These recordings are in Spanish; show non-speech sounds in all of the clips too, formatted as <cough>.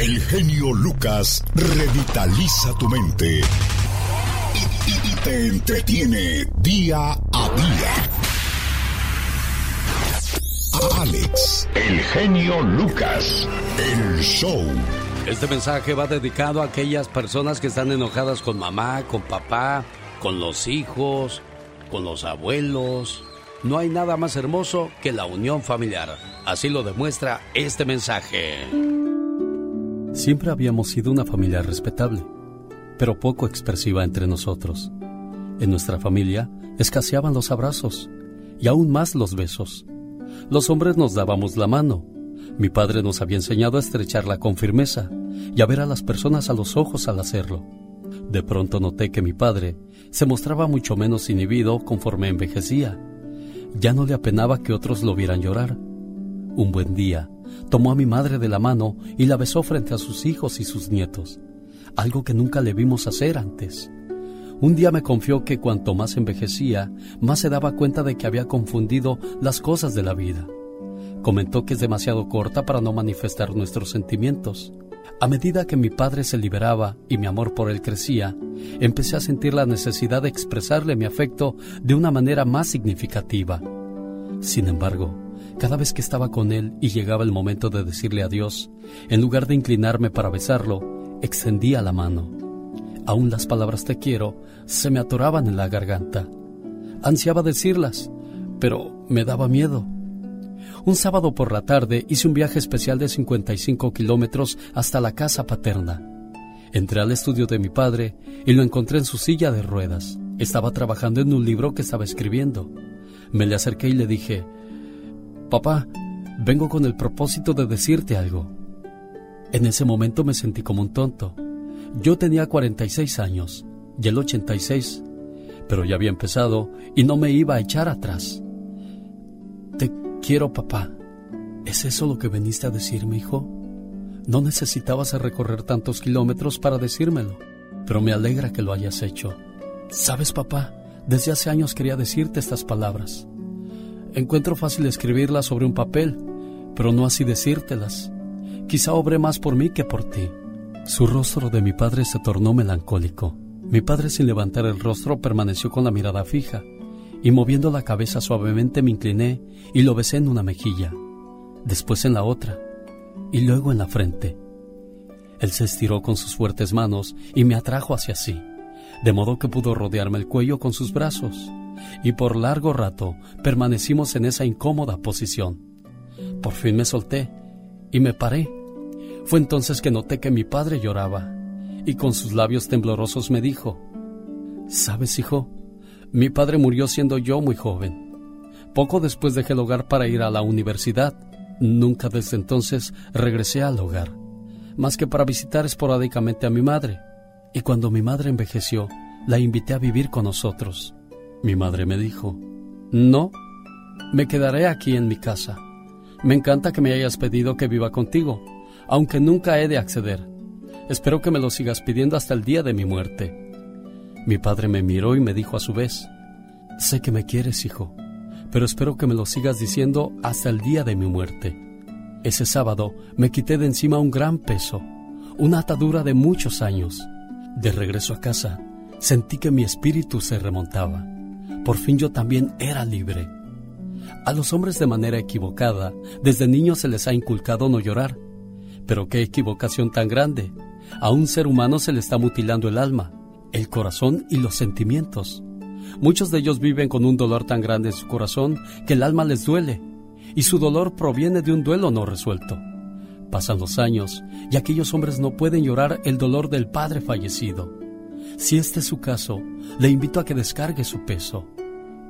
El genio Lucas revitaliza tu mente y, te entretiene día a día. Alex, el genio Lucas, el show. Este mensaje va dedicado a aquellas personas que están enojadas con mamá, con papá, con los hijos, con los abuelos. No hay nada más hermoso que la unión familiar. Así lo demuestra este mensaje. Siempre habíamos sido una familia respetable, pero poco expresiva entre nosotros. En nuestra familia escaseaban los abrazos y aún más los besos. Los hombres nos dábamos la mano. Mi padre nos había enseñado a estrecharla con firmeza y a ver a las personas a los ojos al hacerlo. De pronto noté que mi padre se mostraba mucho menos inhibido conforme envejecía. Ya no le apenaba que otros lo vieran llorar. Un buen día, tomó a mi madre de la mano y la besó frente a sus hijos y sus nietos, algo que nunca le vimos hacer antes. Un día me confió que cuanto más envejecía, más se daba cuenta de que había confundido las cosas de la vida. Comentó que es demasiado corta para no manifestar nuestros sentimientos. A medida que mi padre se liberaba y mi amor por él crecía, empecé a sentir la necesidad de expresarle mi afecto de una manera más significativa. Sin embargo, cada vez que estaba con él y llegaba el momento de decirle adiós, en lugar de inclinarme para besarlo, extendía la mano. Aún las palabras te quiero se me atoraban en la garganta. Ansiaba decirlas, pero me daba miedo. Un sábado por la tarde hice un viaje especial de 55 kilómetros hasta la casa paterna. Entré al estudio de mi padre y lo encontré en su silla de ruedas. Estaba trabajando en un libro que estaba escribiendo. Me le acerqué y le dije, Papá, vengo con el propósito de decirte algo. En ese momento me sentí como un tonto. Yo tenía 46 años y el 86, pero ya había empezado y no me iba a echar atrás. Te quiero, papá. ¿Es eso lo que veniste a decirme, hijo? No necesitabas recorrer tantos kilómetros para decírmelo, pero me alegra que lo hayas hecho. Sabes, papá, desde hace años quería decirte estas palabras. Encuentro fácil escribirlas sobre un papel, pero no así decírtelas. Quizá obré más por mí que por ti. Su rostro de mi padre se tornó melancólico. Mi padre sin levantar el rostro permaneció con la mirada fija, y moviendo la cabeza suavemente me incliné y lo besé en una mejilla, después en la otra, y luego en la frente. Él se estiró con sus fuertes manos y me atrajo hacia sí, de modo que pudo rodearme el cuello con sus brazos y por largo rato permanecimos en esa incómoda posición. Por fin me solté y me paré. Fue entonces que noté que mi padre lloraba y con sus labios temblorosos me dijo, ¿Sabes, hijo? Mi padre murió siendo yo muy joven. Poco después dejé el hogar para ir a la universidad. Nunca desde entonces regresé al hogar, más que para visitar esporádicamente a mi madre. Y cuando mi madre envejeció, la invité a vivir con nosotros. Mi madre me dijo, no, me quedaré aquí en mi casa. Me encanta que me hayas pedido que viva contigo, aunque nunca he de acceder. Espero que me lo sigas pidiendo hasta el día de mi muerte. Mi padre me miró y me dijo a su vez, sé que me quieres, hijo, pero espero que me lo sigas diciendo hasta el día de mi muerte. Ese sábado me quité de encima un gran peso, una atadura de muchos años. De regreso a casa, sentí que mi espíritu se remontaba por fin yo también era libre. A los hombres de manera equivocada, desde niños se les ha inculcado no llorar. Pero qué equivocación tan grande. A un ser humano se le está mutilando el alma, el corazón y los sentimientos. Muchos de ellos viven con un dolor tan grande en su corazón que el alma les duele, y su dolor proviene de un duelo no resuelto. Pasan los años y aquellos hombres no pueden llorar el dolor del padre fallecido. Si este es su caso, le invito a que descargue su peso.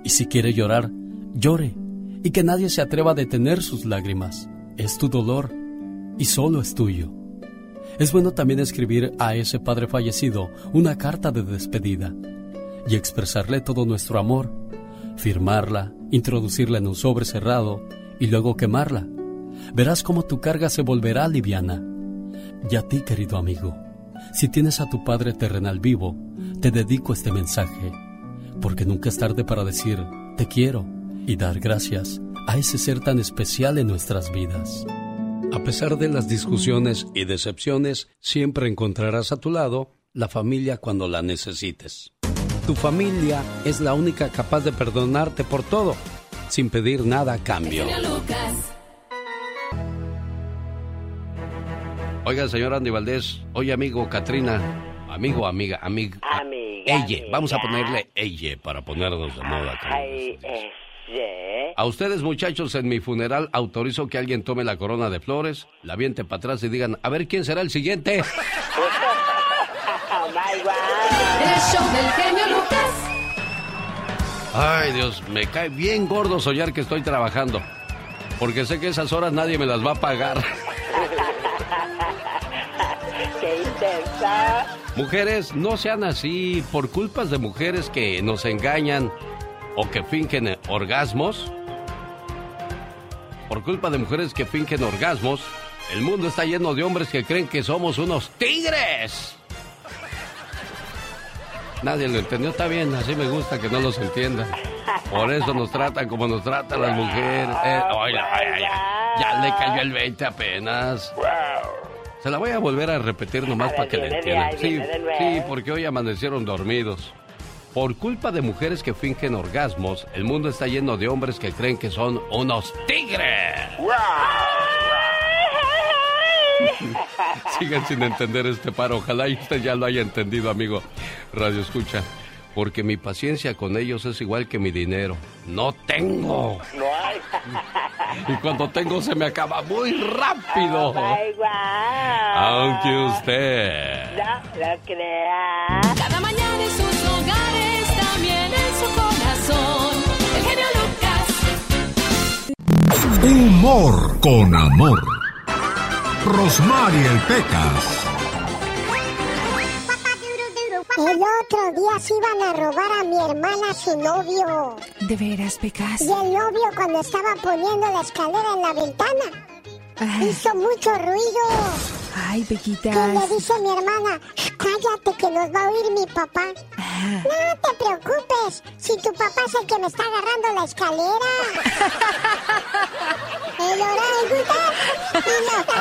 Y si quiere llorar, llore, y que nadie se atreva a detener sus lágrimas. Es tu dolor, y solo es tuyo. Es bueno también escribir a ese padre fallecido una carta de despedida y expresarle todo nuestro amor, firmarla, introducirla en un sobre cerrado y luego quemarla. Verás cómo tu carga se volverá liviana. Y a ti, querido amigo, si tienes a tu Padre terrenal vivo, te dedico este mensaje, porque nunca es tarde para decir te quiero y dar gracias a ese ser tan especial en nuestras vidas. A pesar de las discusiones y decepciones, siempre encontrarás a tu lado la familia cuando la necesites. Tu familia es la única capaz de perdonarte por todo, sin pedir nada a cambio. Oiga, señor Andy Valdés, oye amigo Katrina, amigo, amiga, amiga, ella, vamos a ponerle ella para ponernos de moda. Ay, A ustedes muchachos en mi funeral autorizo que alguien tome la corona de flores, la viente para atrás y digan, a ver quién será el siguiente. <laughs> Ay Dios, me cae bien gordo soñar que estoy trabajando, porque sé que esas horas nadie me las va a pagar. <laughs> Mujeres, no sean así por culpas de mujeres que nos engañan o que fingen orgasmos. Por culpa de mujeres que fingen orgasmos, el mundo está lleno de hombres que creen que somos unos tigres. Nadie lo entendió, está bien, así me gusta que no los entiendan. Por eso nos tratan como nos tratan las mujeres. Eh, ya le cayó el 20 apenas. Se la voy a volver a repetir nomás para que le entiendan. Sí, sí, porque hoy amanecieron dormidos. Por culpa de mujeres que fingen orgasmos, el mundo está lleno de hombres que creen que son unos tigres. <laughs> Sigan sin entender este paro. Ojalá y usted ya lo haya entendido, amigo. Radio Escucha porque mi paciencia con ellos es igual que mi dinero. No tengo. No hay. Y cuando tengo se me acaba muy rápido. Aunque usted no lo crea. Cada mañana en sus hogares, también en su corazón. El genio Lucas. Humor con amor. Rosmarie el Pecas. El otro día se iban a robar a mi hermana su novio. ¿De veras, Pecas? Y el novio cuando estaba poniendo la escalera en la ventana hizo mucho ruido. Ay, Pequita. Y le dice mi hermana, cállate que nos va a oír mi papá. No te preocupes, si tu papá es el que me está agarrando la escalera. <laughs> el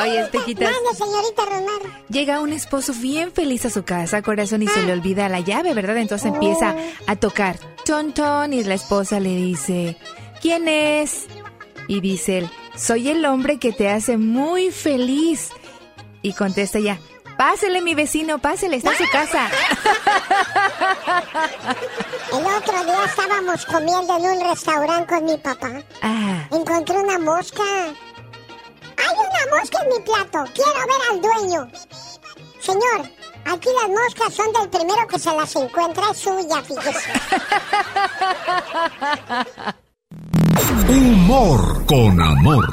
Oye, Pequitas. Mande, señorita Ronaldo. Llega un esposo bien feliz a su casa, corazón, y se le ah. olvida la llave, ¿verdad? Entonces empieza oh. a tocar. Ton, ton, y la esposa le dice, ¿quién es? Y dice él, soy el hombre que te hace muy feliz. Y contesta ya, pásele mi vecino, pásele, está en su casa. <laughs> El otro día estábamos comiendo en un restaurante con mi papá. Ah. Encontré una mosca. Hay una mosca en mi plato, quiero ver al dueño. Señor, aquí las moscas son del primero que se las encuentra, es suya, fíjese. <laughs> Humor con amor.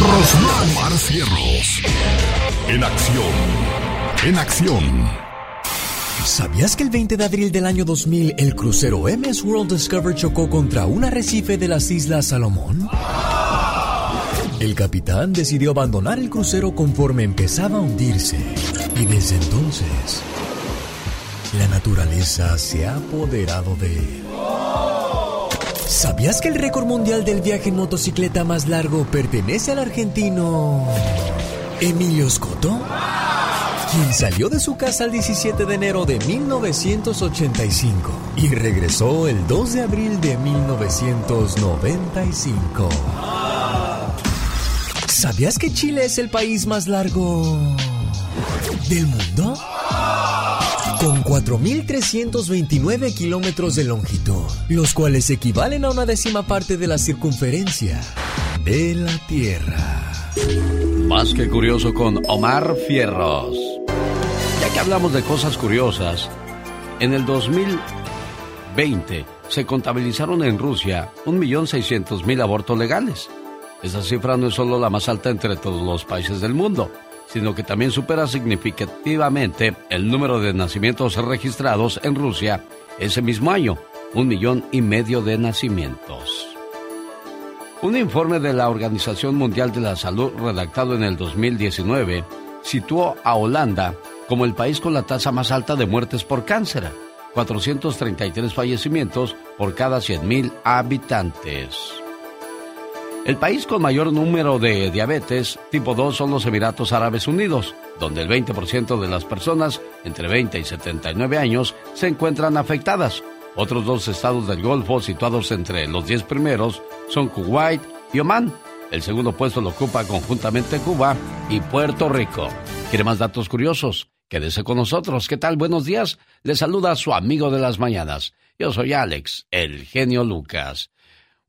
Rosmar Fierros. En acción. En acción. ¿Sabías que el 20 de abril del año 2000 el crucero MS World Discover chocó contra un arrecife de las Islas Salomón? El capitán decidió abandonar el crucero conforme empezaba a hundirse. Y desde entonces, la naturaleza se ha apoderado de él. ¿Sabías que el récord mundial del viaje en motocicleta más largo pertenece al argentino Emilio Scotto? Quien salió de su casa el 17 de enero de 1985 y regresó el 2 de abril de 1995. ¿Sabías que Chile es el país más largo del mundo? Con 4.329 kilómetros de longitud, los cuales equivalen a una décima parte de la circunferencia de la Tierra. Más que curioso con Omar Fierros. Ya que hablamos de cosas curiosas, en el 2020 se contabilizaron en Rusia 1.600.000 abortos legales. Esa cifra no es solo la más alta entre todos los países del mundo sino que también supera significativamente el número de nacimientos registrados en Rusia ese mismo año, un millón y medio de nacimientos. Un informe de la Organización Mundial de la Salud redactado en el 2019 situó a Holanda como el país con la tasa más alta de muertes por cáncer, 433 fallecimientos por cada 100.000 habitantes. El país con mayor número de diabetes tipo 2 son los Emiratos Árabes Unidos, donde el 20% de las personas entre 20 y 79 años se encuentran afectadas. Otros dos estados del Golfo situados entre los 10 primeros son Kuwait y Omán. El segundo puesto lo ocupa conjuntamente Cuba y Puerto Rico. ¿Quiere más datos curiosos? Quédese con nosotros. ¿Qué tal? Buenos días. Le saluda su amigo de las mañanas. Yo soy Alex, el genio Lucas.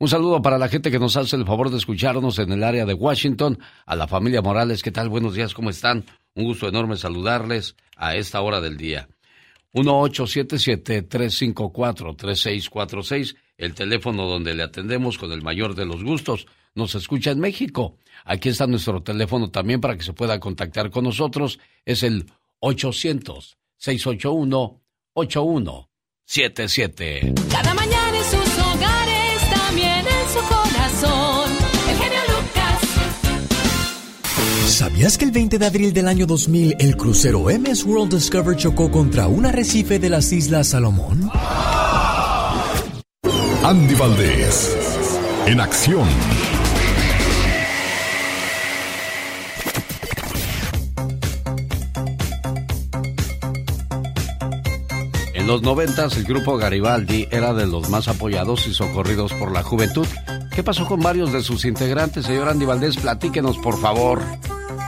Un saludo para la gente que nos hace el favor de escucharnos en el área de Washington, a la familia Morales. ¿Qué tal? Buenos días, ¿cómo están? Un gusto enorme saludarles a esta hora del día. 1877-354-3646, el teléfono donde le atendemos con el mayor de los gustos. Nos escucha en México. Aquí está nuestro teléfono también para que se pueda contactar con nosotros. Es el 800-681-8177. Cada ¿Sabías que el 20 de abril del año 2000 el crucero MS World Discover chocó contra un arrecife de las Islas Salomón? Andy Valdés, en acción. En los noventas, el grupo Garibaldi era de los más apoyados y socorridos por la juventud. ¿Qué pasó con varios de sus integrantes, señor Andy Valdés? Platíquenos, por favor.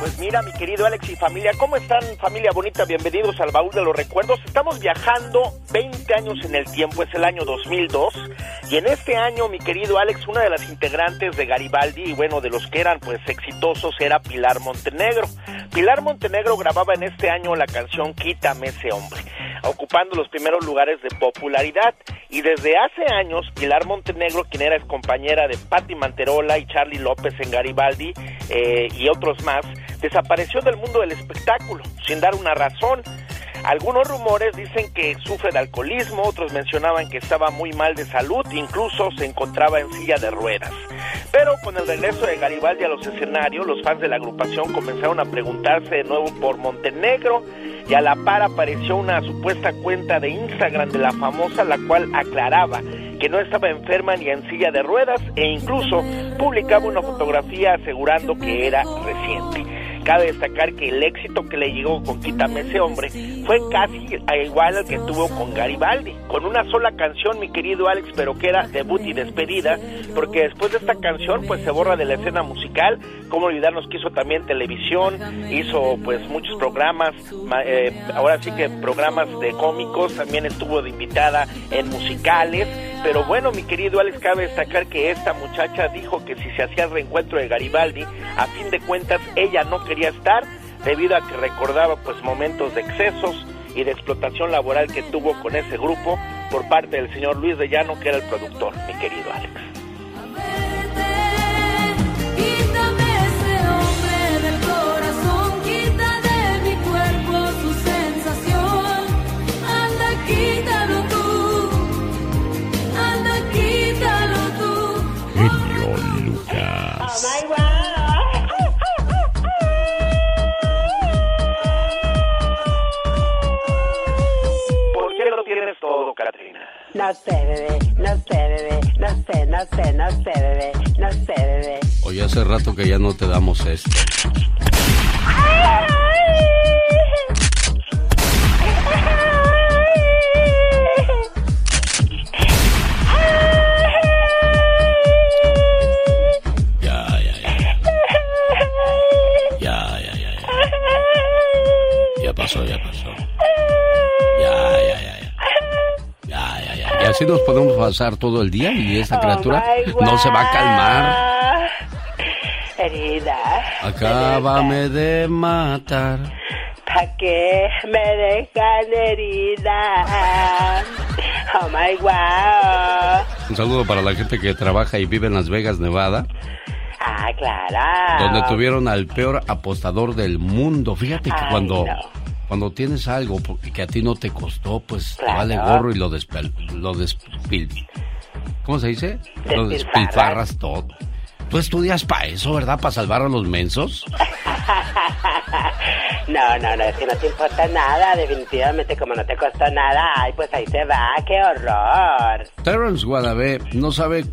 Pues mira, mi querido Alex y familia, ¿cómo están familia bonita? Bienvenidos al baúl de los recuerdos. Estamos viajando 20 años en el tiempo, es el año 2002. Y en este año, mi querido Alex, una de las integrantes de Garibaldi, y bueno, de los que eran pues exitosos, era Pilar Montenegro. Pilar Montenegro grababa en este año la canción Quítame ese hombre, ocupando los primeros lugares de popularidad. Y desde hace años, Pilar Montenegro, quien era compañera de Patti Manterola y Charlie López en Garibaldi eh, y otros más, desapareció del mundo del espectáculo sin dar una razón. Algunos rumores dicen que sufre de alcoholismo, otros mencionaban que estaba muy mal de salud, incluso se encontraba en silla de ruedas. Pero con el regreso de Garibaldi a los escenarios, los fans de la agrupación comenzaron a preguntarse de nuevo por Montenegro y a la par apareció una supuesta cuenta de Instagram de la famosa, la cual aclaraba que no estaba enferma ni en silla de ruedas e incluso publicaba una fotografía asegurando que era reciente. Cabe destacar que el éxito que le llegó con Quítame ese hombre fue casi igual al que tuvo con Garibaldi, con una sola canción, mi querido Alex, pero que era debut y despedida, porque después de esta canción pues se borra de la escena musical, como olvidarnos que hizo también televisión, hizo pues muchos programas, eh, ahora sí que programas de cómicos, también estuvo de invitada en musicales, pero bueno, mi querido Alex, cabe destacar que esta muchacha dijo que si se hacía el reencuentro de Garibaldi, a fin de cuentas ella no quería estar debido a que recordaba pues momentos de excesos y de explotación laboral que tuvo con ese grupo por parte del señor Luis de Llano, que era el productor, mi querido Alex. No sé, bebé, no sé, bebé, no sé, no sé, no sé, bebé, no sé, bebé. Oye, hace rato que ya no te damos esto. Ya, ya, ya. Ya, ya, ya, pasó, ya pasó. Así nos podemos pasar todo el día y esa criatura Oh my no se va a calmar. Herida. Acábame de matar. ¿Pa' qué me dejan herida? Oh my wow. Un saludo para la gente que trabaja y vive en Las Vegas, Nevada, Ah, claro. donde tuvieron al peor apostador del mundo. Fíjate que Ay, cuando, no. Cuando tienes algo que a ti no te costó, pues te vale gorro y lo, despel, lo despil... ¿Cómo se dice? Lo Despilfarras. todo. Tú estudias para eso, ¿verdad? Para salvar a los mensos. <laughs> No, no, no, es que no te importa nada, definitivamente como no te costó nada, ay, pues ahí se va, qué horror. Terrence Guadabé no sabe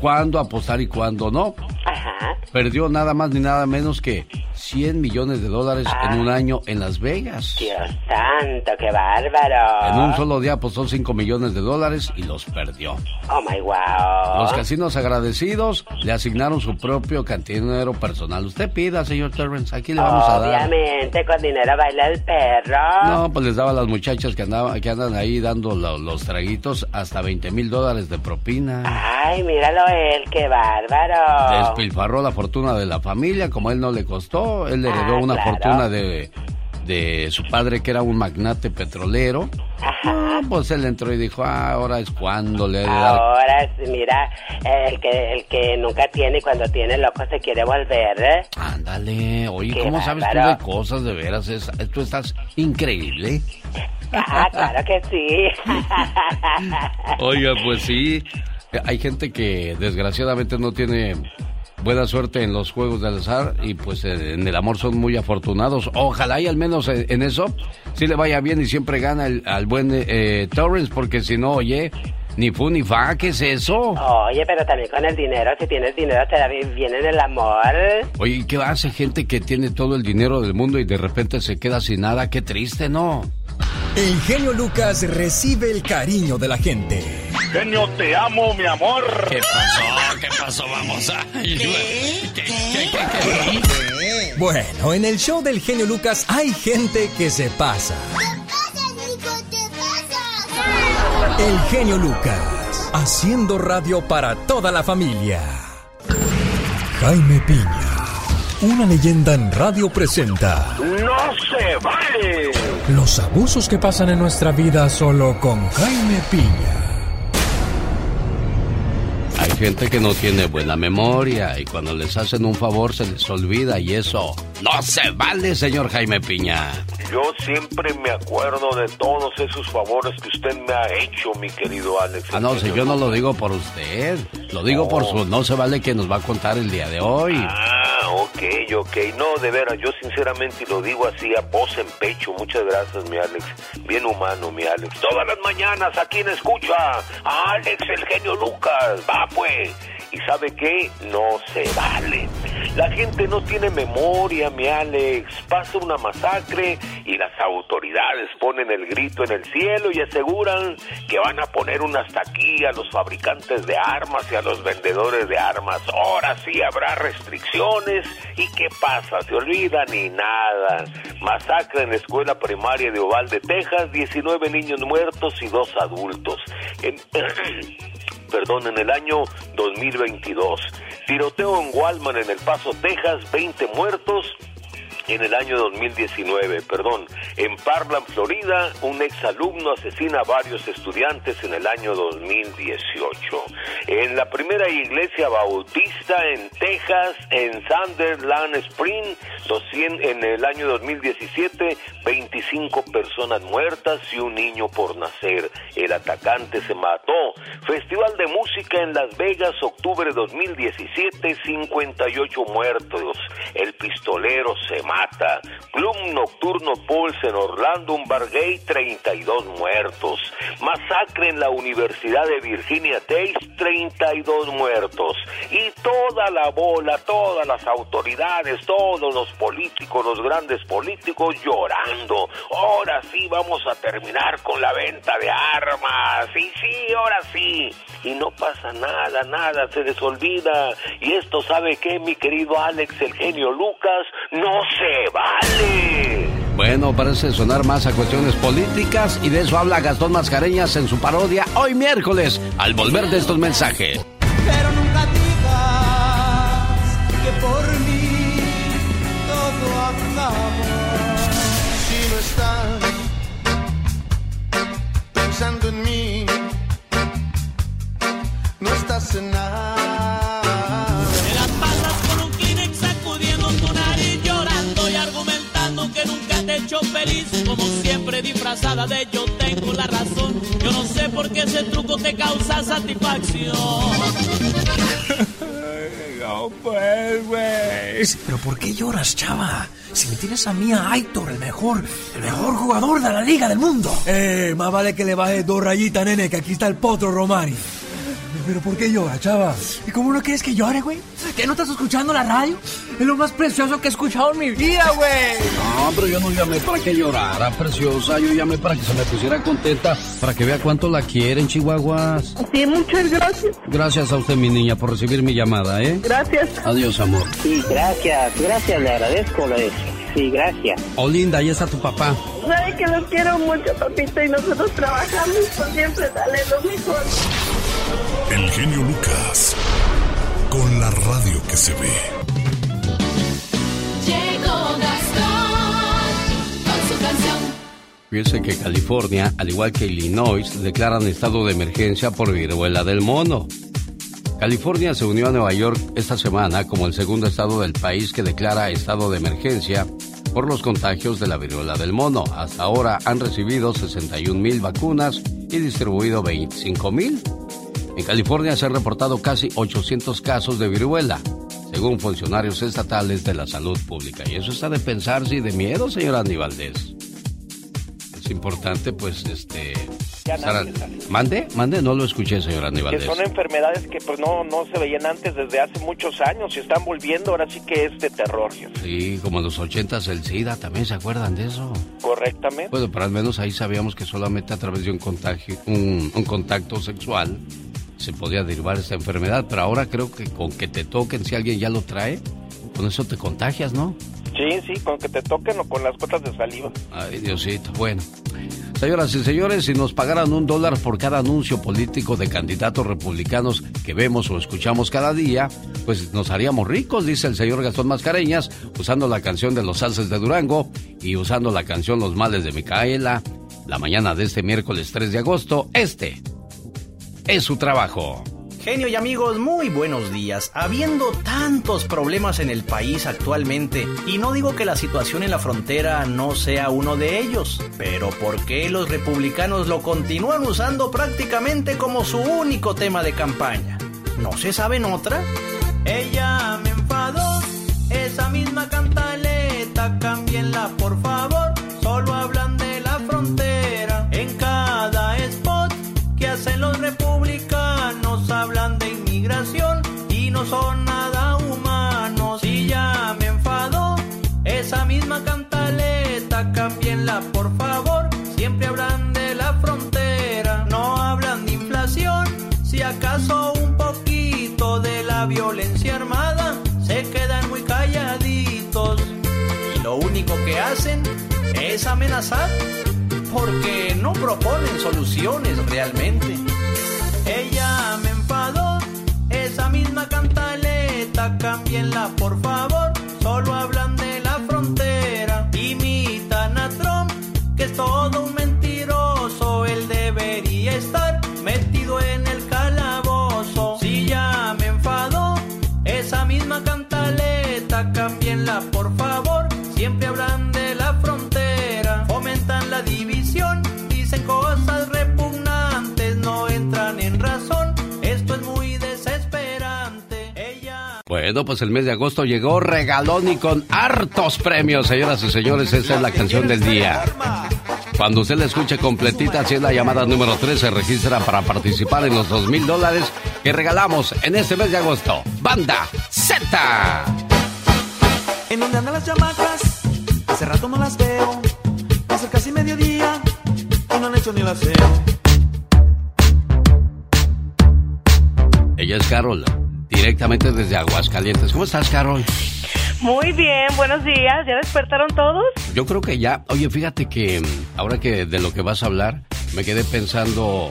cuándo apostar y cuándo no. Ajá. Perdió nada más ni nada menos que 100 millones de dólares en un año en Las Vegas. Dios santo, qué bárbaro. En un solo día apostó 5 millones de dólares y los perdió. Oh my wow. Los casinos agradecidos le asignaron su propio cantinero personal. Usted pida, señor Terrence, aquí le vamos a dar. Obviamente, con dinero baila el perro. No, pues les daba a las muchachas que, andaban, que andan ahí dando los traguitos hasta 20 mil dólares de propina. Ay, míralo él, qué bárbaro. Despilfarró la fortuna de la familia, como él no le costó él heredó ah, una fortuna de, de su padre que era un magnate petrolero. Ajá. pues él entró y dijo, ah, ahora es cuando le Ahora, mira, el que, el que nunca tiene y cuando tiene loco se quiere volver. ¿eh? Ándale, oye, ¿cómo sabes tú de cosas de veras? Es, tú estás increíble. Ah, claro que sí. <laughs> Oiga, pues sí, hay gente que desgraciadamente no tiene buena suerte en los juegos del azar y pues eh, en el amor son muy afortunados. Ojalá y al menos en eso sí le vaya bien y siempre gana el, al buen eh, Torrens porque si no, oye, ni fu ni fa, ¿qué es eso? Oye, pero también con el dinero, si tienes dinero te da bien en el amor. Oye, ¿qué hace gente que tiene todo el dinero del mundo y de repente se queda sin nada? Qué triste, ¿no? El genio Lucas recibe el cariño de la gente. Genio, te amo, mi amor. ¿Qué pasó? ¿Qué pasó? Vamos a... ¿Qué? ¿Qué? ¿Qué? Bueno, en el show del genio Lucas hay gente que se pasa. El genio Lucas, haciendo radio para toda la familia. Jaime Piña una leyenda en radio presenta. ¡No se vale! Los abusos que pasan en nuestra vida solo con Jaime Piña. Hay gente que no tiene buena memoria y cuando les hacen un favor se les olvida y eso no se vale, señor Jaime Piña. Yo siempre me acuerdo de todos esos favores que usted me ha hecho, mi querido Alex. Ah, no, si yo no lo digo por usted, lo digo por su no se vale que nos va a contar el día de hoy. Ah, ok, ok. No, de veras, yo sinceramente lo digo así a voz en pecho. Muchas gracias, mi Alex. Bien humano, mi Alex. Todas las mañanas, ¿a quién escucha? A Alex, el genio Lucas. Va, pues. ¿Y sabe qué? No se vale. La gente no tiene memoria, mi Alex. Pasa una masacre y las autoridades ponen el grito en el cielo y aseguran que van a poner un hasta aquí a los fabricantes de armas y a los vendedores de armas. Ahora sí habrá restricciones. ¿Y qué pasa? ¿Se olvida? Ni nada. Masacre en la escuela primaria de Oval Texas, 19 niños muertos y dos adultos. <clears throat> perdón, en el año 2022. Tiroteo en Walmart en El Paso, Texas, 20 muertos en el año 2019, perdón. En Parkland, Florida, un exalumno asesina a varios estudiantes en el año 2018. En la primera iglesia bautista en Texas, en Sunderland Spring, en el año 2017, 25 personas muertas y un niño por nacer. El atacante se mató. Festival de Música en Las Vegas, octubre 2017, 58 muertos. El pistolero se mató mata. Club Nocturno Pulse en Orlando, un bar gay, 32 muertos. Masacre en la Universidad de Virginia Tech, 32 muertos. Y toda la bola, todas las autoridades, todos los políticos, los grandes políticos llorando. Ahora sí vamos a terminar con la venta de armas. Y sí, ahora sí. Y no pasa nada, nada, se les olvida. Y esto, ¿sabe qué, mi querido Alex, el genio Lucas? No se vale! Bueno, parece sonar más a cuestiones políticas y de eso habla Gastón Mascareñas en su parodia hoy miércoles, al volver de estos mensajes. Pero nunca digas que por mí todo acabó. Si no estás pensando en mí, no estás en nada. Feliz, como siempre disfrazada de yo tengo la razón. Yo no sé por qué ese truco te causa satisfacción. no pues, güey. Pero ¿por qué lloras, chava? Si me tienes a mí a Aitor, el mejor, el mejor jugador de la liga del mundo. Eh, más vale que le bajes dos rayitas, nene, que aquí está el potro Romani. ¿Pero por qué llora, chava? ¿Y cómo no quieres que llore, güey? ¿Que no estás escuchando la radio? Es lo más precioso que he escuchado en mi vida, güey. No, pero yo no llamé para que llorara, preciosa. Yo llamé para que se me pusiera contenta, para que vea cuánto la quieren, Chihuahuas. Sí, muchas gracias. Gracias a usted, mi niña, por recibir mi llamada, ¿eh? Gracias. Adiós, amor. Sí, gracias, gracias, le agradezco. Le... Sí, gracias. Oh, linda, ahí está tu papá. Sabe que los quiero mucho, papito, y nosotros trabajamos por siempre darle lo mejor. El genio Lucas. Con la radio que se ve. Llegó Gastón con su canción. Fíjese que California, al igual que Illinois, declaran estado de emergencia por viruela del mono. California se unió a Nueva York esta semana como el segundo estado del país que declara estado de emergencia por los contagios de la viruela del mono. Hasta ahora han recibido 61 mil vacunas y distribuido 25 mil. En California se han reportado casi 800 casos de viruela, según funcionarios estatales de la salud pública. Y eso está de pensarse y de miedo, señor Andy Valdés. Importante, pues, este... Ya nadie. ¿Mande? ¿Mande? No lo escuché, señor Andy que son enfermedades que pues no, no se veían antes desde hace muchos años y están volviendo, ahora sí que es de terror, jefe. Sí, como en los ochentas el SIDA, ¿también se acuerdan de eso? correctamente. Bueno, pero al menos ahí sabíamos que solamente a través de un contagio, un, un contacto sexual se podía derivar esta enfermedad, pero ahora creo que con que te toquen, si alguien ya lo trae, con eso te contagias, ¿no? Sí, sí, con que te toquen o con las gotas de saliva. Ay, Diosito, bueno. Señoras y señores, si nos pagaran un dólar por cada anuncio político de candidatos republicanos que vemos o escuchamos cada día, pues nos haríamos ricos, dice el señor Gastón Mascareñas, usando la canción de los salses de Durango y usando la canción Los males de Micaela. La mañana de este miércoles 3 de agosto, este es su trabajo. Genio y amigos, muy buenos días. Habiendo tantos problemas en el país actualmente, y no digo que la situación en la frontera no sea uno de ellos, pero ¿por qué los republicanos lo continúan usando prácticamente como su único tema de campaña? ¿No se saben otra? Ella me enfadó, esa misma cantaleta, cámbienla por favor, cámbienla por favor, siempre hablan de la frontera, no hablan de inflación, si acaso un poquito de la violencia armada, se quedan muy calladitos. Y lo único que hacen es amenazar porque no proponen soluciones realmente. Ella me enfadó, esa misma cantaleta, cámbienla por favor, solo hablan de Bueno, pues el mes de agosto llegó regalón y con hartos premios, señoras y señores, esa es la canción del día. Cuando usted la escuche completita, si es la llamada número 3, se registra para participar en los dos mil dólares que regalamos en este mes de agosto. Banda Z. ¿En dónde andan las chamacas? Hace rato no las veo. Casi mediodía y no han hecho ni aseo. Ella es Carol, directamente desde Aguascalientes. ¿Cómo estás, Carol? Muy bien, buenos días. ¿Ya despertaron todos? Yo creo que ya. Oye, fíjate que mm, ahora que de lo que vas a hablar, me quedé pensando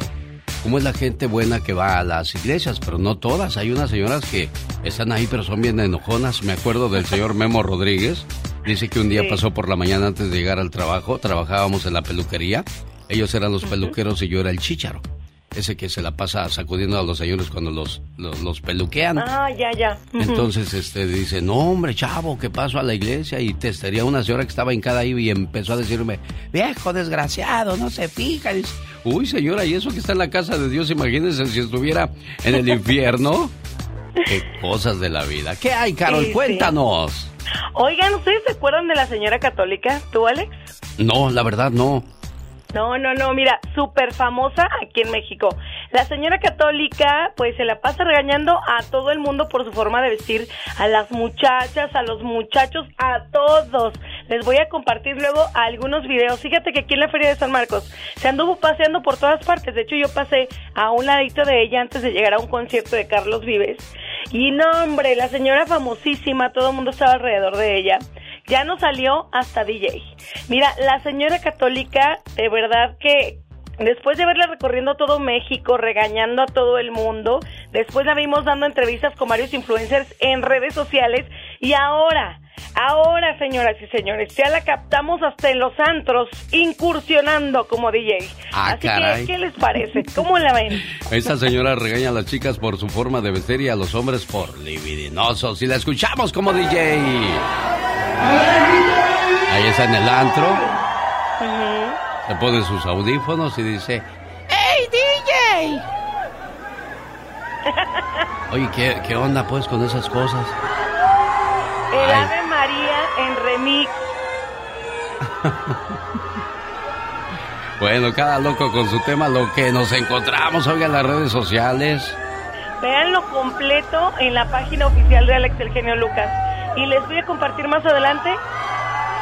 cómo es la gente buena que va a las iglesias, pero no todas. Hay unas señoras que están ahí, pero son bien enojonas. Me acuerdo del señor Memo Rodríguez. Dice que un día Sí. pasó por la mañana antes de llegar al trabajo. Trabajábamos en la peluquería. Ellos eran los peluqueros y yo era el chícharo. Ese que se la pasa sacudiendo a los señores cuando los, los, los peluquean. Ah, ya, ya. Entonces, este, dice, no, hombre, chavo, ¿qué pasó a la iglesia? Y testería una señora que estaba hincada ahí y empezó a decirme, viejo desgraciado, no se fija. Dice, Uy, señora, ¿y eso que está en la casa de Dios? Imagínense si estuviera en el infierno. <laughs> Qué cosas de la vida. ¿Qué hay, Carol? Sí, sí. Cuéntanos. Oigan, ¿ustedes se acuerdan de la señora católica? ¿Tú, Alex? No, la verdad no. No, no, no, mira, súper famosa aquí en México. La señora católica pues se la pasa regañando a todo el mundo por su forma de vestir, a las muchachas, a los muchachos, a todos. Les voy a compartir luego algunos videos. Fíjate que aquí en la Feria de San Marcos se anduvo paseando por todas partes. De hecho, yo pasé a un ladito de ella antes de llegar a un concierto de Carlos Vives. Y no, hombre, la señora famosísima, todo el mundo estaba alrededor de ella. Ya no salió hasta DJ. Mira, la señora católica, de verdad que Después de verla recorriendo todo México, regañando a todo el mundo, después la vimos dando entrevistas con varios influencers en redes sociales y ahora, ahora señoras y señores, ya la captamos hasta en los antros, incursionando como DJ. Ah, Así caray. que, ¿qué les parece? ¿Cómo la ven? Esta señora regaña a las chicas por su forma de vestir y a los hombres por libidinosos. Y la escuchamos como DJ. Ahí está en el antro. Se pone sus audífonos y dice, ¡Hey, DJ! <laughs> oye, ¿qué, qué onda pues con esas cosas? Ay. María en remix. <laughs> Bueno, cada loco con su tema, lo que nos encontramos hoy en las redes sociales. Véanlo completo en la página oficial de Alex el Genio Lucas. Y les voy a compartir más adelante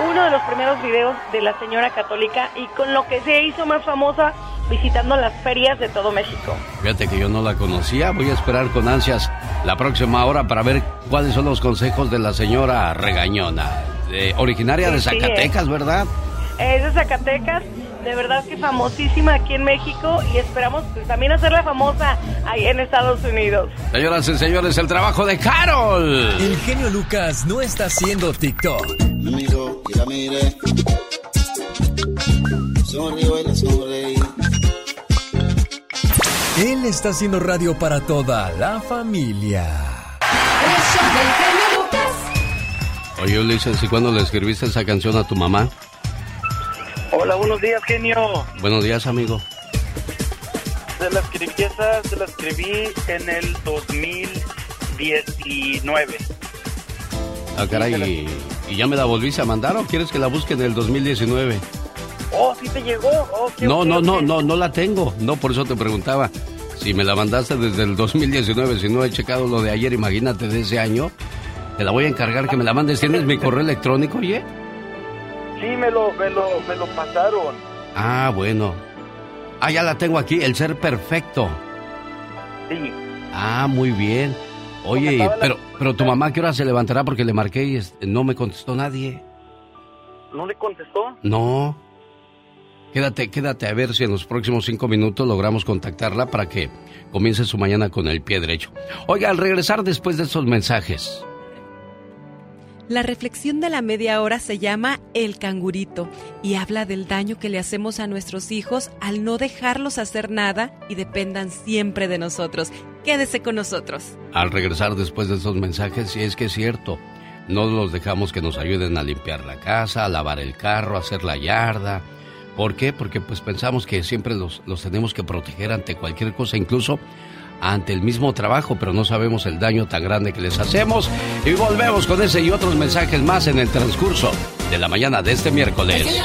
uno de los primeros videos de la señora católica y con lo que se hizo más famosa visitando las ferias de todo México. Fíjate que yo no la conocía, voy a esperar con ansias la próxima hora para ver cuáles son los consejos de la señora regañona. Eh, originaria de sí, Zacatecas, ¿verdad? Es de Zacatecas, de verdad que famosísima aquí en México y esperamos pues, también hacerla famosa ahí en Estados Unidos. Señoras y señores, el trabajo de Carol. El genio Lucas no está haciendo TikTok. Me miró y la miré. Sonrió y le sonreí. Él está haciendo radio para toda la familia. Oye, Ulises, ¿y cuándo le escribiste esa canción a tu mamá? Hola, buenos días, genio. Buenos días, amigo. Se la escribí, esa se la escribí en el 2019. Ah, caray, ¿y, y ya me la volviste a mandar o quieres que la busque en el 2019? Oh, sí te llegó. Oh, qué No, no, no, no, no la tengo. No, por eso te preguntaba. Si me la mandaste desde el 2019, si no he checado lo de ayer, imagínate de ese año, te la voy a encargar que me la mandes. ¿Tienes mi correo electrónico, oye? Sí, me lo, me lo, me lo pasaron. Ah, bueno. Ah, ya la tengo aquí, el ser perfecto. Sí. Ah, muy bien. Oye, pero, pero tu mamá, ¿qué hora se levantará? Porque le marqué y este, no me contestó nadie. ¿No le contestó? No. Quédate, quédate a ver si en los próximos cinco minutos logramos contactarla para que comience su mañana con el pie derecho. Oiga, al regresar después de estos mensajes, La reflexión de la media hora se llama El cangurito y habla del daño que le hacemos a nuestros hijos al no dejarlos hacer nada y dependan siempre de nosotros. Quédese con nosotros. al regresar después de estos mensajes, si es que es cierto, no los dejamos que nos ayuden a limpiar la casa, a lavar el carro, a hacer la yarda. ¿Por qué? Porque pues pensamos que siempre los, los tenemos que proteger ante cualquier cosa, incluso ante el mismo trabajo, pero no sabemos el daño tan grande que les hacemos. Y volvemos con ese y otros mensajes más en el transcurso de la mañana de este miércoles. Cada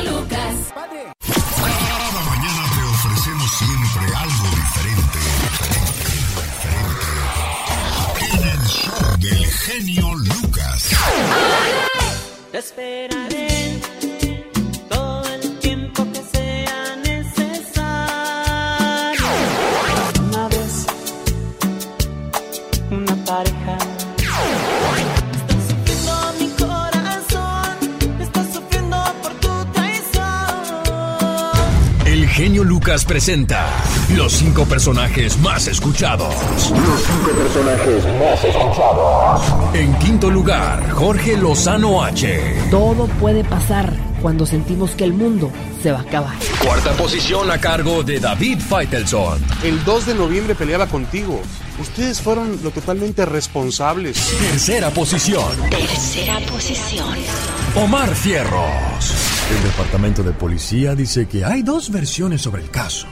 mañana te ofrecemos siempre algo diferente. En el show del genio Lucas. Te esperaré genio Lucas presenta los cinco personajes más escuchados. Los cinco personajes más escuchados. En quinto lugar, Jorge Lozano H. Todo puede pasar cuando sentimos que el mundo se va a acabar. Cuarta posición a cargo de David Faitelson. El 2 de noviembre peleaba contigo. Ustedes fueron lo totalmente responsables. Tercera posición, Tercera posición. Omar Fierros. El departamento de policía dice que hay dos versiones sobre el caso.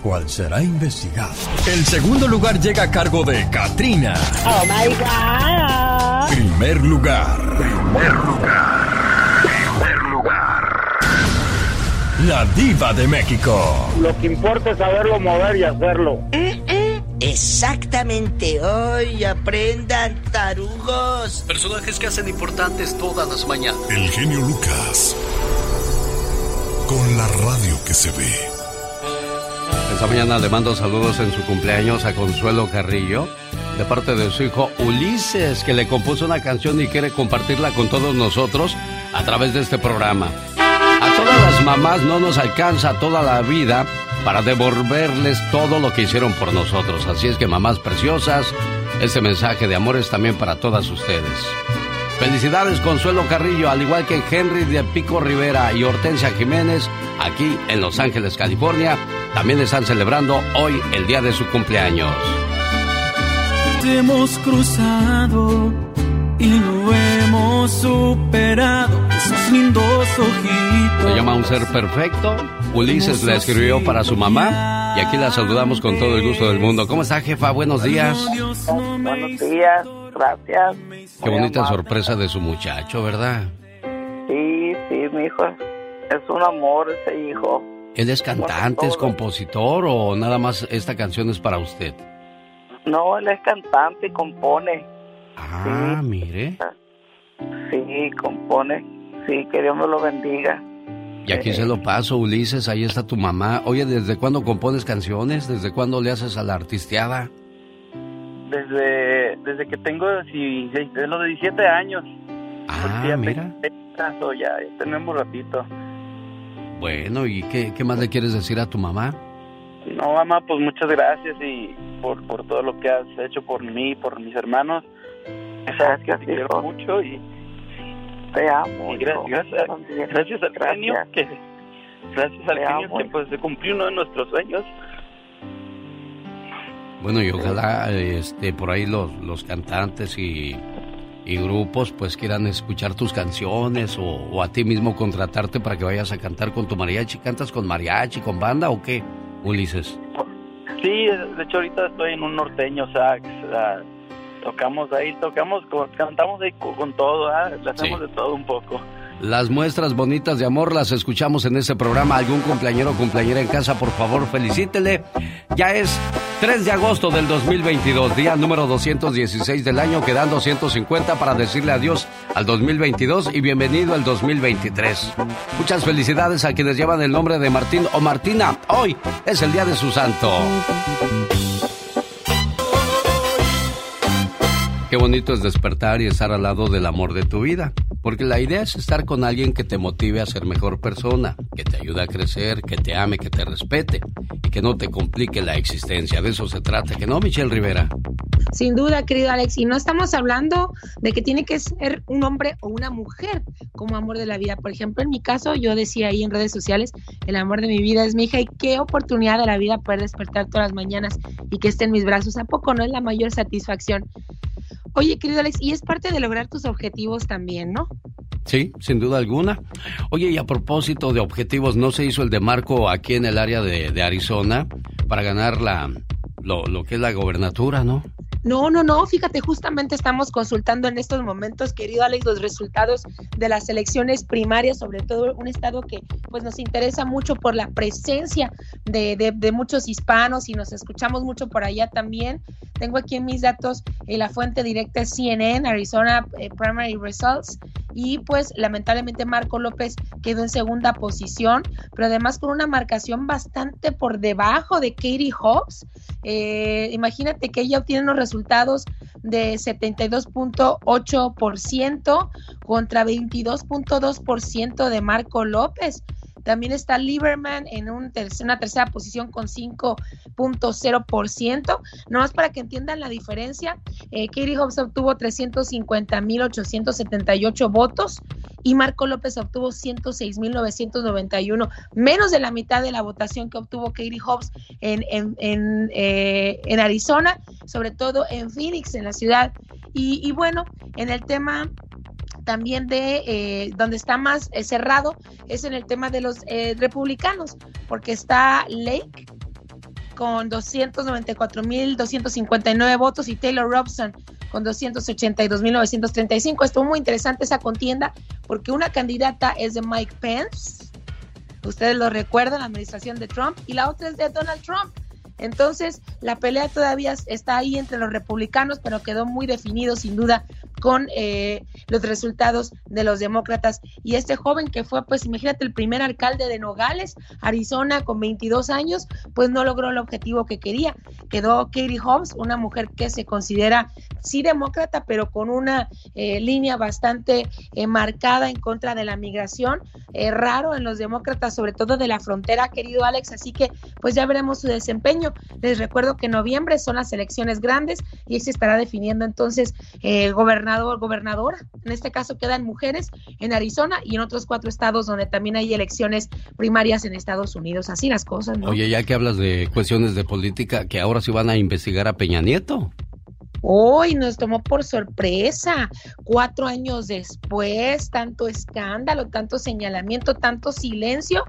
¿Cuál será investigado? El segundo lugar llega a cargo de Katrina. Oh my God. Primer lugar. Primer lugar. Primer lugar. La diva de México. Lo que importa es saberlo mover y hacerlo. Mm, Exactamente, hoy aprendan tarugos. Personajes que hacen importantes todas las mañanas. El genio Lucas. Con la radio que se ve. Esta mañana le mando saludos en su cumpleaños a Consuelo Carrillo, de parte de su hijo Ulises, que le compuso una canción y quiere compartirla con todos nosotros a través de este programa. A todas las mamás no nos alcanza toda la vida para devolverles todo lo que hicieron por nosotros. Así es que mamás preciosas, este mensaje de amor es también para todas ustedes. Felicidades Consuelo Carrillo, al igual que Henry de Pico Rivera y Hortensia Jiménez, aquí en Los Ángeles, California, también están celebrando hoy el día de su cumpleaños. Te hemos cruzado y lo hemos superado. Esos lindos ojitos. Se llama Un Ser Perfecto. Ulises la escribió para su mamá y aquí la saludamos con todo el gusto del mundo. ¿Cómo está, jefa? Buenos días. Buenos días, gracias. Qué bonita sorpresa de su muchacho, ¿verdad? Sí, sí, mi hijo. Es un amor ese hijo. ¿Él es cantante, es compositor o nada más esta canción es para usted? No, él es cantante y compone. Ah, mire. Sí, compone. Sí, que Dios me lo bendiga. Y aquí se lo paso, Ulises, ahí está tu mamá. Oye, ¿desde cuándo compones canciones? ¿Desde cuándo le haces a la artisteada? Desde, desde que tengo 16, de los 17 años. Ah, ya mira. tengo- ya, ya tenemos ratito. Bueno, ¿y qué, qué más le quieres decir a tu mamá? No, mamá, pues muchas gracias y por, por todo lo que has hecho por mí, por mis hermanos. Gracias, Te quiero mucho y, Te amo. y gra- hijo. gracias, gracias al Gracias. genio que gracias al Te genio amo. que pues se cumplió uno de nuestros sueños. Bueno, y ojalá este, por ahí los, los cantantes y, y grupos pues quieran escuchar tus canciones o, o a ti mismo contratarte para que vayas a cantar con tu mariachi. ¿Cantas con mariachi, con banda o qué, Ulises? Sí, de hecho ahorita estoy en un norteño sax. ah, tocamos ahí, tocamos, con- cantamos ahí con, con todo, ah, le hacemos Sí. de todo un poco. Las muestras bonitas de amor las escuchamos en este programa. ¿Algún cumpleañero o cumpleañera en casa, por favor, felicítele. Ya es 3 de agosto del 2022, día número 216 del año. Quedan 250 para decirle adiós al 2022 y bienvenido al 2023. Muchas felicidades a quienes llevan el nombre de Martín o Martina. Hoy es el día de su santo. Qué bonito es despertar y estar al lado del amor de tu vida. Porque la idea es estar con alguien que te motive a ser mejor persona, que te ayude a crecer, que te ame, que te respete y que no te complique la existencia. De eso se trata, ¿que no, Michelle Rivera? Sin duda, querido Alex, y no estamos hablando de que tiene que ser un hombre o una mujer como amor de la vida. Por ejemplo, en mi caso, yo decía ahí en redes sociales, el amor de mi vida es mi hija y qué oportunidad de la vida poder despertar todas las mañanas y que esté en mis brazos. ¿A poco no es la mayor satisfacción? Oye, querido Alex, y es parte de lograr tus objetivos también, ¿no? Sí, sin duda alguna. Oye, y a propósito de objetivos, ¿no se hizo el de Marco aquí en el área de, de Arizona para ganar la, lo, lo que es la gobernatura, no? No, no, no, fíjate, justamente estamos consultando en estos momentos, querido Alex, los resultados de las elecciones primarias, sobre todo un estado que pues nos interesa mucho por la presencia de, de- muchos hispanos y nos escuchamos mucho por allá también. Tengo aquí mis datos eh, la fuente directa es CNN, Arizona eh, Primary Results, y pues lamentablemente Marco López quedó en segunda posición, pero además con una marcación bastante por debajo de Katie Hobbs. Imagínate que ella obtiene unos resultados de 72.8% contra 22.2% de Marco López. También está Lieberman en un una tercera posición con 5.0%. Nomás para que entiendan la diferencia, eh, Katie Hobbs obtuvo 350.878 votos y Marco López obtuvo 106.991, menos de la mitad de la votación que obtuvo Katie Hobbs en, eh, en Arizona, sobre todo en Phoenix, en la ciudad. Y, y bueno, en el tema también de eh, donde está más eh, cerrado es en el tema de los eh, republicanos, porque está Lake con 294.259 votos y Taylor Robson con 282.935. Estuvo muy interesante esa contienda porque una candidata es de Mike Pence, ustedes lo recuerdan, la administración de Trump, y la otra es de Donald Trump. Entonces, la pelea todavía está ahí entre los republicanos, pero quedó muy definido sin duda con eh, los resultados de los demócratas. Y este joven que fue, pues imagínate, el primer alcalde de Nogales, Arizona, con 22 años, pues no logró el objetivo que quería. Quedó Katie Hobbs, una mujer que se considera sí demócrata, pero con una eh, línea bastante eh, marcada en contra de la migración, raro en los demócratas, sobre todo de la frontera, querido Alex. Así que, pues ya veremos su desempeño. Les recuerdo que en noviembre son las elecciones grandes y se estará definiendo entonces el gobernador gobernadora. En este caso quedan mujeres en Arizona y en otros cuatro estados donde también hay elecciones primarias en Estados Unidos. Así las cosas. Oye, ya que hablas de cuestiones de política, que ahora sí van a investigar a Peña Nieto. Hoy nos tomó por sorpresa, cuatro años después, tanto escándalo, tanto señalamiento, tanto silencio.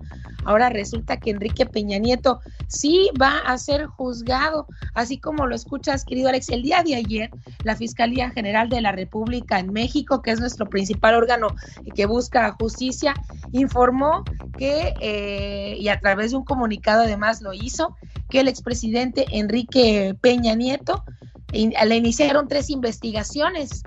Ahora resulta que Enrique Peña Nieto sí va a ser juzgado, así como lo escuchas, querido Alex. El día de ayer, la Fiscalía General de la República en México, que es nuestro principal órgano que busca justicia, informó que, eh, y a través de un comunicado además lo hizo, que el expresidente Enrique Peña Nieto le iniciaron tres investigaciones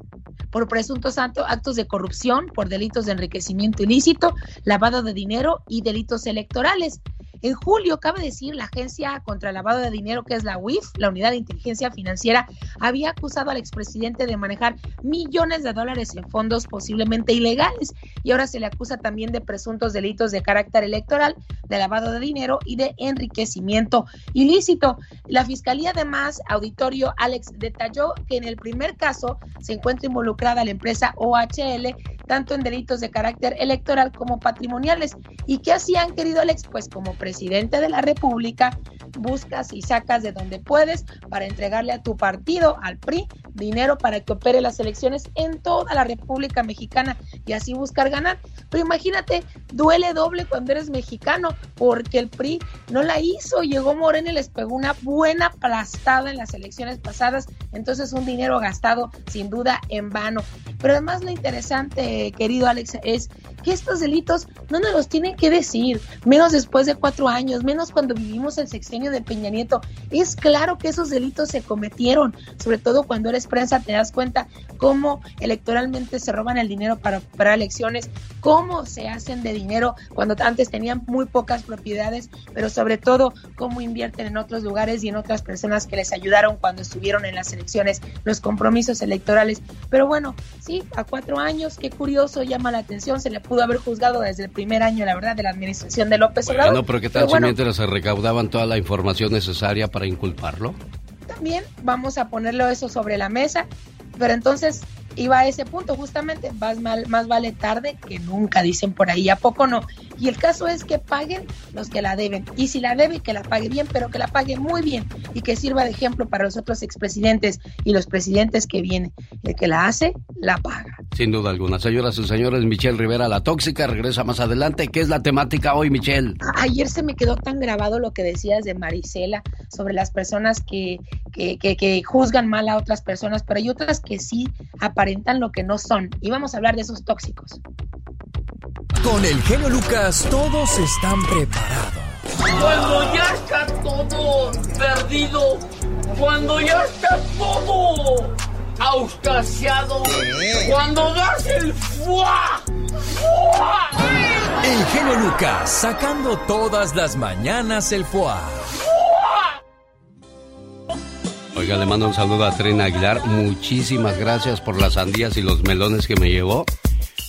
por presuntos actos de corrupción, por delitos de enriquecimiento ilícito, lavado de dinero y delitos electorales. En julio, cabe decir, la Agencia contra el Lavado de Dinero, que es la UIF, la Unidad de Inteligencia Financiera, había acusado al expresidente de manejar millones de dólares en fondos posiblemente ilegales y ahora se le acusa también de presuntos delitos de carácter electoral, de lavado de dinero y de enriquecimiento ilícito. La Fiscalía, además, auditorio Alex, detalló que en el primer caso se encuentra involucrada la empresa OHL, tanto en delitos de carácter electoral como patrimoniales. ¿Y qué hacían, querido Alex? Pues como presidente de la República, buscas y sacas de donde puedes para entregarle a tu partido, al PRI, dinero para que opere las elecciones en toda la República Mexicana y así buscar ganar. Pero imagínate, duele doble cuando eres mexicano, porque el PRI no la hizo, llegó Morena y les pegó una buena aplastada en las elecciones pasadas, entonces un dinero gastado sin duda en vano. Pero además lo interesante, querido Alex, es estos delitos no nos los tienen que decir, menos después de cuatro años, menos cuando vivimos el sexenio de Peña Nieto. Es claro que esos delitos se cometieron, sobre todo cuando eres prensa te das cuenta cómo electoralmente se roban el dinero para, para elecciones, cómo se hacen de dinero cuando antes tenían muy pocas propiedades, pero sobre todo cómo invierten en otros lugares y en otras personas que les ayudaron cuando estuvieron en las elecciones, los compromisos electorales. Pero bueno, sí, a cuatro años, qué curioso, llama la atención, se le pudo haber juzgado desde el primer año, la verdad, de la administración de López Obrador. Bueno, pero ¿qué tal si mientras se recaudaban toda la información necesaria para inculparlo? También vamos a ponerlo eso sobre la mesa, pero entonces iba a ese punto, justamente, más, mal, más vale tarde que nunca, dicen por ahí, ¿a poco no? Y el caso es que paguen los que la deben. Y si la debe, que la pague bien, pero que la pague muy bien y que sirva de ejemplo para los otros expresidentes y los presidentes que vienen. El que la hace, la paga. Sin duda alguna. Señoras y señores, Michelle Rivera, la tóxica, regresa más adelante. ¿Qué es la temática hoy, Michelle? Ayer se me quedó tan grabado lo que decías de Marisela sobre las personas que, que, que, que juzgan mal a otras personas, pero hay otras que sí aparentan lo que no son. Y vamos a hablar de esos tóxicos. Con el genio Lucas todos están preparados. Cuando ya está todo perdido, cuando ya está todo auscasiado, cuando das el fuá, fuá. El genio Lucas sacando todas las mañanas el fuá. Oiga, le mando un saludo a Trina Aguilar. Muchísimas gracias por las sandías y los melones que me llevó.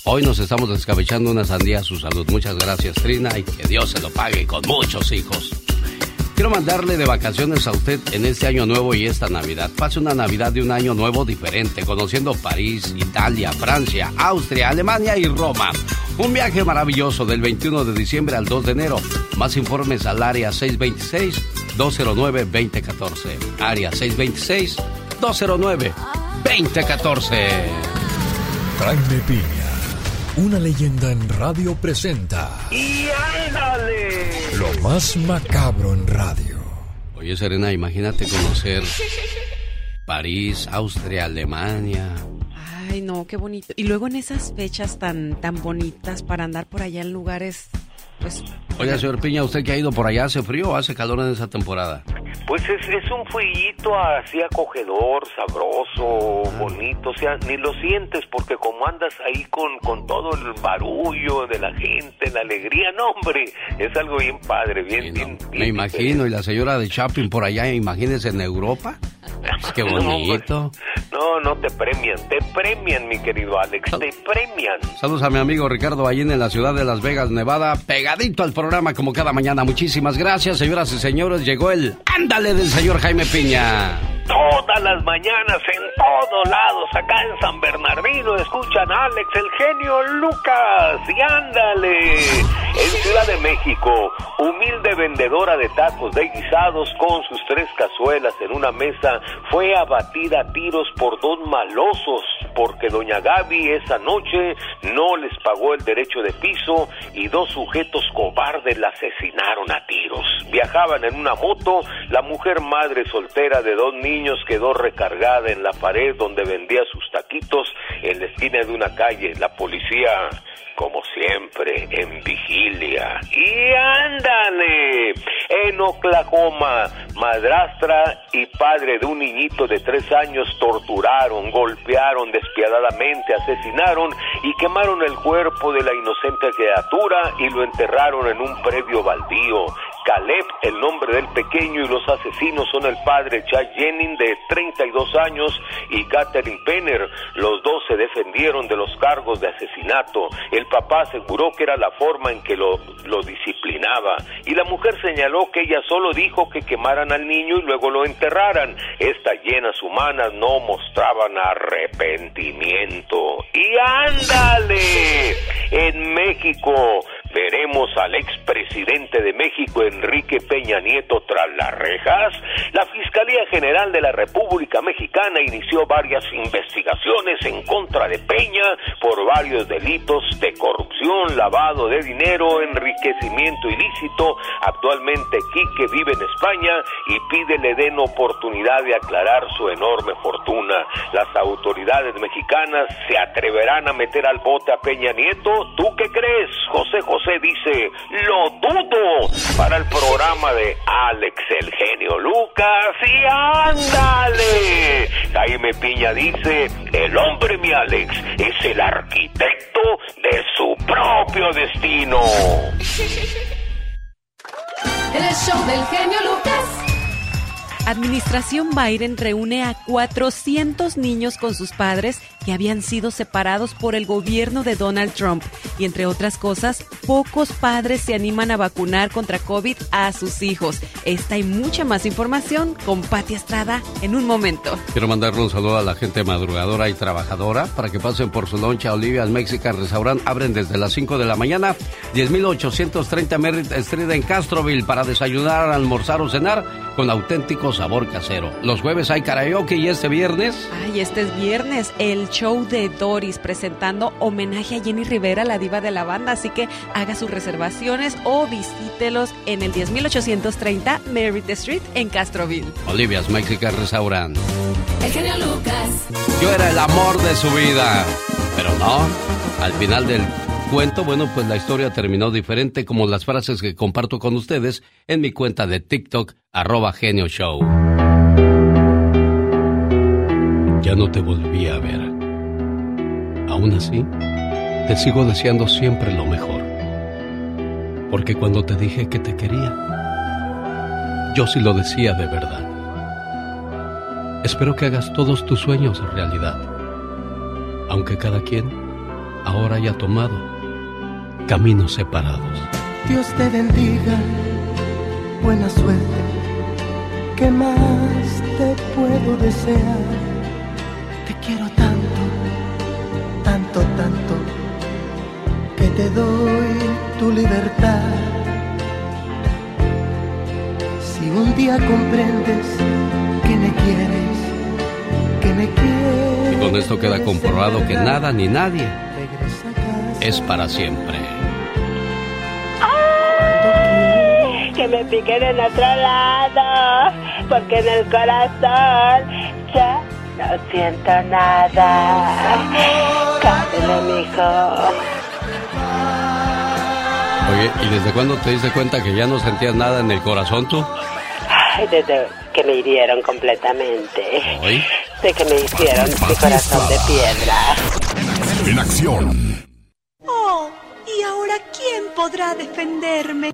Hoy nos estamos descabechando una sandía a su salud. Muchas gracias, Trina, y que Dios se lo pague con muchos hijos. Quiero mandarle de vacaciones a usted en este año nuevo y esta Navidad. Pase una Navidad de un año nuevo diferente, conociendo París, Italia, Francia, Austria, Alemania y Roma. Un viaje maravilloso del 21 de diciembre al 2 de enero. Más informes al área 626-209-2014. Área 626-209-2014. Jaime Piña una leyenda en radio presenta. ¡Y ándale! Lo más macabro en radio. Oye, Serena, imagínate conocer París, Austria, Alemania. Ay, no, qué bonito. Y luego en esas fechas tan, tan bonitas para andar por allá en lugares pues Oye, señor Piña, ¿usted que ha ido por allá hace frío o hace calor en esa temporada? Pues es, es un fueguito así acogedor, sabroso, bonito, o sea, ni lo sientes porque como andas ahí con, con todo el barullo de la gente, la alegría, no hombre, es algo bien padre, bien, bien, bien Me imagino, y la señora de shopping por allá, imagínese en Europa. Pues qué <laughs> bonito. No, no te premian, te premian, mi querido Alex, te premian. Saludos a mi amigo Ricardo Ballín en la ciudad de Las Vegas, Nevada, pegadito al programa como cada mañana. Muchísimas gracias, señoras y señores. Llegó el ándale del señor Jaime Piña. Todas las mañanas en todos lados, acá en San Bernardino, escuchan a Alex, el genio Lucas, y ándale. En Ciudad de México, humilde vendedora de tacos de guisados con sus tres cazuelas en una mesa, fue abatida a tiros por dos malosos, porque doña Gaby esa noche no les pagó el derecho de piso y dos sujetos cobardes la asesinaron a tiros. Viajaban en una moto, la mujer madre soltera de dos niños quedó recargada en la pared donde vendía sus taquitos en la esquina de una calle. La policía, como siempre, en vigilia. Y ándale, en Oklahoma, madrastra y padre de un niñito de tres años torturaron, golpearon despiadadamente, asesinaron y quemaron el cuerpo de la inocente criatura y lo enterraron en un predio baldío. Caleb, el nombre del pequeño, y los asesinos son el padre Chad Jennings, de 32 años, y Catherine Penner. Los dos se defendieron de los cargos de asesinato. El papá aseguró que era la forma en que lo, lo disciplinaba. Y la mujer señaló que ella solo dijo que quemaran al niño y luego lo enterraran. Estas llenas humanas no mostraban arrepentimiento. Y ándale, en México veremos al expresidente de México, Enrique Peña Nieto, tras las rejas. La Fiscalía General de la República Mexicana inició varias investigaciones en contra de Peña por varios delitos de corrupción, lavado de dinero, enriquecimiento ilícito. Actualmente Quique vive en España y pide le den oportunidad de aclarar su enorme fortuna. Las autoridades mexicanas se atreverán a meter al bote a Peña Nieto. ¿Tú qué crees, José José? Dice, lo dudo para el programa de Alex el genio Lucas y ándale. Jaime Piña dice, el hombre mi Alex es el arquitecto de su propio destino. <laughs> El show del genio Lucas. Administración Biden reúne a 400 niños con sus padres que habían sido separados por el gobierno de Donald Trump. Y entre otras cosas, pocos padres se animan a vacunar contra COVID a sus hijos. Esta y mucha más información con Pati Estrada en un momento. Quiero mandarle un saludo a la gente madrugadora y trabajadora para que pasen por su loncha Olivia's Mexican Restaurant. Abren desde las 5 de la mañana, 10.830 Merritt Street en Castroville para desayunar, almorzar o cenar con auténtico sabor casero. Los jueves hay karaoke y este viernes... Ay, este es viernes, el show de Doris presentando homenaje a Jenny Rivera, la diva de la banda. Así que haga sus reservaciones o visítelos en el 10.830 Merritt Street en Castroville. Olivia's Mexican Restaurant. El genio Lucas. Yo era el amor de su vida. Pero no, al final del cuento, bueno, pues la historia terminó diferente como las frases que comparto con ustedes en mi cuenta de TikTok, arroba genio show. Ya no te volví a ver. Aún así, te sigo deseando siempre lo mejor. Porque cuando te dije que te quería, yo sí lo decía de verdad. Espero que hagas todos tus sueños realidad. Aunque cada quien ahora haya tomado caminos separados. Dios te bendiga, buena suerte. ¿Qué más te puedo desear? Te quiero tanto, tanto, tanto, que te doy tu libertad. Si un día comprendes que me quieres, que me quieres. Y con esto queda comprobado que nada ni nadie es para siempre. Que me piquen en otro lado, porque en el corazón ya no siento nada. Cállate, mijo. Oye, ¿y desde cuándo te diste cuenta que ya no sentías nada en el corazón tú? Ay, desde que me hirieron completamente. ¿Hoy? De que me hicieron mi corazón de piedra. En acción. Oh, ¿y ahora quién podrá defenderme?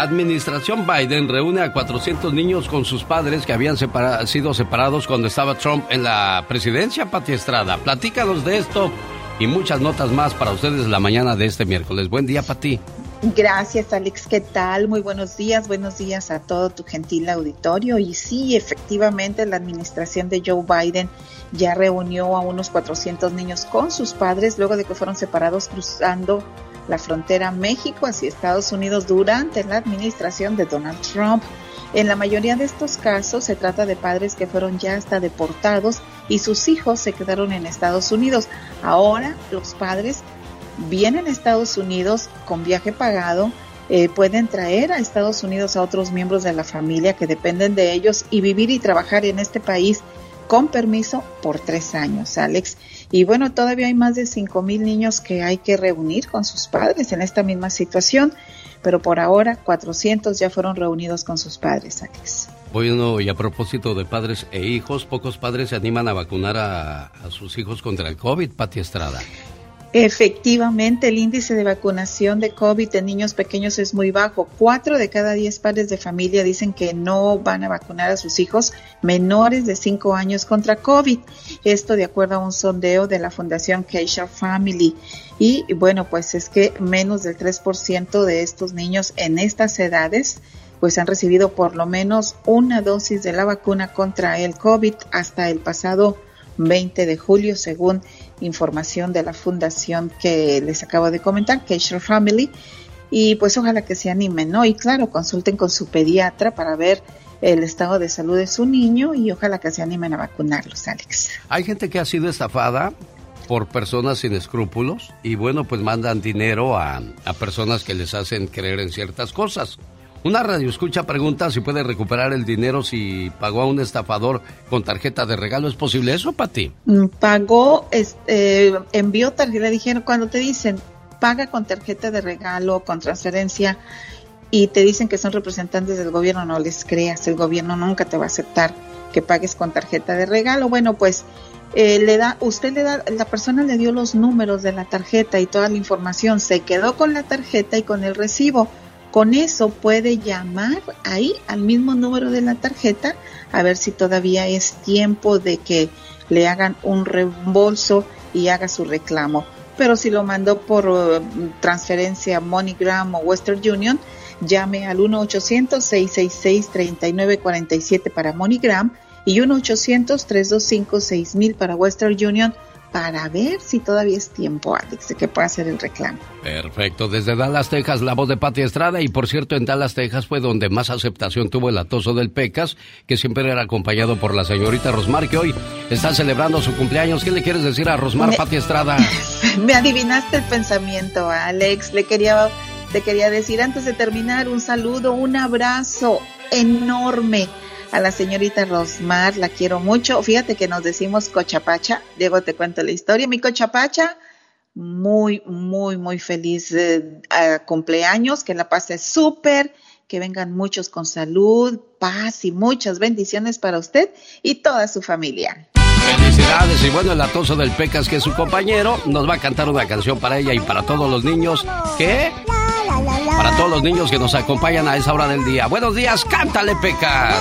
Administración Biden reúne a 400 niños con sus padres que habían sido separados cuando estaba Trump en la presidencia, Pati Estrada. Platícanos de esto y muchas notas más para ustedes la mañana de este miércoles. Buen día, Pati. Gracias, Alex. ¿Qué tal? Muy buenos días. Buenos días a todo tu gentil auditorio. Y sí, efectivamente, la administración de Joe Biden ya reunió a unos 400 niños con sus padres luego de que fueron separados cruzando la frontera México hacia Estados Unidos durante la administración de Donald Trump. En la mayoría de estos casos se trata de padres que fueron ya hasta deportados y sus hijos se quedaron en Estados Unidos. Ahora los padres vienen a Estados Unidos con viaje pagado, eh, pueden traer a Estados Unidos a otros miembros de la familia que dependen de ellos y vivir y trabajar en este país con permiso por tres años, Alex. Y bueno, todavía hay más de cinco mil niños que hay que reunir con sus padres en esta misma situación, pero por ahora 400 ya fueron reunidos con sus padres, Alex. Bueno, y a propósito de padres e hijos, pocos padres se animan a vacunar a, a sus hijos contra el COVID, Pati Estrada. Efectivamente, el índice de vacunación de COVID en niños pequeños es muy bajo. Cuatro de cada diez padres de familia dicen que no van a vacunar a sus hijos menores de cinco años contra COVID. Esto de acuerdo a un sondeo de la Fundación Keisha Family. Y bueno, pues es que menos del 3% de estos niños en estas edades pues han recibido por lo menos una dosis de la vacuna contra el COVID hasta el pasado 20 de julio, según información de la fundación que les acabo de comentar, Keisha Family. Y pues ojalá que se animen, ¿no? Y claro, consulten con su pediatra para ver el estado de salud de su niño y ojalá que se animen a vacunarlos, Alex. Hay gente que ha sido estafada por personas sin escrúpulos y bueno, pues mandan dinero a, a personas que les hacen creer en ciertas cosas. Una radio escucha pregunta si puede recuperar el dinero si pagó a un estafador con tarjeta de regalo. ¿Es posible eso, Pati? Mm, Pagó, este, envió tarjeta, dijeron, cuando te dicen paga con tarjeta de regalo, con transferencia, y te dicen que son representantes del gobierno, no les creas, el gobierno nunca te va a aceptar que pagues con tarjeta de regalo. Bueno, pues eh, le da, usted le da, la persona le dio los números de la tarjeta y toda la información, se quedó con la tarjeta y con el recibo. Con eso puede llamar ahí al mismo número de la tarjeta a ver si todavía es tiempo de que le hagan un reembolso y haga su reclamo. Pero si lo mandó por uh, transferencia MoneyGram o Western Union, llame al 1-800-666-3947 para MoneyGram y 1-800-325-6000 para Western Union para ver si todavía es tiempo, Alex, de que pueda hacer el reclamo. Perfecto. Desde Dallas, Texas, la voz de Pati Estrada. Y por cierto, en Dallas, Texas fue donde más aceptación tuvo el atoso del Pecas, que siempre era acompañado por la señorita Rosmar, que hoy está celebrando su cumpleaños. ¿Qué le quieres decir a Rosmar, Me- Pati Estrada? <laughs> Me adivinaste el pensamiento, Alex. Le quería, te quería decir antes de terminar un saludo, un abrazo enorme a la señorita Rosmar. La quiero mucho. Fíjate que nos decimos Cochapacha. Diego, te cuento la historia. Mi Cochapacha, muy, muy, muy feliz eh, cumpleaños. Que la pase súper. Que vengan muchos con salud, paz y muchas bendiciones para usted y toda su familia. Felicidades. Y bueno, el atoso del Pecas, que es su compañero, nos va a cantar una canción para ella y para todos los niños. ¿Qué? Para todos los niños que nos acompañan a esa hora del día. Buenos días, cántale, Pecas.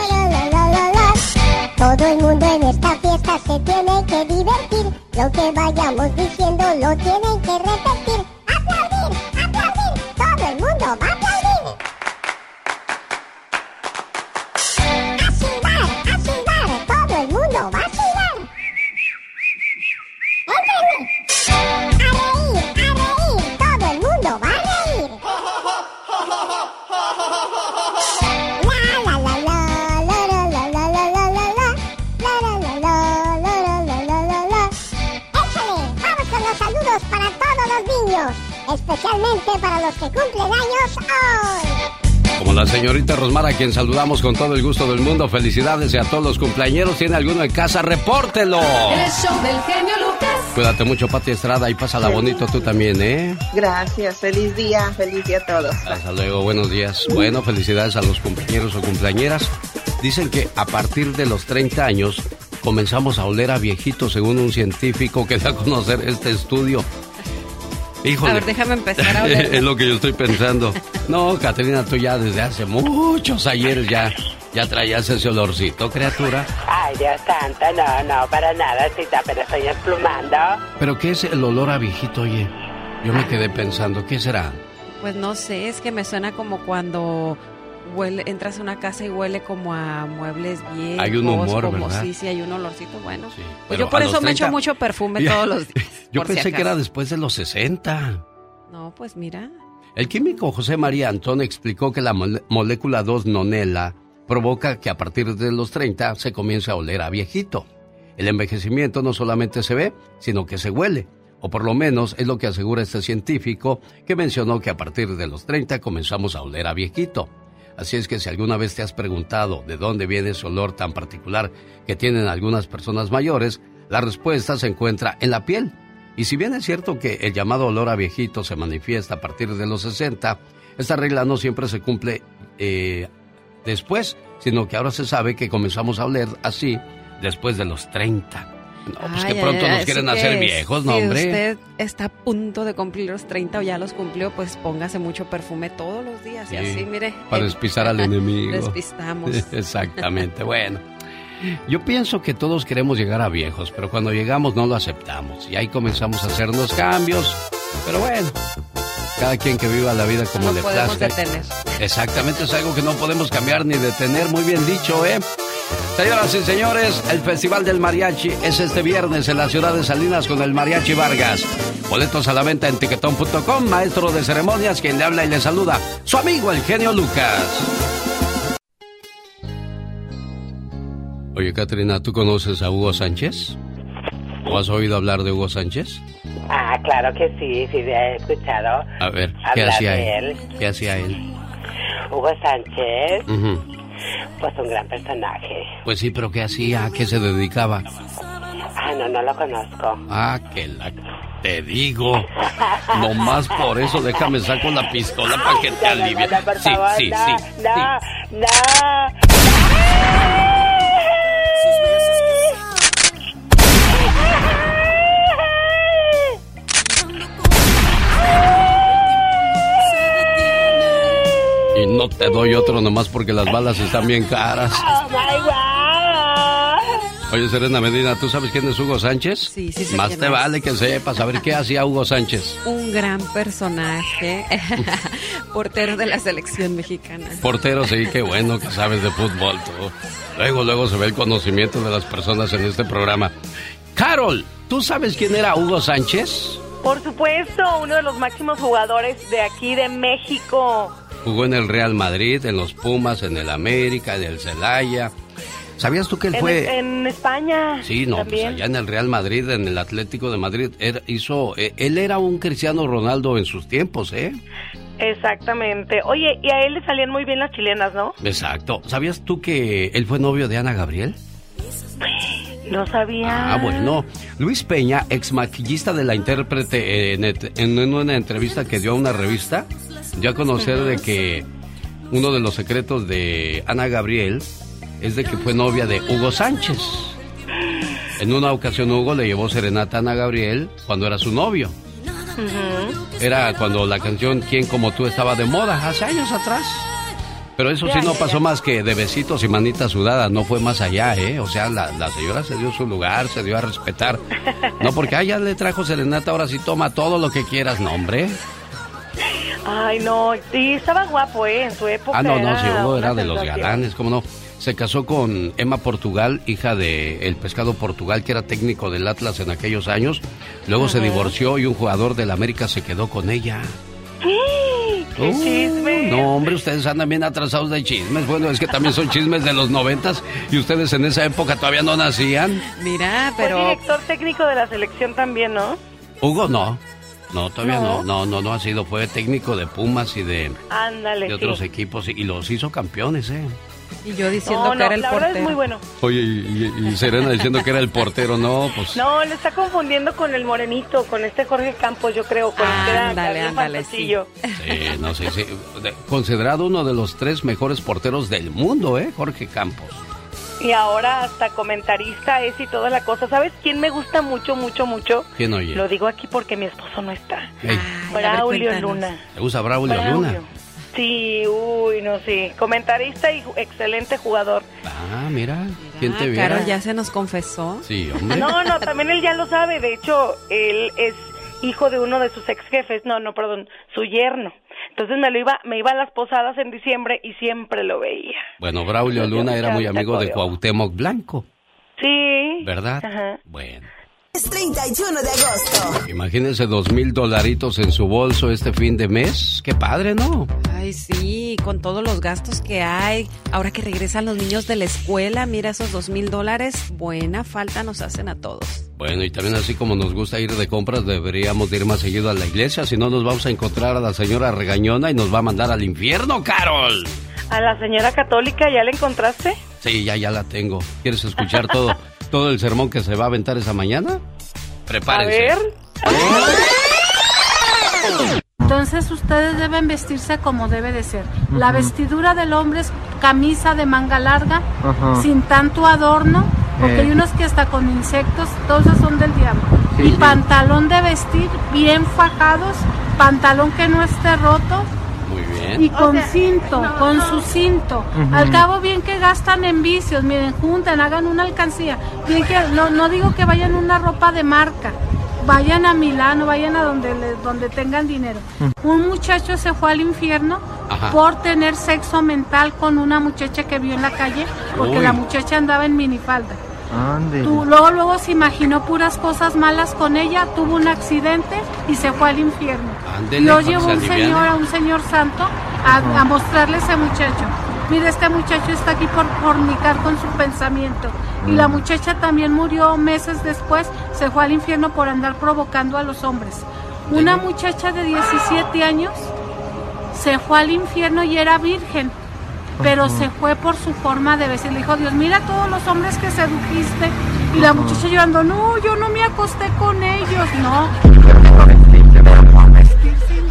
Todo el mundo en esta fiesta se tiene que divertir. Lo que vayamos diciendo lo tienen que repetir. ¡Aplaudir! ¡Aplaudir! Todo el mundo va especialmente para los que cumplen años hoy. Como la señorita Rosmar, a quien saludamos con todo el gusto del mundo. Felicidades y a todos los cumpleañeros. ¿Tiene alguno en casa? ¡Repórtelo! El show del genio Lucas. Cuídate mucho, Pati Estrada, y pásala bonito tú también, ¿eh? Gracias, feliz día, feliz día a todos. Hasta luego, buenos días. Bueno, felicidades a los compañeros o cumpleañeras. Dicen que a partir de los 30 años comenzamos a oler a viejitos, según un científico que da a conocer este estudio. Híjole. A ver, déjame empezar a oler. <laughs> es lo que yo estoy pensando. No, Caterina, tú ya desde hace muchos ayeres ya, ya traías ese olorcito, criatura. Ay, Dios santo, no, no, para nada, cita, pero estoy desplumando. ¿Pero qué es el olor a viejito, oye? Yo me quedé pensando, ¿qué será? Pues no sé, es que me suena como cuando huele, entras a una casa y huele como a muebles viejos. Hay un humor, como, ¿verdad? Sí, sí, hay un olorcito bueno. Pues yo por eso me echo 30 mucho perfume Ya. todos los <laughs> días. Yo si pensé que era después de los 60. No, pues mira. El químico José María Antón explicó que la molécula 2-nonela provoca que a partir de los 30 se comience a oler a viejito. El envejecimiento no solamente se ve, sino que se huele. O por lo menos es lo que asegura este científico que mencionó que a partir de los 30 comenzamos a oler a viejito. Así es que si alguna vez te has preguntado de dónde viene ese olor tan particular que tienen algunas personas mayores, la respuesta se encuentra en la piel. Y si bien es cierto que el llamado olor a viejito se manifiesta a partir de los 60, esta regla no siempre se cumple eh, después, sino que ahora se sabe que comenzamos a oler así después de los 30. No, pues Ay, que pronto ay, nos quieren hacer viejos, ¿no, si hombre? usted está a punto de cumplir los 30 o ya los cumplió, pues póngase mucho perfume todos los días. Y Sí, así, mire. Para eh, despistar al <laughs> enemigo. Despistamos. <laughs> Exactamente, bueno. Yo pienso que todos queremos llegar a viejos, pero cuando llegamos no lo aceptamos. Y ahí comenzamos a hacernos cambios. Pero bueno, cada quien que viva la vida como No le podemos plazca. detener. Exactamente, es algo que no podemos cambiar ni detener. Muy bien dicho, ¿eh? Señoras y señores, el Festival del Mariachi es este viernes en la ciudad de Salinas con el Mariachi Vargas. Boletos a la venta en tiquetón.com, maestro de ceremonias, quien le habla y le saluda, su amigo el genio Lucas. Oye, Katrina, ¿tú conoces a Hugo Sánchez? ¿O has oído hablar de Hugo Sánchez? Ah, claro que sí, sí, he escuchado. A ver, ¿qué hacía él? él. ¿Qué hacía él? Hugo Sánchez, Ujú. pues un gran personaje. Pues sí, pero ¿qué hacía? ¿A qué se dedicaba? Ah, no, no lo conozco. Ah, que la... Te digo. Nomás por eso déjame saco la pistola para que te no, alivie. no, por Sí, sí, no, sí. No, no. Y no te doy otro nomás porque las balas están bien caras. Oh my God. Oye, Serena Medina, ¿tú sabes quién es Hugo Sánchez? Sí, sí sé Más te es. vale que sepas. A ver, ¿qué hacía Hugo Sánchez? Un gran personaje, <laughs> portero de la selección mexicana. Portero, sí, qué bueno que sabes de fútbol tú. Luego, luego se ve el conocimiento de las personas en este programa. Carol, ¿tú sabes quién era Hugo Sánchez? Por supuesto, uno de los máximos jugadores de aquí de México. Jugó en el Real Madrid, en los Pumas, en el América, en el Celaya. ¿Sabías tú que él En, fue... en España. Sí, no, pues allá en el Real Madrid, en el Atlético de Madrid, era- hizo, eh, él era un Cristiano Ronaldo en sus tiempos, ¿eh? Exactamente. Oye, y a él le salían muy bien las chilenas, ¿no? Exacto. ¿Sabías tú que él fue novio de Ana Gabriel? No sabía. Ah, bueno. Luis Peña, ex maquillista de la intérprete, eh, en, en una entrevista que dio a una revista, dio a conocer de que uno de los secretos de Ana Gabriel es de que fue novia de Hugo Sánchez. En una ocasión Hugo le llevó serenata a Ana Gabriel cuando era su novio. Era cuando la canción ¿Quién como tú estaba de moda, hace años atrás. Pero eso sí no pasó más que de besitos y manitas sudadas, no fue más allá, ¿eh? O sea, la, la señora se dio su lugar, se dio a respetar. No, porque ah, ya le trajo serenata, ahora sí toma todo lo que quieras, no, hombre. Ay, no, sí, estaba guapo, ¿eh? En su época. Ah, no, no, sí, Hugo era de los galanes, ¿cómo no? Se casó con Emma Portugal, hija de el pescado Portugal, que era técnico del Atlas en aquellos años. Luego se divorció y un jugador del América se quedó con ella. <gasps> ¡Qué Uh, chisme! No, hombre, ustedes andan bien atrasados de chismes. Bueno, es que también son chismes de los noventas y ustedes en esa época todavía no nacían. Mira, Fue pero director técnico de la selección también, ¿no? Hugo no. No, todavía no. No. No, no, no ha sido. Fue técnico de Pumas y de, Ándale, de otros sí. equipos y, y los hizo campeones, ¿eh? Y yo diciendo No, que no, era el la verdad portero. es muy bueno. Oye, y, y- y Serena diciendo que era el portero, no, pues. No, le está confundiendo con el morenito, con este Jorge Campos, yo creo, con el que era Ándale, Gabriel ándale, Fantasillo. Sí, no sé, sí. De- Considerado uno de los tres mejores porteros del mundo, ¿eh? Jorge Campos. Y ahora hasta comentarista es y toda la cosa. ¿Sabes quién me gusta mucho, mucho, mucho? ¿Quién oye? Lo digo aquí porque mi esposo no está. Braulio. Luna. ¿Te gusta Braulio Braulio. Luna? Sí, uy, no, sí. Comentarista y excelente jugador. Ah, mira, ¿quién te Ah, viera? Caro ya se nos confesó. Sí, hombre. No, no, también él ya lo sabe. De hecho, él es hijo de uno de sus ex jefes. No, no, perdón, su yerno. Entonces me lo iba, me iba a las posadas en diciembre y siempre lo veía. Bueno, Braulio Luna era muy amigo de Cuauhtémoc Blanco, Sí. ¿verdad? Ajá. Bueno. Es 31 de agosto. Imagínense dos mil dolaritos en su bolso este fin de mes. Qué padre, ¿no? Ay, sí, con todos los gastos que hay. Ahora que regresan los niños de la escuela, mira esos dos mil dólares. Buena falta nos hacen a todos. Bueno, y también así como nos gusta ir de compras, deberíamos de ir más seguido a la iglesia, si no nos vamos a encontrar a la señora regañona y nos va a mandar al infierno, Carol. A la señora católica, ¿ya la encontraste? Sí, ya, ya la tengo. ¿Quieres escuchar todo, <laughs> todo el sermón que se va a aventar esa mañana? Prepárense. A ver. Entonces ustedes deben vestirse como debe de ser. La vestidura del hombre es camisa de manga larga, sin tanto adorno, porque Eh. hay unos que hasta con insectos, todos esos son del diablo. Sí, y sí. pantalón de vestir bien fajados, pantalón que no esté roto Y con cinto, con su cinto. Al cabo bien que gastan en vicios, miren, juntan, hagan una alcancía. Bien que no, no digo que vayan una ropa de marca. Vayan a Milano, vayan a donde le- donde tengan dinero. Un muchacho se fue al infierno Ajá. por tener sexo mental con una muchacha que vio en la calle, porque Uy. la muchacha andaba en minifalda. Tú- luego, luego se imaginó puras cosas malas con ella, tuvo un accidente y se fue al infierno. Ándele, que llevó un señor, a un señor santo, a, a mostrarle a ese muchacho. Mira, este muchacho está aquí por fornicar con su pensamiento. Y la muchacha también murió meses después, se fue al infierno por andar provocando a los hombres. Una muchacha de 17 años se fue al infierno y era virgen, pero se fue por su forma de vestir. Le dijo Dios, mira todos los hombres que sedujiste. Y la muchacha llorando, no, yo no me acosté con ellos, no.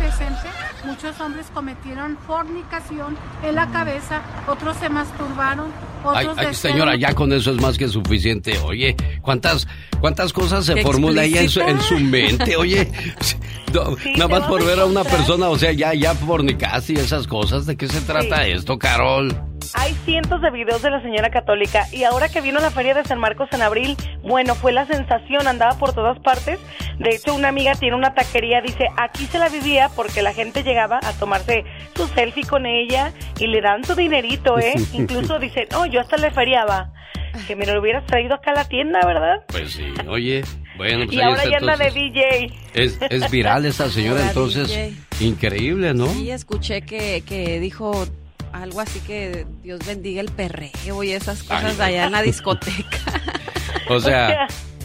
Indecente, muchos hombres cometieron fornicación en la cabeza, otros se masturbaron, otros ay, señora, ya con eso es más que suficiente. Oye, ¿cuántas, cuántas cosas se formula ella en su, en su mente? Oye, <laughs> no, Sí, nada más por ver a una persona, o sea, ya, ya fornicaste y esas cosas. ¿De qué se trata Sí. esto, Carol? Hay cientos de videos de la señora católica y ahora que vino a la feria de San Marcos en abril, bueno, fue la sensación, andaba por todas partes. De hecho, una amiga tiene una taquería, dice, aquí se la vivía porque la gente llegaba a tomarse su selfie con ella y le dan su dinerito, ¿eh? Incluso dice, no, yo hasta le feriaba. Que me lo hubieras traído acá a la tienda, ¿verdad? Pues sí, oye, bueno, pues y ahora está ya anda de. DJ. Es, es viral esta señora, <laughs> Ahora entonces, DJ. increíble, ¿no? Sí, escuché que, que dijo algo así que Dios bendiga el perreo y esas cosas Ay. allá en la discoteca. <laughs> O sea, <laughs>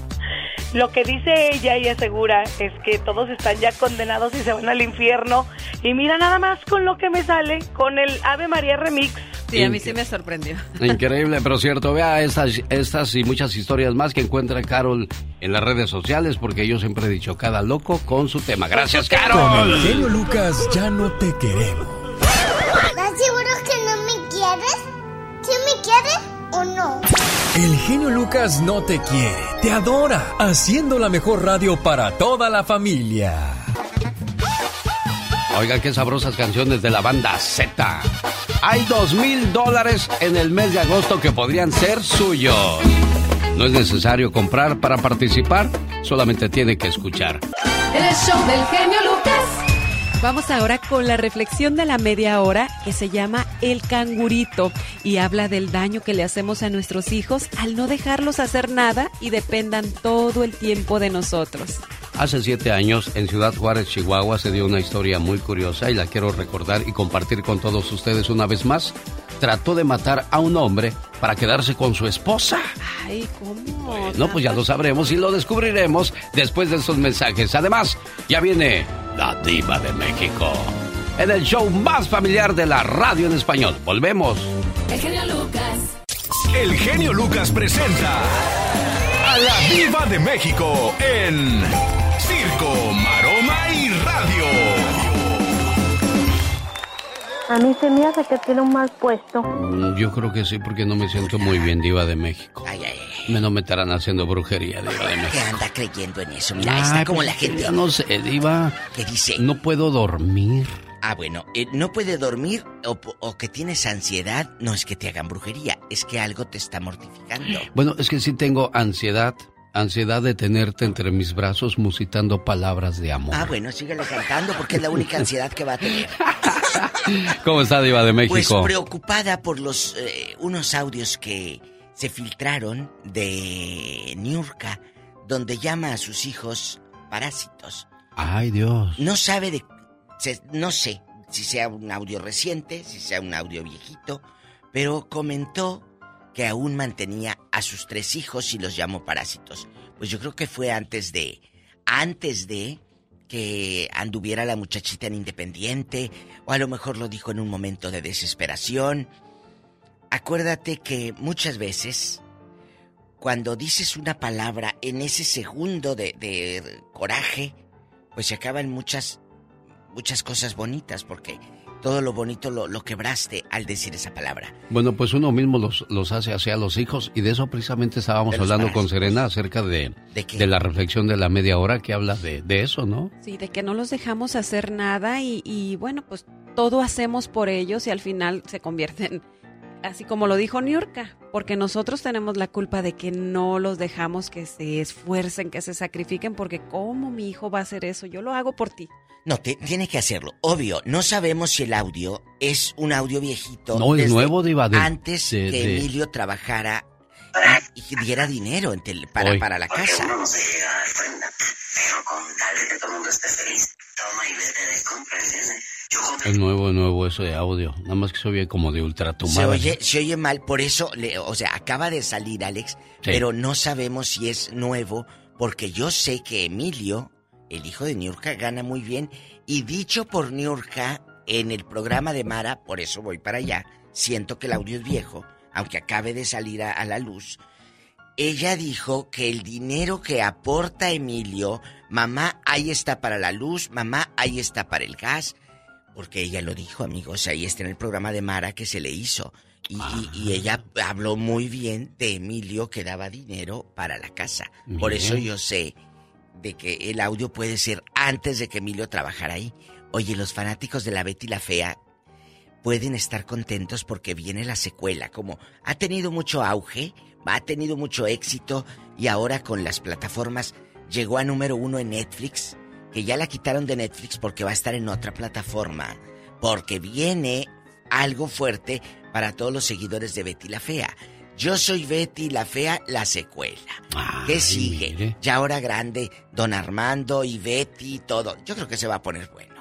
Lo que dice ella y asegura es que todos están ya condenados y se van al infierno. Y mira nada más con lo que me sale, con el Ave María Remix. Sí, a mí sí me sorprendió. <laughs> increíble, pero cierto. Vea estas, estas y muchas historias más que encuentra Carol en las redes sociales, porque yo siempre he dicho, cada loco con su tema. Gracias, Con Carol. el genio Lucas ya no te queremos. ¿Estás seguro que no me quieres? ¿Sí me quieres o no? El genio Lucas no te quiere, te adora, haciendo la mejor radio para toda la familia. Oigan qué sabrosas canciones de la banda Z. Hay dos mil dólares en el mes de agosto que podrían ser suyos. No es necesario comprar para participar, solamente tiene que escuchar. El show del genio Lucas. Vamos ahora con la reflexión de la media hora que se llama El cangurito y habla del daño que le hacemos a nuestros hijos al no dejarlos hacer nada y dependan todo el tiempo de nosotros. Hace siete años, en Ciudad Juárez, Chihuahua, se dio una historia muy curiosa y la quiero recordar y compartir con todos ustedes una vez más. Trató de matar a un hombre para quedarse con su esposa. Ay, ¿cómo? No, pues ya lo sabremos y lo descubriremos después de estos mensajes. Además, ya viene la diva de México. en el show más familiar de la radio en español. Volvemos. El genio Lucas. El genio Lucas presenta a la Diva de México en Circo, Maroma y Radio. A mí se me hace que tiene un mal puesto. Mm, Yo creo que sí, porque no me siento muy bien, Diva de México. Me no me estarán haciendo brujería, Diva de ¿Qué México. anda creyendo en eso? Mira, está Ay, como pues, la gente. ya no sé, Diva. ¿Qué dice? No puedo dormir. Ah, bueno, eh, no puede dormir o, que tienes ansiedad, no es que te hagan brujería, es que algo te está mortificando. Bueno, es que sí tengo ansiedad. Ansiedad de tenerte entre mis brazos musitando palabras de amor. Ah, bueno, síguele cantando porque es la única ansiedad que va a tener. <laughs> ¿Cómo está Diva de Pues México? preocupada por los eh, unos audios que se filtraron de Niurka, donde llama a sus hijos parásitos. Ay, Dios. No sabe de... no sé si sea un audio reciente, si sea un audio viejito, pero comentó que aún mantenía a sus tres hijos y los llamó parásitos. Pues yo creo que fue antes de... Antes de que anduviera la muchachita en Independiente, o a lo mejor lo dijo en un momento de desesperación. Acuérdate que muchas veces, cuando dices una palabra en ese segundo de, de coraje, pues se acaban muchas, muchas cosas bonitas, porque todo lo bonito lo, lo quebraste al decir esa palabra. Bueno, pues uno mismo los, los hace hacia los hijos y de eso precisamente estábamos hablando con parásitos. Serena acerca de, ¿De de la reflexión de la media hora que habla de, de eso, ¿no? Sí, de que no los dejamos hacer nada y, y, bueno, pues todo hacemos por ellos y al final se convierten, así como lo dijo Niurka, porque nosotros tenemos la culpa de que no los dejamos que se esfuercen, que se sacrifiquen, porque ¿cómo mi hijo va a hacer eso? Yo lo hago por ti. No, te- tiene que hacerlo. Obvio, no sabemos si el audio es un audio viejito. No, es nuevo, Diva, de- antes de- que de- Emilio trabajara y, y diera dinero en para, Hoy. para la casa. Uno no se llega a dar cuenta, pero con tal de que todo el mundo esté feliz, toma y vete de compras, ¿entiendes? Yo compré Es nuevo, es nuevo eso de audio. Nada más que se oye como de Se ultratumada. oye, se oye mal, por eso, le- o sea, acaba de salir Alex, pero no sabemos si es nuevo, porque yo sé que Emilio, el hijo de Niurka, gana muy bien, y dicho por Niurka en el programa de Mara, por eso voy para allá, siento que el audio es viejo, aunque acabe de salir a, a la luz. Ella dijo que el dinero que aporta Emilio, mamá, ahí está para la luz, mamá, ahí está para el gas, porque ella lo dijo, amigos, ahí está en el programa de Mara que se le hizo. Y, y- y ella habló muy bien de Emilio que daba dinero para la casa. Por eso yo sé de que el audio puede ser antes de que Emilio trabajara ahí. Oye, los fanáticos de la Betty la Fea pueden estar contentos porque viene la secuela. Como ha tenido mucho auge, ha tenido mucho éxito y ahora con las plataformas llegó a número uno en Netflix, que ya la quitaron de Netflix porque va a estar en otra plataforma. Porque viene algo fuerte para todos los seguidores de Betty la Fea. Yo soy Betty la Fea, la secuela. ¿Qué sigue? mire. Ya ahora grande, Don Armando y Betty, todo. Yo creo que se va a poner bueno.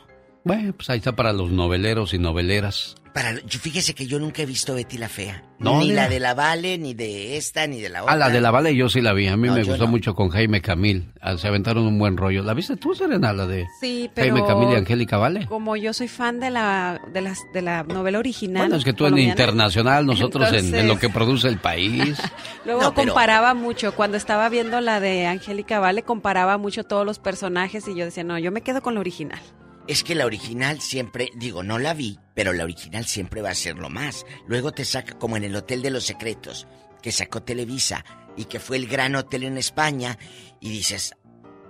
Bueno, pues ahí está para los noveleros y noveleras. Para, yo- fíjese que yo nunca he visto Betty la Fea. No, ni mira. la de la Vale, ni de esta, ni de la otra. Ah, la de la Vale yo sí la vi. A mí No, me gustó no. mucho con Jaime Camil. Ah, Se aventaron un buen rollo. ¿La viste tú, Serena, la de Sí, pero... Jaime Camil y Angélica Vale? Como yo soy fan de la, de las, de la novela original. Bueno, es que tú en colombiana, internacional, nosotros en- en, lo que produce el país. <laughs> Luego No, pero- comparaba mucho, cuando estaba viendo la de Angélica Vale, comparaba mucho todos los personajes y yo decía, no, yo me quedo con la original. Es que la original siempre, digo, no la vi, pero la original siempre va a ser lo más. Luego te saca como en el Hotel de los Secretos, que sacó Televisa y que fue el gran hotel en España, y dices,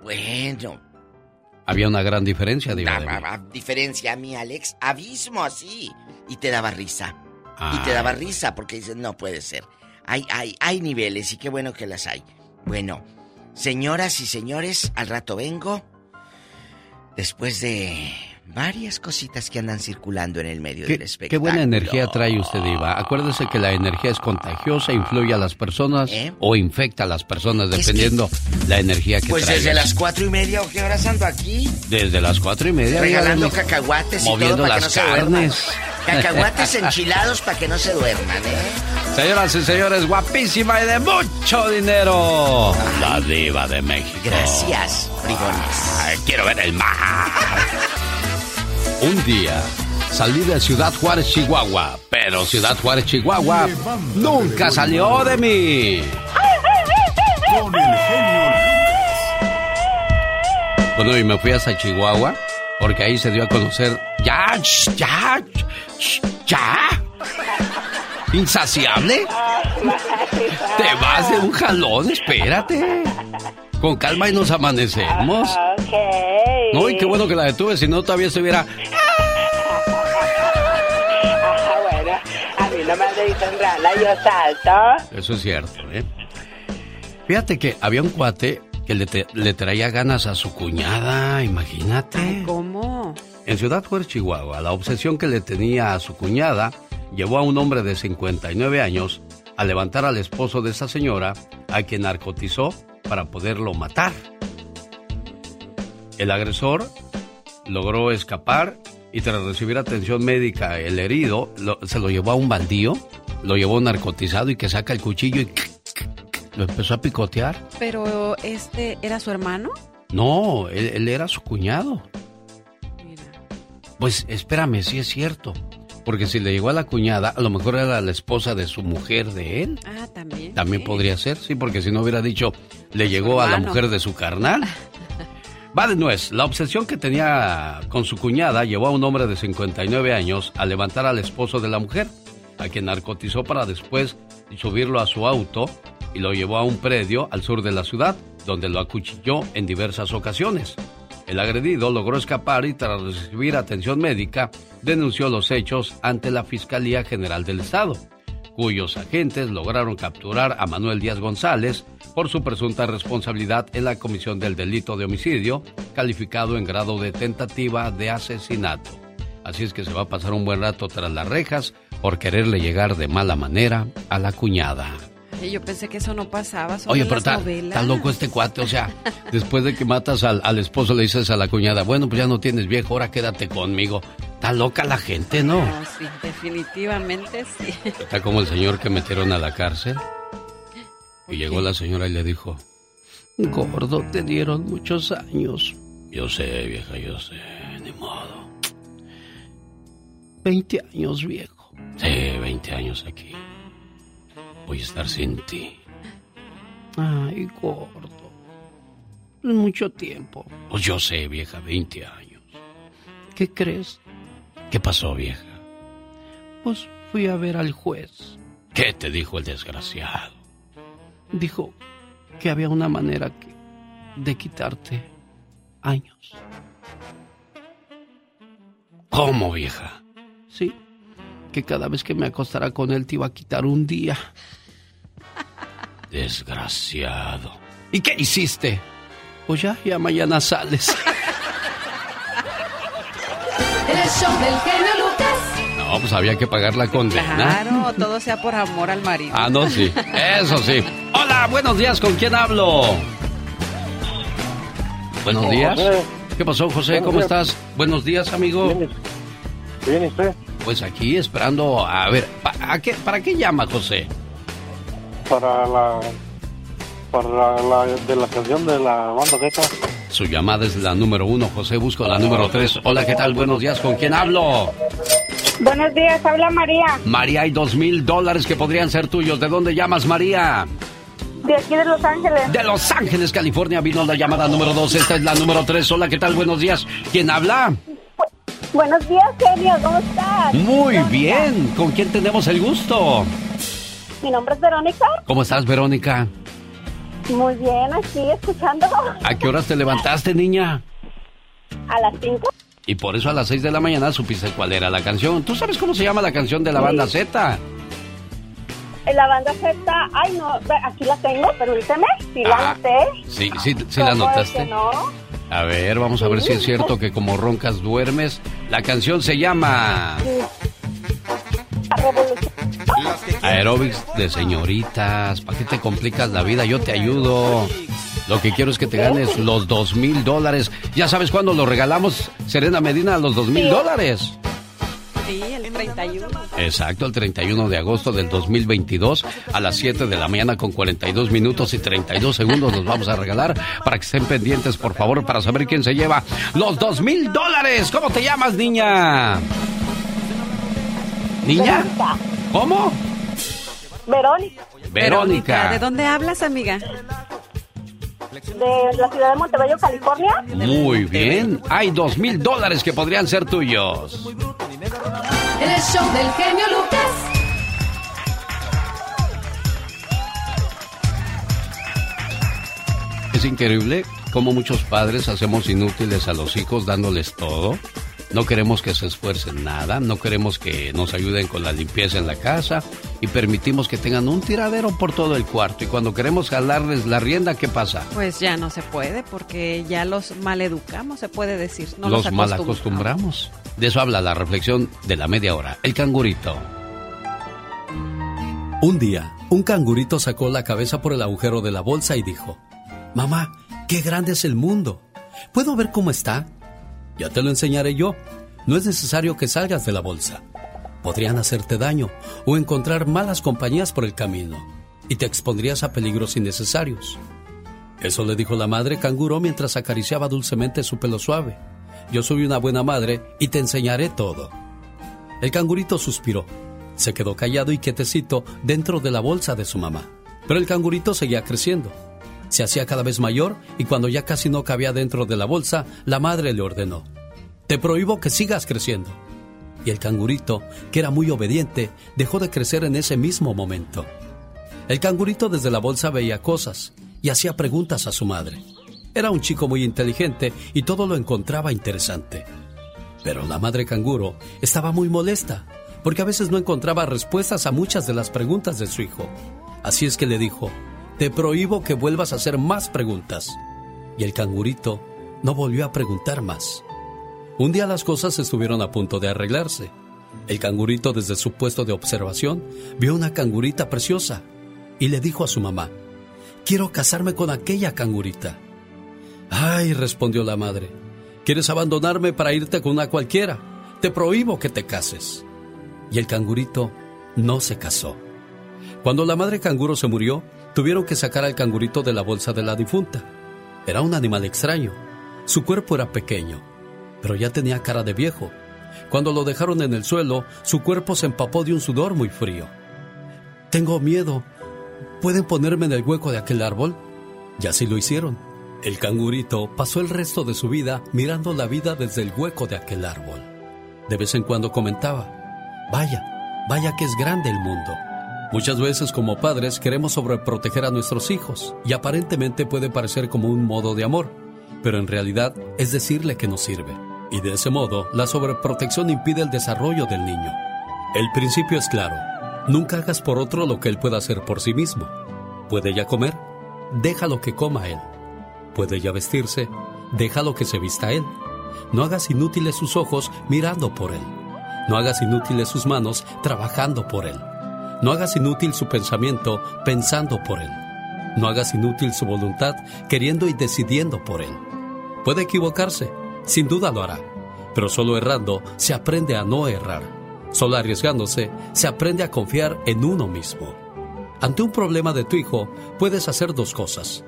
bueno, Había una gran diferencia, a diferencia a mí, Alex, abismo así. Y te daba risa. Y te daba risa porque dices, no puede ser. Hay, hay, hay niveles y qué bueno que las hay. Bueno, señoras y señores, al rato vengo. Después de varias cositas que andan circulando en el medio del ¿Qué, espectáculo. qué buena energía trae usted, Diva. Acuérdese que la energía es contagiosa, influye a las personas ¿Eh? o infecta a las personas, que- dependiendo la energía que Pues traiga. desde las cuatro y media, ¿o qué horas ando aquí? Desde las cuatro y media. Regalando cacahuates y Moviendo todo para que las no se duerman. carnes. Cacahuates <laughs> enchilados para que no se duerman, ¿eh? Señoras y señores, guapísima y de mucho dinero. La diva de México. Gracias, brigones. Ay, quiero ver el mar. Un día salí de Ciudad Juárez, Chihuahua, pero Ciudad Juárez, Chihuahua nunca salió de mí. Con el genio Bueno, y me fui hasta Chihuahua porque ahí se dio a conocer. ¡Ya! ¡Ya! ¡Ya! ¿Insaciable? Te vas de un jalón, espérate. Con calma y nos amanecemos. Ok. No, y qué bueno que la detuve, si no todavía estuviera. Ah, bueno, a mí no me dicen rana, yo salto. Eso es cierto, ¿eh? Fíjate que había un cuate que le, te- le traía ganas a su cuñada, imagínate. ¿Cómo? En Ciudad Juárez, Chihuahua, la obsesión que le tenía a su cuñada llevó a un hombre de 59 años a levantar al esposo de esa señora, a quien narcotizó para poderlo matar. El agresor logró escapar y tras recibir atención médica, el herido lo- se lo llevó a un baldío, lo llevó narcotizado y que saca el cuchillo y lo empezó a picotear. Pero este era su hermano. No, él, él era su cuñado. Pues espérame, sí es cierto. Porque si le llegó a la cuñada, a lo mejor era la esposa de su mujer de él. Ah, también. También podría ser, sí, porque si no hubiera dicho, le llegó a la mujer de su carnal. <laughs> Va de. La obsesión que tenía con su cuñada llevó a un hombre de 59 años a levantar al esposo de la mujer, a quien narcotizó para después subirlo a su auto y lo llevó a un predio al sur de la ciudad, donde lo acuchilló en diversas ocasiones. El agredido logró escapar y tras recibir atención médica denunció los hechos ante la Fiscalía General del Estado, cuyos agentes lograron capturar a Manuel Díaz González por su presunta responsabilidad en la comisión del delito de homicidio, calificado en grado de tentativa de asesinato. Así es que se va a pasar un buen rato tras las rejas por quererle llegar de mala manera a la cuñada. Yo pensé que eso no pasaba. Oye, pero está, está loco este cuate, o sea, <laughs> después de que matas al, al esposo le dices a la cuñada, bueno, pues ya no tienes viejo, ahora quédate conmigo. Está loca la gente, ¿no? No, sí, definitivamente sí. <laughs> Está como el señor que metieron a la cárcel. Y llegó la señora y le dijo, gordo, te dieron muchos años. Yo sé, vieja, yo sé, ni modo. 20 años, viejo. Sí, 20 años aquí. Voy a estar sin ti. Ay, gordo. Es mucho tiempo. Pues yo sé, vieja, 20 años. ¿Qué crees? ¿Qué pasó, vieja? Pues fui a ver al juez. ¿Qué te dijo el desgraciado? Dijo que había una manera que- de quitarte años. ¿Cómo, vieja? Sí, que cada vez que me acostara con él te iba a quitar un día. Desgraciado. ¿Y qué hiciste? Pues ya, ya mañana sales. El show del genio Lucas. No, pues había que pagar la condena. Claro, todo sea por amor al marido. Ah, no, sí. Eso sí. Hola, buenos días. ¿Con quién hablo? Buenos días. José. ¿Qué pasó, José? ¿Cómo estás? Buenos días, amigo. Bien, ¿y usted? Pues aquí esperando. A ver, ¿pa- a qué- ¿para qué llama, José? Para la... Para la, la- de la canción de la banda Z. Su llamada es la número uno. José, busco la número tres. Hola, ¿qué tal? Buenos días. ¿Con quién hablo? Buenos días, habla María, María, hay dos mil dólares que podrían ser tuyos. ¿De dónde llamas, María? de aquí de Los Ángeles. De Los Ángeles, California, vino la llamada número dos. Esta es la número tres. Hola, ¿qué tal? Buenos días. ¿Quién habla? Buenos días, genio, ¿cómo estás? Muy bien. ¿Con quién tenemos el gusto? Mi nombre es Verónica. ¿Cómo estás, Verónica? Muy bien, aquí escuchando ¿A qué horas te levantaste, niña? a las 5. Y por eso a las 6 de la mañana supiste cuál era la canción. ¿Tú sabes cómo se llama la canción de la banda Z? En la banda Z, ay no, aquí la tengo, permíteme, si la Ah, anoté. Sí, sí, sí la ¿Cómo es notaste. que no? A ver, vamos a ver si es cierto que como roncas duermes. La canción se llama La Aerobics de señoritas. ¿Para qué te complicas la vida? Yo te ayudo. Lo que quiero es que te ganes los dos mil dólares. ¿Ya sabes cuándo lo regalamos, Serena Medina, los dos mil dólares? Sí, el 31. Exacto, el 31 de agosto del 2022 a las 7 de la mañana con 42 minutos y 32 segundos nos vamos a regalar para que estén pendientes, por favor, para saber quién se lleva los dos mil dólares. ¿Cómo te llamas, niña? ¿Niña? ¿Cómo? Verónica. Verónica. ¿De dónde hablas, amiga? De la ciudad de Montebello, California. Muy bien. Hay dos mil dólares que podrían ser tuyos. El show del genio Lucas. Es increíble cómo muchos padres hacemos inútiles a los hijos dándoles todo. No queremos que se esfuercen nada, no queremos que nos ayuden con la limpieza en la casa y permitimos que tengan un tiradero por todo el cuarto. Y cuando queremos jalarles la rienda, ¿qué pasa? Pues ya no se puede porque ya los maleducamos, se puede decir. No los los, mal acostumbramos. acostumbramos. De eso habla la reflexión de la media hora. El cangurito. Un día, un cangurito sacó la cabeza por el agujero de la bolsa y dijo, Mamá, qué grande es el mundo. ¿Puedo ver cómo está? Ya te lo enseñaré yo. No es necesario que salgas de la bolsa. Podrían hacerte daño o encontrar malas compañías por el camino y te expondrías a peligros innecesarios. Eso le dijo la madre canguro mientras acariciaba dulcemente su pelo suave. Yo soy una buena madre y te enseñaré todo. El cangurito suspiró. Se quedó callado y quietecito dentro de la bolsa de su mamá. Pero el cangurito seguía creciendo. Se hacía cada vez mayor y cuando ya casi no cabía dentro de la bolsa, la madre le ordenó, Te prohíbo que sigas creciendo. Y el cangurito, que era muy obediente, dejó de crecer en ese mismo momento. El cangurito desde la bolsa veía cosas y hacía preguntas a su madre. Era un chico muy inteligente y todo lo encontraba interesante. Pero la madre canguro estaba muy molesta, porque a veces no encontraba respuestas a muchas de las preguntas de su hijo. Así es que le dijo, te prohíbo que vuelvas a hacer más preguntas. Y el cangurito no volvió a preguntar más. Un día las cosas estuvieron a punto de arreglarse. El cangurito desde su puesto de observación vio una cangurita preciosa y le dijo a su mamá, quiero casarme con aquella cangurita. Ay, respondió la madre, ¿quieres abandonarme para irte con una cualquiera? Te prohíbo que te cases. Y el cangurito no se casó. Cuando la madre canguro se murió, tuvieron que sacar al cangurito de la bolsa de la difunta. Era un animal extraño. Su cuerpo era pequeño, pero ya tenía cara de viejo. Cuando lo dejaron en el suelo, su cuerpo se empapó de un sudor muy frío. Tengo miedo. ¿Pueden ponerme en el hueco de aquel árbol? Y así lo hicieron. El cangurito pasó el resto de su vida mirando la vida desde el hueco de aquel árbol. De vez en cuando comentaba, vaya, vaya que es grande el mundo. Muchas veces como padres queremos sobreproteger a nuestros hijos y aparentemente puede parecer como un modo de amor, pero en realidad es decirle que no sirve. Y de ese modo, la sobreprotección impide el desarrollo del niño. El principio es claro. Nunca hagas por otro lo que él pueda hacer por sí mismo. ¿Puede ya comer? Déjalo que coma él. ¿Puede ya vestirse? Déjalo que se vista él. No hagas inútiles sus ojos mirando por él. No hagas inútiles sus manos trabajando por él. No hagas inútil su pensamiento pensando por él. No hagas inútil su voluntad queriendo y decidiendo por él. Puede equivocarse, sin duda lo hará, pero solo errando se aprende a no errar. Solo arriesgándose se aprende a confiar en uno mismo. Ante un problema de tu hijo, puedes hacer dos cosas.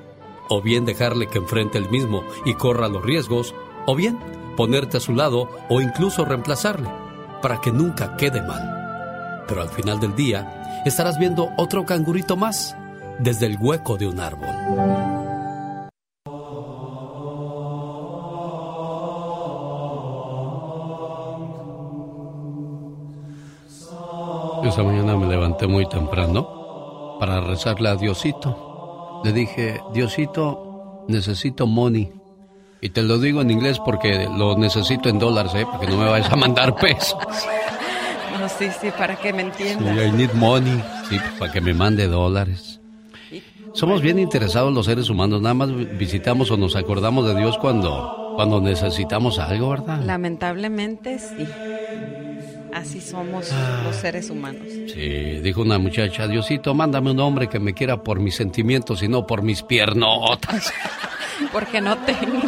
O bien dejarle que enfrente el mismo y corra los riesgos, o bien ponerte a su lado o incluso reemplazarle, para que nunca quede mal. Pero al final del día, estarás viendo otro cangurito más desde el hueco de un árbol. Esa mañana me levanté muy temprano para rezarle a Diosito. Le dije, Diosito, necesito money. Y te lo digo en inglés porque lo necesito en dólares, ¿eh? Porque no me vayas a mandar <laughs> pesos. Sí, sí, para que me Sí, entiendas. I need money. Sí, para que me mande dólares. Somos bien interesados los seres humanos, nada más visitamos o nos acordamos de Dios cuando, cuando necesitamos algo, ¿verdad? Lamentablemente sí. Así somos los seres humanos. Sí, dijo una muchacha, Diosito, mándame un hombre que me quiera por mis sentimientos y no por mis piernotas. <laughs> <laughs> Porque no tengo.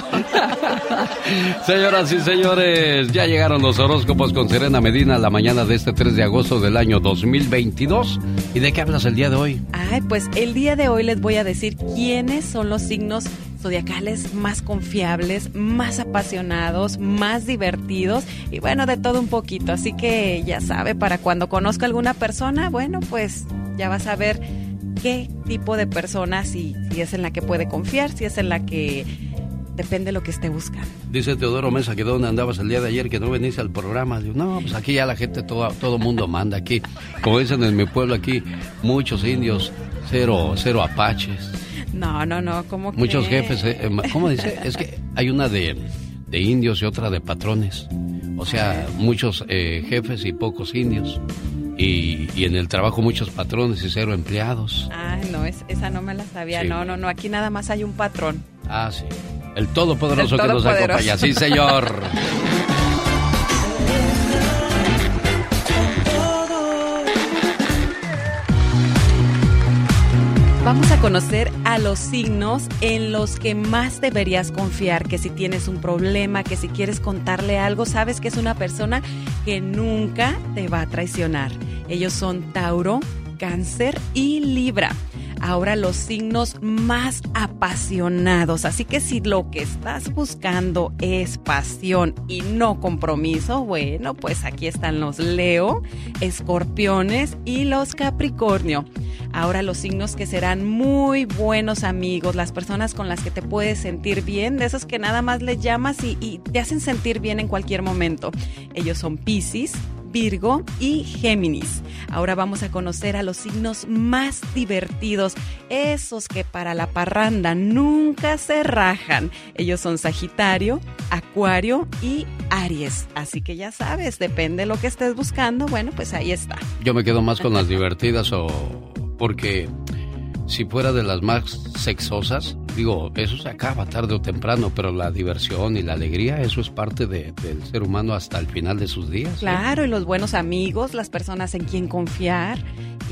Señoras y señores, ya llegaron los horóscopos con Serena Medina la mañana de este 3 de agosto del año 2022. ¿Y de qué hablas el día de hoy? Ay, pues el día de hoy les voy a decir quiénes son los signos zodiacales más confiables, más apasionados, más divertidos y bueno, de todo un poquito. Así que ya sabe, para cuando conozca alguna persona, bueno, pues ya vas a ver qué tipo de persona, si, si es en la que puede confiar, si es en la que depende de lo que esté buscando. Dice Teodoro Mesa que dónde andabas el día de ayer que no venís al programa. Digo, no, pues aquí ya la gente, todo, todo mundo manda aquí. Como dicen en mi pueblo aquí, muchos indios, cero, cero apaches. No, no, no, que... Muchos jefes, eh, eh, ¿cómo dice? Es que hay una de, de indios y otra de patrones. O sea, muchos eh, jefes y pocos indios. Y, y, en el trabajo muchos patrones y cero empleados. Ah, no, es, esa no me la sabía. Sí. No, no, no, aquí nada más hay un patrón. Ah, sí. El Todopoderoso, el todopoderoso. que nos acompaña. Sí, señor. <laughs> Vamos a conocer a los signos en los que más deberías confiar, que si tienes un problema, que si quieres contarle algo, sabes que es una persona que nunca te va a traicionar. Ellos son Tauro, Cáncer y Libra ahora los signos más apasionados. Así que si lo que estás buscando es pasión y no compromiso, bueno, pues aquí están los Leo, Escorpiones y los Capricornio. Ahora los signos que serán muy buenos amigos, las personas con las que te puedes sentir bien, de esos que nada más les llamas y, y te hacen sentir bien en cualquier momento. Ellos son Pisces, Virgo y Géminis. Ahora vamos a conocer a los signos más divertidos, esos que para la parranda nunca se rajan. Ellos son Sagitario, Acuario y Aries. Así que ya sabes, depende de lo que estés buscando, bueno, pues ahí está. Yo me quedo más con las divertidas o porque si fuera de las más sexosas, digo, eso se acaba tarde o temprano, pero la diversión y la alegría, eso es parte de, del ser humano hasta el final de sus días. Claro, y los buenos amigos, las personas en quien confiar.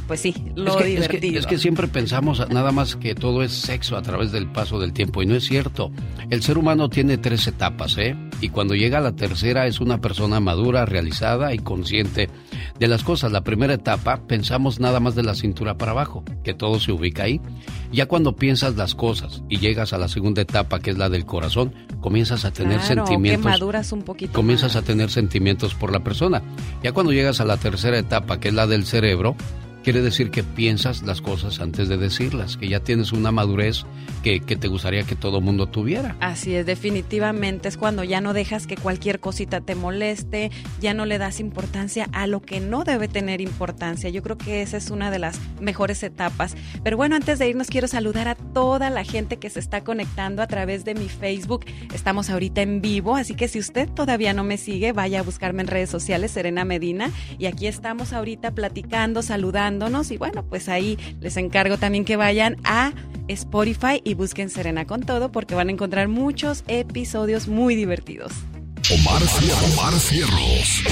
Pues sí, lo es que, divertido. Es que, es que, siempre pensamos nada más que todo es sexo a través del paso del tiempo, y no es cierto. El ser humano tiene tres etapas, ¿eh? Y cuando llega a la tercera es una persona madura, realizada y consciente de las cosas. La primera etapa pensamos nada más de la cintura para abajo, que todo se ubica ahí. Ya cuando piensas las cosas y llegas a la segunda etapa, que es la del corazón, comienzas a tener claro, sentimientos. Que maduras un poquito. Comienzas más. a tener sentimientos por la persona. Ya cuando llegas a la tercera etapa, que es la del cerebro, quiere decir que piensas las cosas antes de decirlas, que ya tienes una madurez que, que te gustaría que todo mundo tuviera. Así es, definitivamente es cuando ya no dejas que cualquier cosita te moleste, ya no le das importancia a lo que no debe tener importancia. Yo creo que esa es una de las mejores etapas. Pero bueno, antes de irnos quiero saludar a toda la gente que se está conectando a través de mi Facebook. Estamos ahorita en vivo, así que si usted todavía no me sigue, vaya a buscarme en redes sociales, Serena Medina, y aquí estamos ahorita platicando, saludando y bueno, pues ahí les encargo también que vayan a Spotify y busquen Serena con todo porque van a encontrar muchos episodios muy divertidos. Omar, Omar Cierros.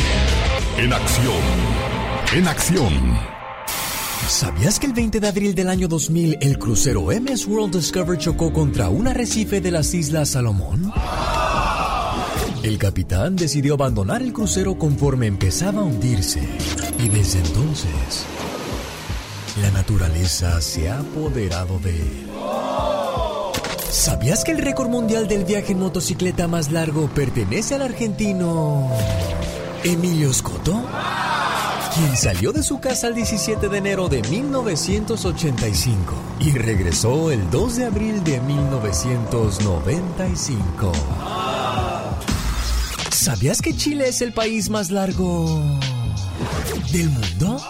En acción. En acción. ¿Sabías que el 20 de abril del año 2000 el crucero MS World Discover chocó contra un arrecife de las Islas Salomón? El capitán decidió abandonar el crucero conforme empezaba a hundirse y desde entonces la naturaleza se ha apoderado de él. ¿Sabías que el récord mundial del viaje en motocicleta más largo pertenece al argentino Emilio Scotto? Quien salió de su casa el 17 de enero de 1985 y regresó el 2 de abril de 1995. ¿Sabías que Chile es el país más largo del mundo?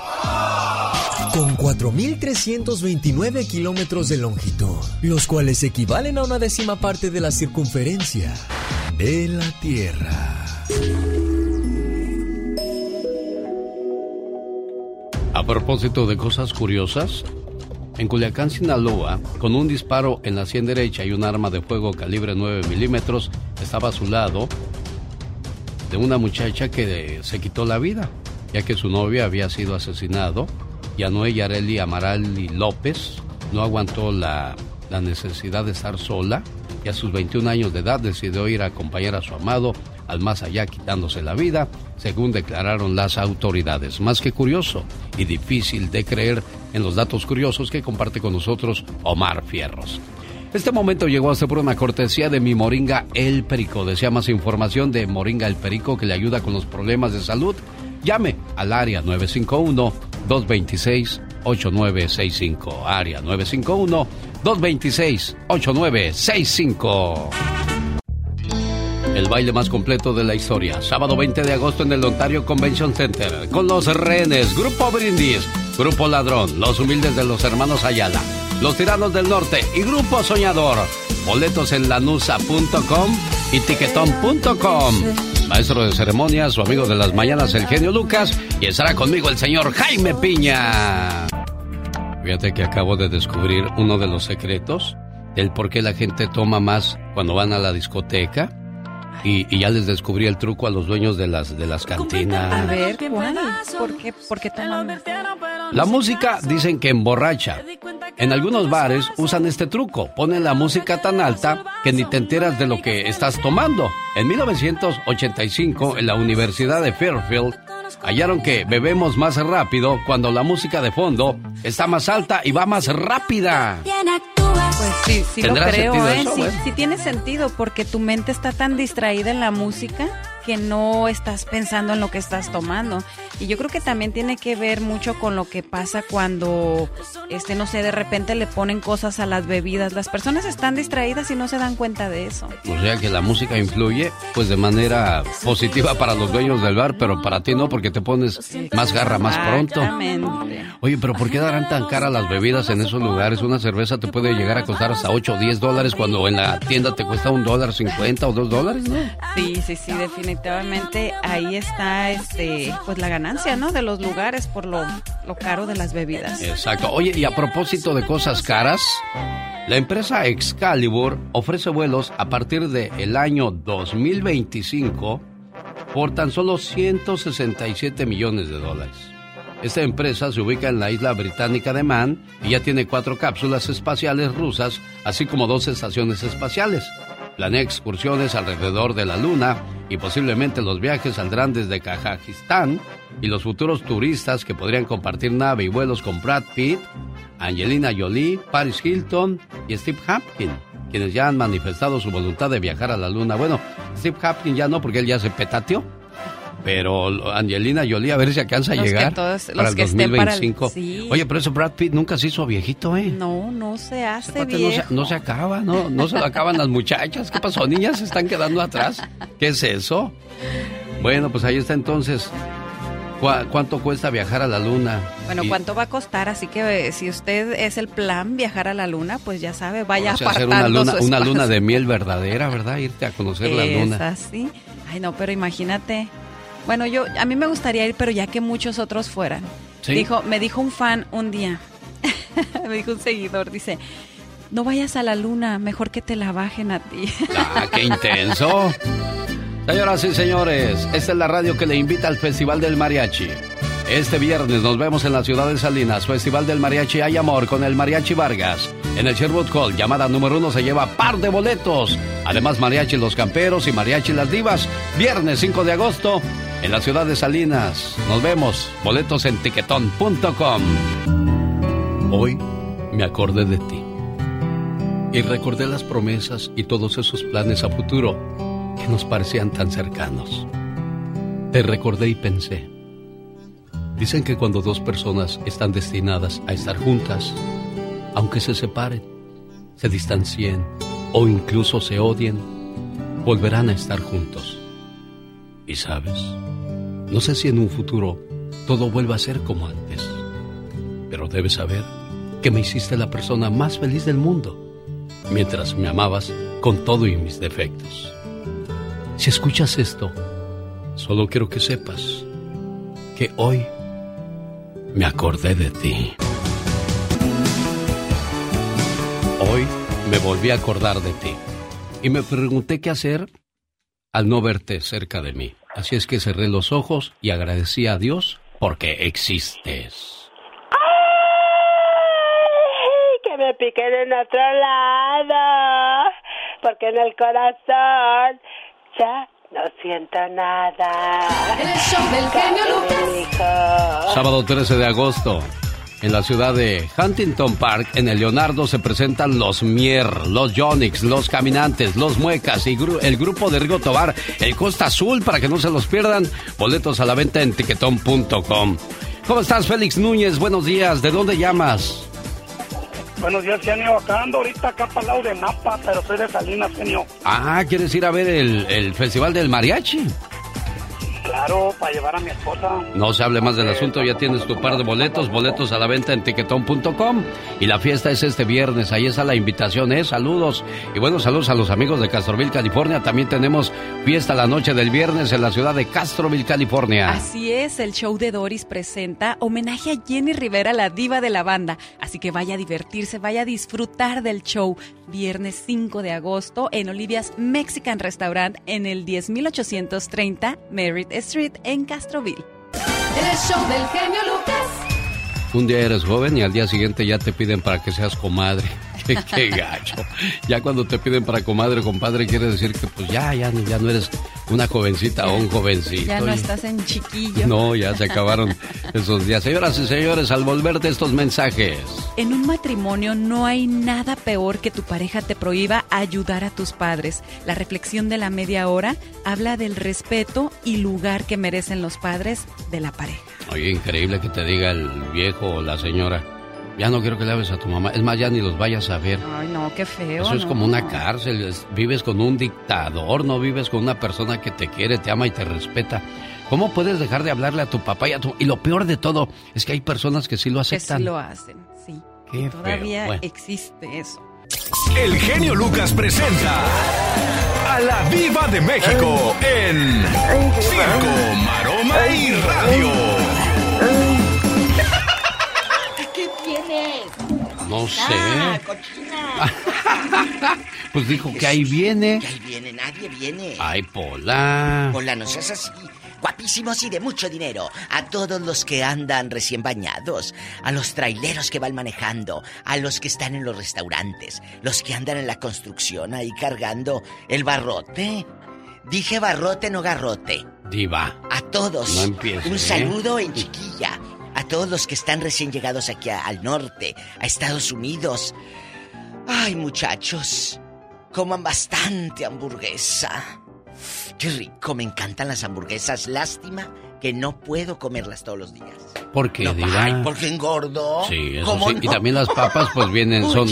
Con 4.329 kilómetros de longitud, los cuales equivalen a una décima parte de la circunferencia de la Tierra. A propósito de cosas curiosas, en Culiacán, Sinaloa, con un disparo en la sien derecha y un arma de fuego calibre 9 milímetros, estaba a su lado de una muchacha que se quitó la vida, ya que su novia había sido asesinado Yanoé Yareli Amaral y López no aguantó la, la, necesidad de estar sola y a sus 21 años de edad decidió ir a acompañar a su amado al más allá quitándose la vida, según declararon las autoridades. Más que curioso y difícil de creer en los datos curiosos que comparte con nosotros Omar Fierros. Este momento llegó a ser por una cortesía de mi Moringa El Perico. Desea más información de Moringa El Perico que le ayuda con los problemas de salud. Llame al área 951-226-8965. Área 951-226-8965. El baile más completo de la historia. Sábado 20 de agosto en el Ontario Convention Center. Con los rehenes, Grupo Brindis, Grupo Ladrón, Los Humildes de los Hermanos Ayala, Los Tiranos del Norte y Grupo Soñador. Boletos en lanusa.com y tiquetón.com. Maestro de ceremonias, su amigo de las mañanas, el genio Lucas, y estará conmigo el señor Jaime Piña. Fíjate que acabo de descubrir uno de los secretos del por qué la gente toma más cuando van a la discoteca. Y, y ya les descubrí el truco a los dueños de las, de las cantinas. A ver, ¿cuál? ¿Por qué, por qué toman? La música dicen que emborracha. En algunos bares usan este truco. Ponen la música tan alta que ni te enteras de lo que estás tomando. En 1985, en la Universidad de Fairfield, hallaron que bebemos más rápido cuando la música de fondo está más alta y va más rápida. Sí, sí lo ¿Tendrá creo, sentido ¿eh? Sí, bueno? sí tiene sentido porque tu mente está tan distraída en la música que no estás pensando en lo que estás tomando. Y yo creo que también tiene que ver mucho con lo que pasa cuando, este, no sé, de repente le ponen cosas a las bebidas. Las personas están distraídas y no se dan cuenta de eso. O sea que la música influye pues de manera positiva para los dueños del bar, pero para ti no porque te pones más garra más pronto. Oye, pero ¿por qué darán tan caras las bebidas en esos lugares? Una cerveza te puede llegar a costar hasta 8 o 10 dólares cuando en la tienda te cuesta un dólar 50 o 2 dólares, ¿no? Sí, sí, sí, definitivamente ahí está, este, pues la ganancia, ¿no? De los lugares por lo, lo caro de las bebidas. Exacto. Oye, y a propósito de cosas caras, la empresa Excalibur ofrece vuelos a partir del año 2025 por tan solo 167 millones de dólares. Esta empresa se ubica en la isla británica de Man y ya tiene cuatro cápsulas espaciales rusas, así como dos estaciones espaciales. Planea excursiones alrededor de la Luna y posiblemente los viajes saldrán desde Kazajistán y los futuros turistas que podrían compartir nave y vuelos con Brad Pitt, Angelina Jolie, Paris Hilton y Steve Hopkins, quienes ya han manifestado su voluntad de viajar a la Luna. Bueno, Steve Hopkins ya no porque él ya se petateó. Pero Angelina Jolie, a ver si alcanza a Los que llegar todos- para los el que estén para el- 2025. sí. Oye, pero eso Brad Pitt nunca se hizo viejito, ¿eh? No, no se hace Aparte, no, viejo. se, no se acaba, ¿no? No se lo acaban las muchachas. ¿Qué pasó? ¿Niñas se están quedando atrás? ¿Qué es eso? Bueno, pues ahí está entonces. ¿Cuá- ¿Cuánto cuesta viajar a la luna? Bueno, Y- ¿cuánto va a costar? Así que eh, si usted es el plan viajar a la luna, pues ya sabe, vaya o sea, hacer apartando una luna, su una luna de miel verdadera, ¿verdad? Irte a conocer la Es luna. así. Ay, no, pero imagínate. Bueno, yo a mí me gustaría ir, pero ya que muchos otros fueran. ¿Sí? Dijo, me dijo un fan un día. <laughs> me dijo un seguidor, dice, "No vayas a la luna, mejor que te la bajen a ti." ¡Ah, qué intenso! <laughs> Señoras y señores, esta es la radio que le invita al Festival del Mariachi. Este viernes nos vemos en la ciudad de Salinas, Festival del Mariachi Hay Amor con el Mariachi Vargas. En el Sherwood Hall, llamada número uno, se lleva par de boletos. Además, Mariachi Los Camperos y Mariachi Las Divas, viernes 5 de agosto, en la ciudad de Salinas. Nos vemos, boletos en tiquetón.com. Hoy me acordé de ti y recordé las promesas y todos esos planes a futuro que nos parecían tan cercanos. Te recordé y pensé. Dicen que cuando dos personas están destinadas a estar juntas, aunque se separen, se distancien o incluso se odien, volverán a estar juntos. Y sabes, no sé si en un futuro todo vuelva a ser como antes, pero debes saber que me hiciste la persona más feliz del mundo mientras me amabas con todo y mis defectos. Si escuchas esto, solo quiero que sepas que hoy me acordé de ti. Hoy me volví a acordar de ti y me pregunté qué hacer al no verte cerca de mí. Así es que cerré los ojos y agradecí a Dios porque existes. que me piquen en otro lado. porque en el corazón ya no siento nada. El show del genio Lucas. Sábado 13 de agosto, en la ciudad de Huntington Park, en el Leonardo, se presentan los Mier, los Yonix, los Caminantes, los Muecas y gru- el grupo de Rigo Tobar, el Costa Azul, para que no se los pierdan. Boletos a la venta en tiquetón.com. ¿Cómo estás, Félix Núñez? Buenos días. ¿De dónde llamas? Buenos días, genio. Acá ando ahorita acá para el lado de Napa, pero soy de Salinas, genio. Ah, ¿quieres ir a ver el, el Festival del Mariachi? Claro, para llevar a mi esposa. No se hable más del asunto, ya tienes tu par de boletos, boletos a la venta en tiquetón.com. Y la fiesta es este viernes, ahí está la invitación, ¿eh? Saludos. Y bueno, saludos a los amigos de Castroville, California. También tenemos fiesta la noche del viernes en la ciudad de Castroville, California. Así es, el show de Doris presenta homenaje a Jenny Rivera, la diva de la banda. Así que vaya a divertirse, vaya a disfrutar del show. Viernes 5 de agosto en Olivia's Mexican Restaurant en el 10830 Merritt Street en Castroville. Un día eres joven y al día siguiente ya te piden para que seas comadre. <laughs> Qué, qué gacho. Ya cuando te piden para comadre o compadre quiere decir que pues ya, ya, ya no eres una jovencita o un jovencito. Ya no estás en chiquillo. No, ya se acabaron <laughs> esos días. Señoras y señores, al volver de estos mensajes. En un matrimonio no hay nada peor que tu pareja te prohíba ayudar a tus padres. La reflexión de la media hora habla del respeto y lugar que merecen los padres de la pareja. Oye, increíble que te diga el viejo o la señora. Ya no quiero que le hables a tu mamá. Es más, ya ni los vayas a ver. Ay, no, qué feo. Eso es ¿no? como una cárcel. es- vives con un dictador, no vives con una persona que te quiere, te ama y te respeta. ¿Cómo puedes dejar de hablarle a tu papá y a tu... Y lo peor de todo es que hay personas que sí lo Que aceptan. sí lo hacen, sí. Qué Todavía feo. Bueno. existe eso. El genio Lucas presenta a la Viva de México en Circo, Maroma y Radio. ¿Qué tienes? No sé. Ah, cochina. <laughs> Pues dijo que ahí viene. Que ahí viene, nadie viene. Ay, Pola. Hola, no seas así. Guapísimos y de mucho dinero. A todos los que andan recién bañados. A los traileros que van manejando. A los que están en los restaurantes. Los que andan en la construcción ahí cargando el barrote. Dije barrote, no garrote. Diva. A todos. No Un ¿eh? saludo en chiquilla. A todos los que están recién llegados aquí a- al norte, a Estados Unidos. Ay, muchachos. Coman bastante hamburguesa. Qué rico, me encantan las hamburguesas. Lástima que no puedo comerlas todos los días. ¿Por qué, No, Diva? ay, porque engordo. Sí, eso ¿Cómo sí. Y también las papas, pues vienen, son.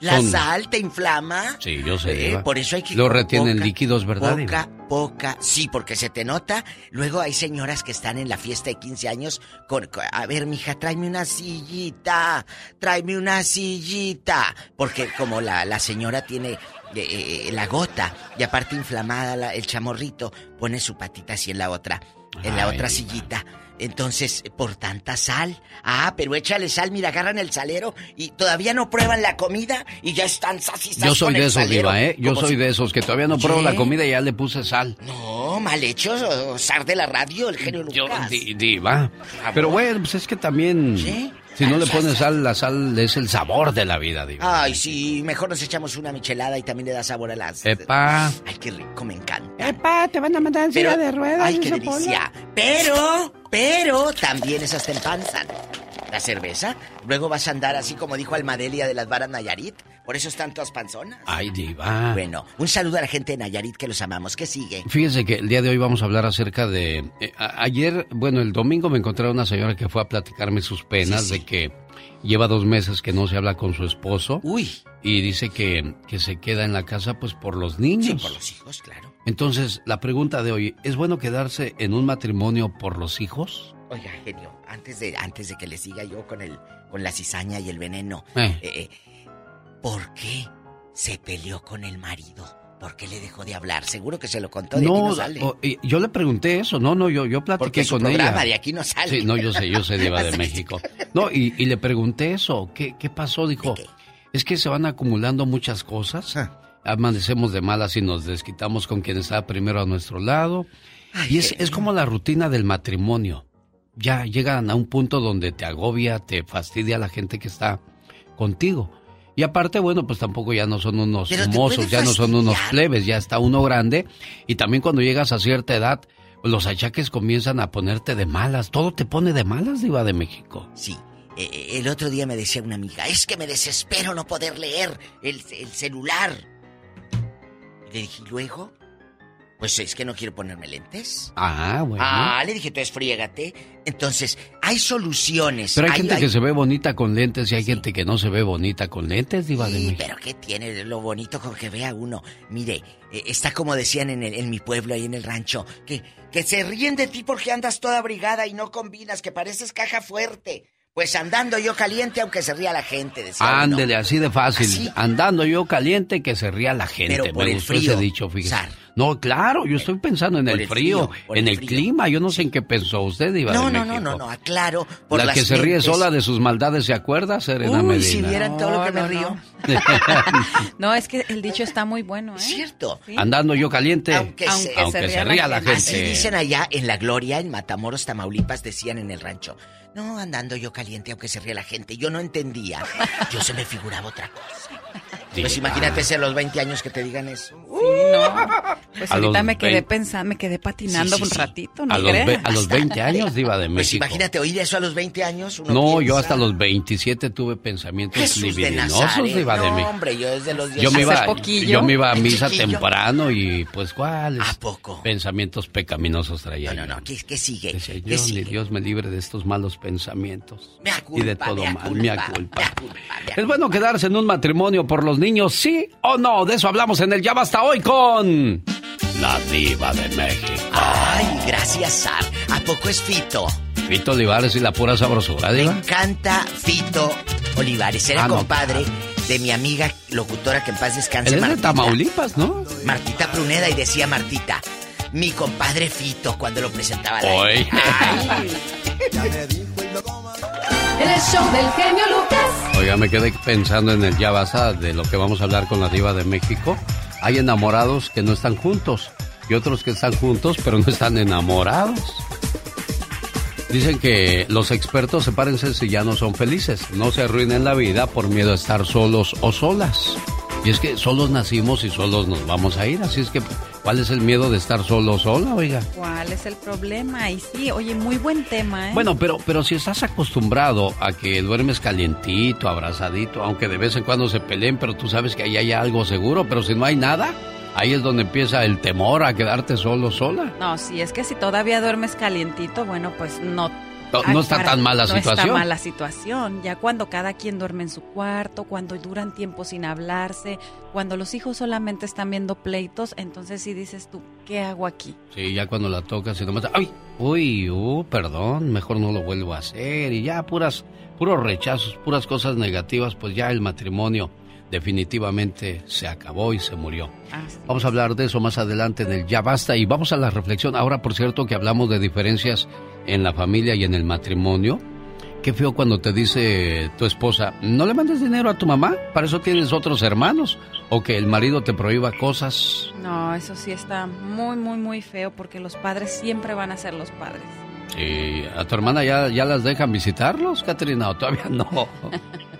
La son- sal te inflama. Sí, yo sé. Eh, por eso hay que Lo retienen poca, líquidos, ¿verdad? Diva? Poca, poca. Sí, porque se te nota. Luego hay señoras que están en la fiesta de 15 años con... con- a ver, mija, tráeme una sillita. Tráeme una sillita. Porque como la, la señora tiene eh, eh, la gota y aparte inflamada la- el chamorrito, pone su patita así en la otra, en la Ay, otra sillita. Entonces, por tanta sal. Ah, pero échale sal, mira, agarran el salero y todavía no prueban la comida y ya están sas Yo soy con de esos. Diva, ¿eh? Yo soy si- de esos que todavía no pruebo la comida y ya le puse sal. No, mal hecho, zar de la radio, el genio Yo, Lucas. di- diva. Pero bueno, pues es que también. Si no le pones sal, la sal es el sabor de la vida, diva. Ay, sí, mejor nos echamos una michelada y también le da sabor a las... Epa. Ay, qué rico, me encanta. Epa, te van a mandar en silla de ruedas. Ay, qué polo. delicia. Pero, pero, también esas te empanzan. La cerveza, luego vas a andar así como dijo Almadelia de las varas Nayarit. Por eso están todas panzonas. Ay, diva. Bueno, un saludo a la gente de Nayarit que los amamos. ¿Qué sigue? Fíjese que el día de hoy vamos a hablar acerca de... eh, ayer, bueno, el domingo me encontré a una señora que fue a platicarme sus penas de que lleva dos meses que no se habla con su esposo. Uy. Y dice que, que se queda en la casa pues por los niños. Sí, por los hijos, claro. Entonces, la pregunta de hoy, ¿es bueno quedarse en un matrimonio por los hijos? Oiga, genio, antes de, antes de que le siga yo con el, con la cizaña y el veneno, Eh. eh, eh, ¿por qué se peleó con el marido? ¿Por qué le dejó de hablar? Seguro que se lo contó de aquí no sale. o- yo le pregunté eso, no, no, yo, yo platiqué Porque su con programa ella. de aquí no sale. Sí, no, yo sé, yo sé, Diva de <laughs> Sí. México. No, y, y le pregunté eso, ¿qué, qué pasó? Dijo, es que se van acumulando muchas cosas. Ah. Amanecemos de malas y nos desquitamos con quien está primero a nuestro lado. y es, es como la rutina del matrimonio. Ya llegan a un punto donde te agobia, te fastidia la gente que está contigo. Y aparte, bueno, pues tampoco ya no son unos mozos, ya no son unos plebes, ya está uno grande. Y también cuando llegas a cierta edad, los achaques comienzan a ponerte de malas. Todo te pone de malas, Diva de México. Sí. Eh, eh, el otro día me decía una amiga, es que me desespero no poder leer el, el celular. Le dije, ¿y luego? Pues es que no quiero ponerme lentes. Ah, bueno. Ah, le dije, entonces friégate. Entonces, hay soluciones. Pero hay, Hay- gente hay- que se ve bonita con lentes y hay gente que no se ve bonita con lentes, Diva de Sí, México. pero ¿qué tiene lo bonito con que vea uno? Mire, eh, está como decían en, el- en mi pueblo, ahí en el rancho, que, que se ríen de ti porque andas toda abrigada y no combinas, que pareces caja fuerte. Pues andando yo caliente, aunque se ría la gente, decía uno. Ándele, así de fácil. Así. Andando yo caliente que se ría la gente. Pero por Me el gustó frío, ese dicho, fíjese. Zar. No, claro, yo estoy pensando en el el frío, en el frío. clima. Yo no sé en qué pensó usted, Diva No, de no, no, no, no, aclaro. Por La las que se ríe sola de sus maldades, ¿se acuerda, Serena Uy, Medina? si vieran todo lo que me No, no, río. No, <laughs> es que el dicho está muy bueno, ¿eh? Cierto. Andando yo caliente, Aunque, se, aunque se ría la gente. Así dicen allá en La Gloria, en Matamoros, Tamaulipas, decían en el rancho. No, andando yo caliente, aunque se ría la gente. Yo no entendía. Yo se me figuraba otra cosa. Pues imagínate ser los 20 años que te digan eso. Sí, no. Pues A ahorita me quedé pensando, me quedé patinando Sí, sí, un sí. ratito, no A los, a los 20 años, Diva de Pues México. imagínate oír eso a los 20 años. uno No, yo hasta los 27 tuve pensamientos Jesús de libidinosos, Nazaret. Diva de No, México. hombre, yo desde los 10 Yo me, iba, poquillo. yo me iba a ¿De misa chiquillo? temprano y pues cuáles ¿A poco? pensamientos pecaminosos traía. No, no, no, ¿qué, qué sigue? Decía, ¿Qué yo, sigue? ni Dios me libre de estos malos pensamientos. Mea y de todo mal, culpa, mea culpa. mea culpa, mea ¿Es bueno quedarse en un matrimonio por los niños, sí o no? De eso hablamos en el Ya Basta Hoy con... La Diva de México. Ay, gracias, Sar. ¿A poco es Fito? Fito Olivares y la pura sabrosura, Me Diva. encanta Fito Olivares. Era Ah, no, compadre de mi amiga locutora que en paz descanse, Él es de. Tamaulipas, ¿no? Martita Pruneda y decía Martita, mi compadre Fito cuando lo presentaba al Hoy. aire. Ay. En el show del genio Lucas. Oiga, me quedé pensando en el ya basta de lo que vamos a hablar con la diva de México. Hay enamorados que no están juntos y otros que están juntos pero no están enamorados. Dicen que los expertos sepárense si ya no son felices, no se arruinen la vida por miedo a estar solos o solas. Y es que solos nacimos y solos nos vamos a ir, así es que ¿cuál es el miedo de estar solo o sola, oiga? ¿Cuál es el problema? Y sí, oye, muy buen tema, ¿eh? Bueno, pero, pero si estás acostumbrado a que duermes calientito, abrazadito, aunque de vez en cuando se peleen, pero tú sabes que ahí hay algo seguro, pero si no hay nada, ahí es donde empieza el temor a quedarte solo, sola. No, sí, es que si todavía duermes calientito, bueno, pues no. No- no está tan mala no situación. está mala situación. Ya cuando cada quien duerme en su cuarto, cuando duran tiempo sin hablarse, cuando los hijos solamente están viendo pleitos, entonces sí dices tú, ¿qué hago aquí? Sí, ya cuando la tocas y nomás, ¡ay! Uy, uh, perdón, mejor no lo vuelvo a hacer. Y ya puras, puros rechazos, puras cosas negativas, pues ya el matrimonio definitivamente se acabó y se murió. Vamos a hablar de eso más adelante en el Ya Basta y vamos a la reflexión. Ahora, por cierto, que hablamos de diferencias en la familia y en el matrimonio. Qué feo cuando te dice tu esposa, no le mandes dinero a tu mamá, para eso tienes otros hermanos. O que el marido te prohíba cosas. No, eso sí está muy, muy, muy feo porque los padres siempre van a ser los padres. Sí, ¿A tu hermana ya, ya las dejan visitarlos, Catrina? ¿O todavía no? <laughs>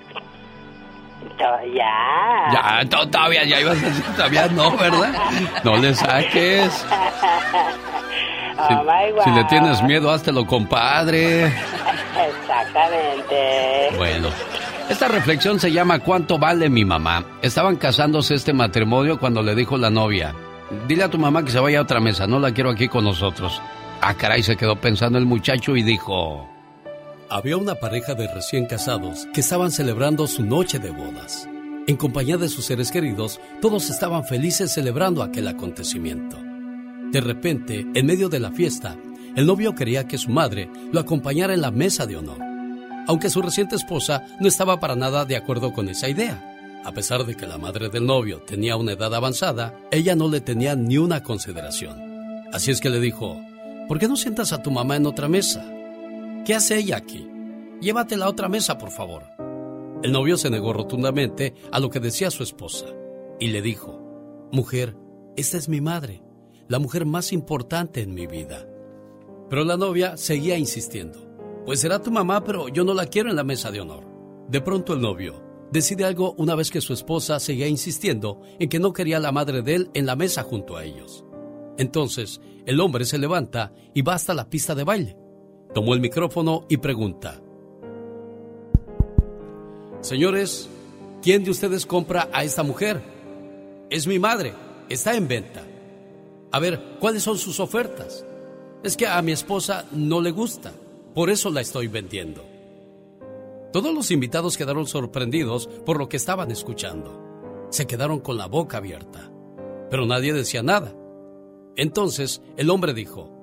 Ya. Ya, to- todavía, ya ibas a decir, todavía no, ¿verdad? No le saques. <laughs> Si, Oh si le tienes miedo, háztelo, compadre. Exactamente. Bueno, esta reflexión se llama ¿Cuánto vale mi mamá? Estaban casándose este matrimonio cuando le dijo la novia, dile a tu mamá que se vaya a otra mesa, no la quiero aquí con nosotros. Ah, caray, se quedó pensando el muchacho y dijo... Había una pareja de recién casados que estaban celebrando su noche de bodas. En compañía de sus seres queridos, todos estaban felices celebrando aquel acontecimiento. De repente, en medio de la fiesta, el novio quería que su madre lo acompañara en la mesa de honor, aunque su reciente esposa no estaba para nada de acuerdo con esa idea. A pesar de que la madre del novio tenía una edad avanzada, ella no le tenía ni una consideración. Así es que le dijo, ¿por qué no sientas a tu mamá en otra mesa? ¿Qué hace ella aquí? Llévatela a otra mesa, por favor. El novio se negó rotundamente a lo que decía su esposa y le dijo, Mujer, esta es mi madre, la mujer más importante en mi vida. Pero la novia seguía insistiendo, Pues será tu mamá, pero yo no la quiero en la mesa de honor. De pronto el novio decide algo una vez que su esposa seguía insistiendo en que no quería a la madre de él en la mesa junto a ellos. Entonces, el hombre se levanta y va hasta la pista de baile. Tomó el micrófono y pregunta, Señores, ¿quién de ustedes compra a esta mujer? Es mi madre, está en venta. A ver, ¿cuáles son sus ofertas? Es que a mi esposa no le gusta, por eso la estoy vendiendo. Todos los invitados quedaron sorprendidos por lo que estaban escuchando. Se quedaron con la boca abierta, pero nadie decía nada. Entonces el hombre dijo,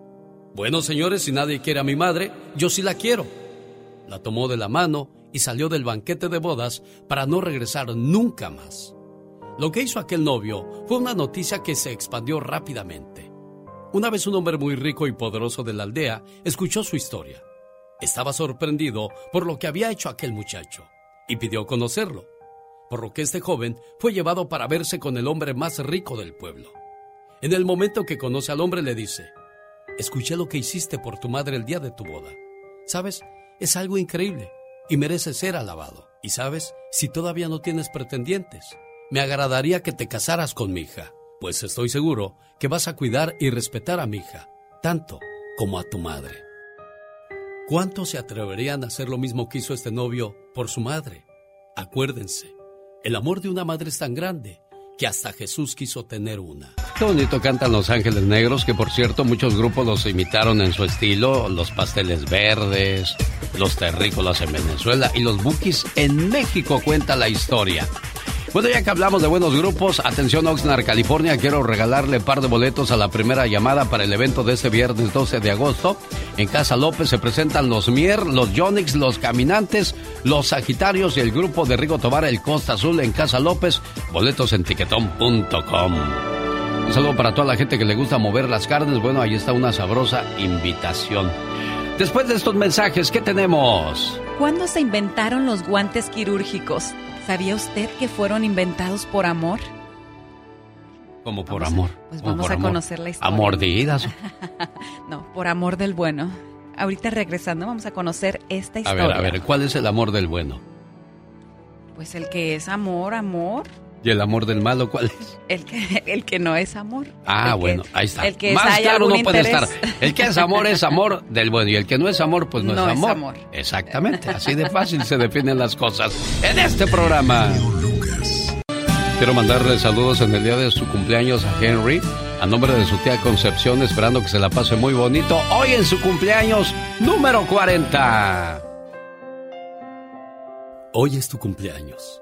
Bueno señores, si nadie quiere a mi madre, yo sí la quiero. La tomó de la mano y salió del banquete de bodas para no regresar nunca más. Lo que hizo aquel novio fue una noticia que se expandió rápidamente. Una vez un hombre muy rico y poderoso de la aldea escuchó su historia. Estaba sorprendido por lo que había hecho aquel muchacho y pidió conocerlo, por lo que este joven fue llevado para verse con el hombre más rico del pueblo. En el momento que conoce al hombre le dice, escuché lo que hiciste por tu madre el día de tu boda. ¿Sabes? Es algo increíble y merece ser alabado. Y sabes, si todavía no tienes pretendientes, me agradaría que te casaras con mi hija, pues estoy seguro que vas a cuidar y respetar a mi hija, tanto como a tu madre. ¿Cuántos se atreverían a hacer lo mismo que hizo este novio por su madre? Acuérdense, el amor de una madre es tan grande que hasta Jesús quiso tener una. Qué bonito cantan Los Ángeles Negros, que por cierto muchos grupos los imitaron en su estilo, los pasteles verdes, los terrícolas en Venezuela y los bukis en México cuenta la historia. Bueno, ya que hablamos de buenos grupos, atención Oxnard, California, quiero regalarle un par de boletos a la primera llamada para el evento de este viernes 12 de agosto. En Casa López se presentan los Mier, los Yonix, los Caminantes, los Sagitarios y el grupo de Rigo Tobar, el Costa Azul en Casa López. Boletos en tiquetón.com. Un saludo para toda la gente que le gusta mover las carnes. Bueno, ahí está una sabrosa invitación. Después de estos mensajes, ¿qué tenemos? ¿Cuándo se inventaron los guantes quirúrgicos? ¿Sabía usted que fueron inventados por amor? Como por amor. Pues vamos a conocer la historia. ¿Amordidas? <laughs> no, por amor del bueno. Ahorita regresando vamos a conocer esta historia. A ver, a ver, ¿cuál es el amor del bueno? Pues el que es amor, amor. ¿Y el amor del malo cuál es? El que, el que no es amor. Ah, bueno, ahí está. El que Más claro no puede estar. El que es amor es amor del bueno y el que no es amor pues no, es, amor. es amor. Exactamente, así de fácil se definen las cosas en este programa. Quiero mandarle saludos en el día de su cumpleaños a Henry, a nombre de su tía Concepción, esperando que se la pase muy bonito hoy en su cumpleaños número 40. Hoy es tu cumpleaños.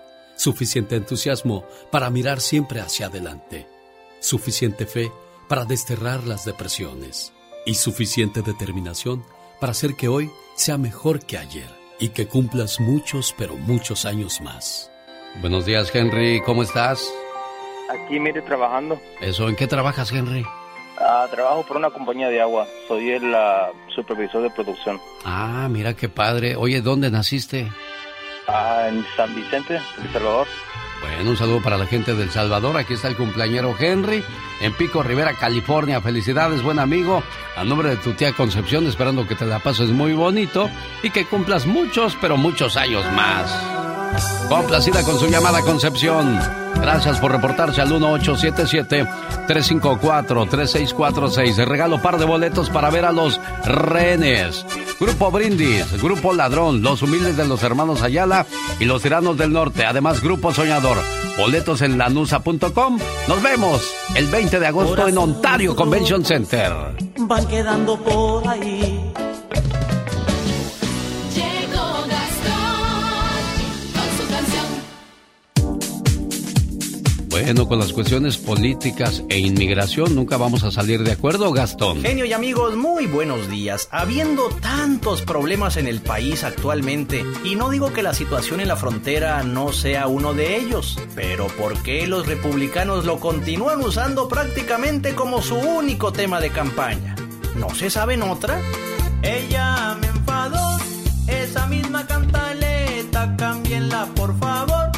suficiente entusiasmo para mirar siempre hacia adelante, suficiente fe para desterrar las depresiones y suficiente determinación para hacer que hoy sea mejor que ayer y que cumplas muchos, pero muchos años más. Buenos días, Henry, ¿cómo estás? Aquí, mire, trabajando. Eso, ¿en qué trabajas, Henry? Ah, trabajo por una compañía de agua. Soy el ah, supervisor de producción. Ah, mira qué padre. Oye, ¿dónde naciste? Ah, en San Vicente, El Salvador. Bueno, un saludo para la gente del Salvador. Aquí está el cumpleañero Henry en Pico Rivera, California. Felicidades, buen amigo. A nombre de tu tía Concepción, esperando que te la pases muy bonito y que cumplas muchos, pero muchos años más. Complacida con su llamada Concepción. Gracias por reportarse al 1877-354-3646. Regalo par de boletos para ver a los rehenes. Grupo Brindis, Grupo Ladrón, Los Humildes de los Hermanos Ayala y Los Tiranos del Norte. Además, Grupo Soñador. Boletos en lanusa.com. Nos vemos el 20 de agosto en Ontario Convention Center. Van quedando por ahí Bueno, con las cuestiones políticas e inmigración nunca vamos a salir de acuerdo, Gastón. Genio y amigos, muy buenos días. Habiendo tantos problemas en el país actualmente, y no digo que la situación en la frontera no sea uno de ellos, pero ¿por qué los republicanos lo continúan usando prácticamente como su único tema de campaña? ¿No se saben otra? Ella me enfadó, esa misma cantaleta, cámbienla por favor,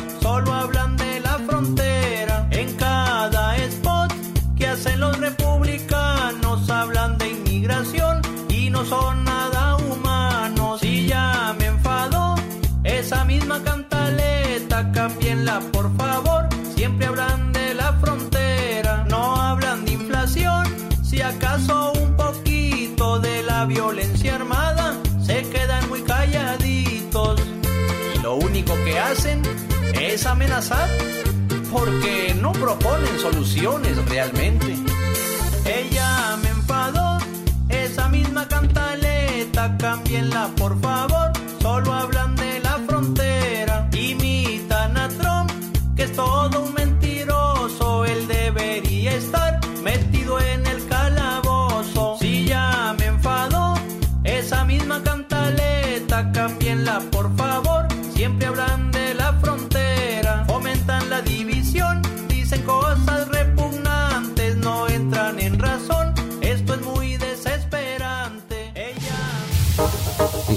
amenazar, porque no proponen soluciones realmente. Ella me enfadó, esa misma cantaleta, cámbienla por favor, solo hablan de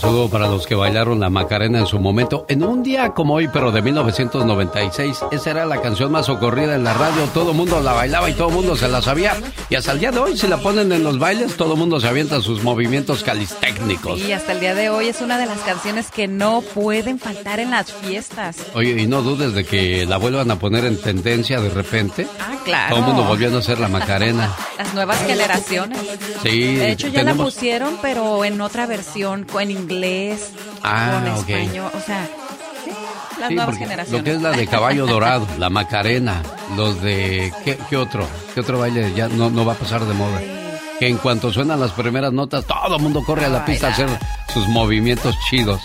saludo para los que bailaron la Macarena en su momento. En un día como hoy, pero de 1996, esa era la canción más socorrida en la radio. Todo el mundo la bailaba y todo el mundo se la sabía. Y hasta el día de hoy, si la ponen en los bailes, todo el mundo se avienta sus movimientos calistécnicos. Y hasta el día de hoy es una de las canciones que no pueden faltar en las fiestas. Oye, y no dudes de que la vuelvan a poner en tendencia de repente. Ah, claro. Todo el mundo volviendo a hacer la Macarena. Las nuevas generaciones. Sí, De hecho, ya tenemos- la pusieron, pero en otra versión, en inglés, Ah, con español. O sea, sí, las Sí, nuevas generaciones. Lo que es la de <laughs> caballo dorado, la Macarena, los de... ¿Qué, qué otro? ¿Qué otro baile ya no, no va a pasar de moda? Que en cuanto suenan las primeras notas, todo el mundo corre a la pista a hacer sus movimientos chidos.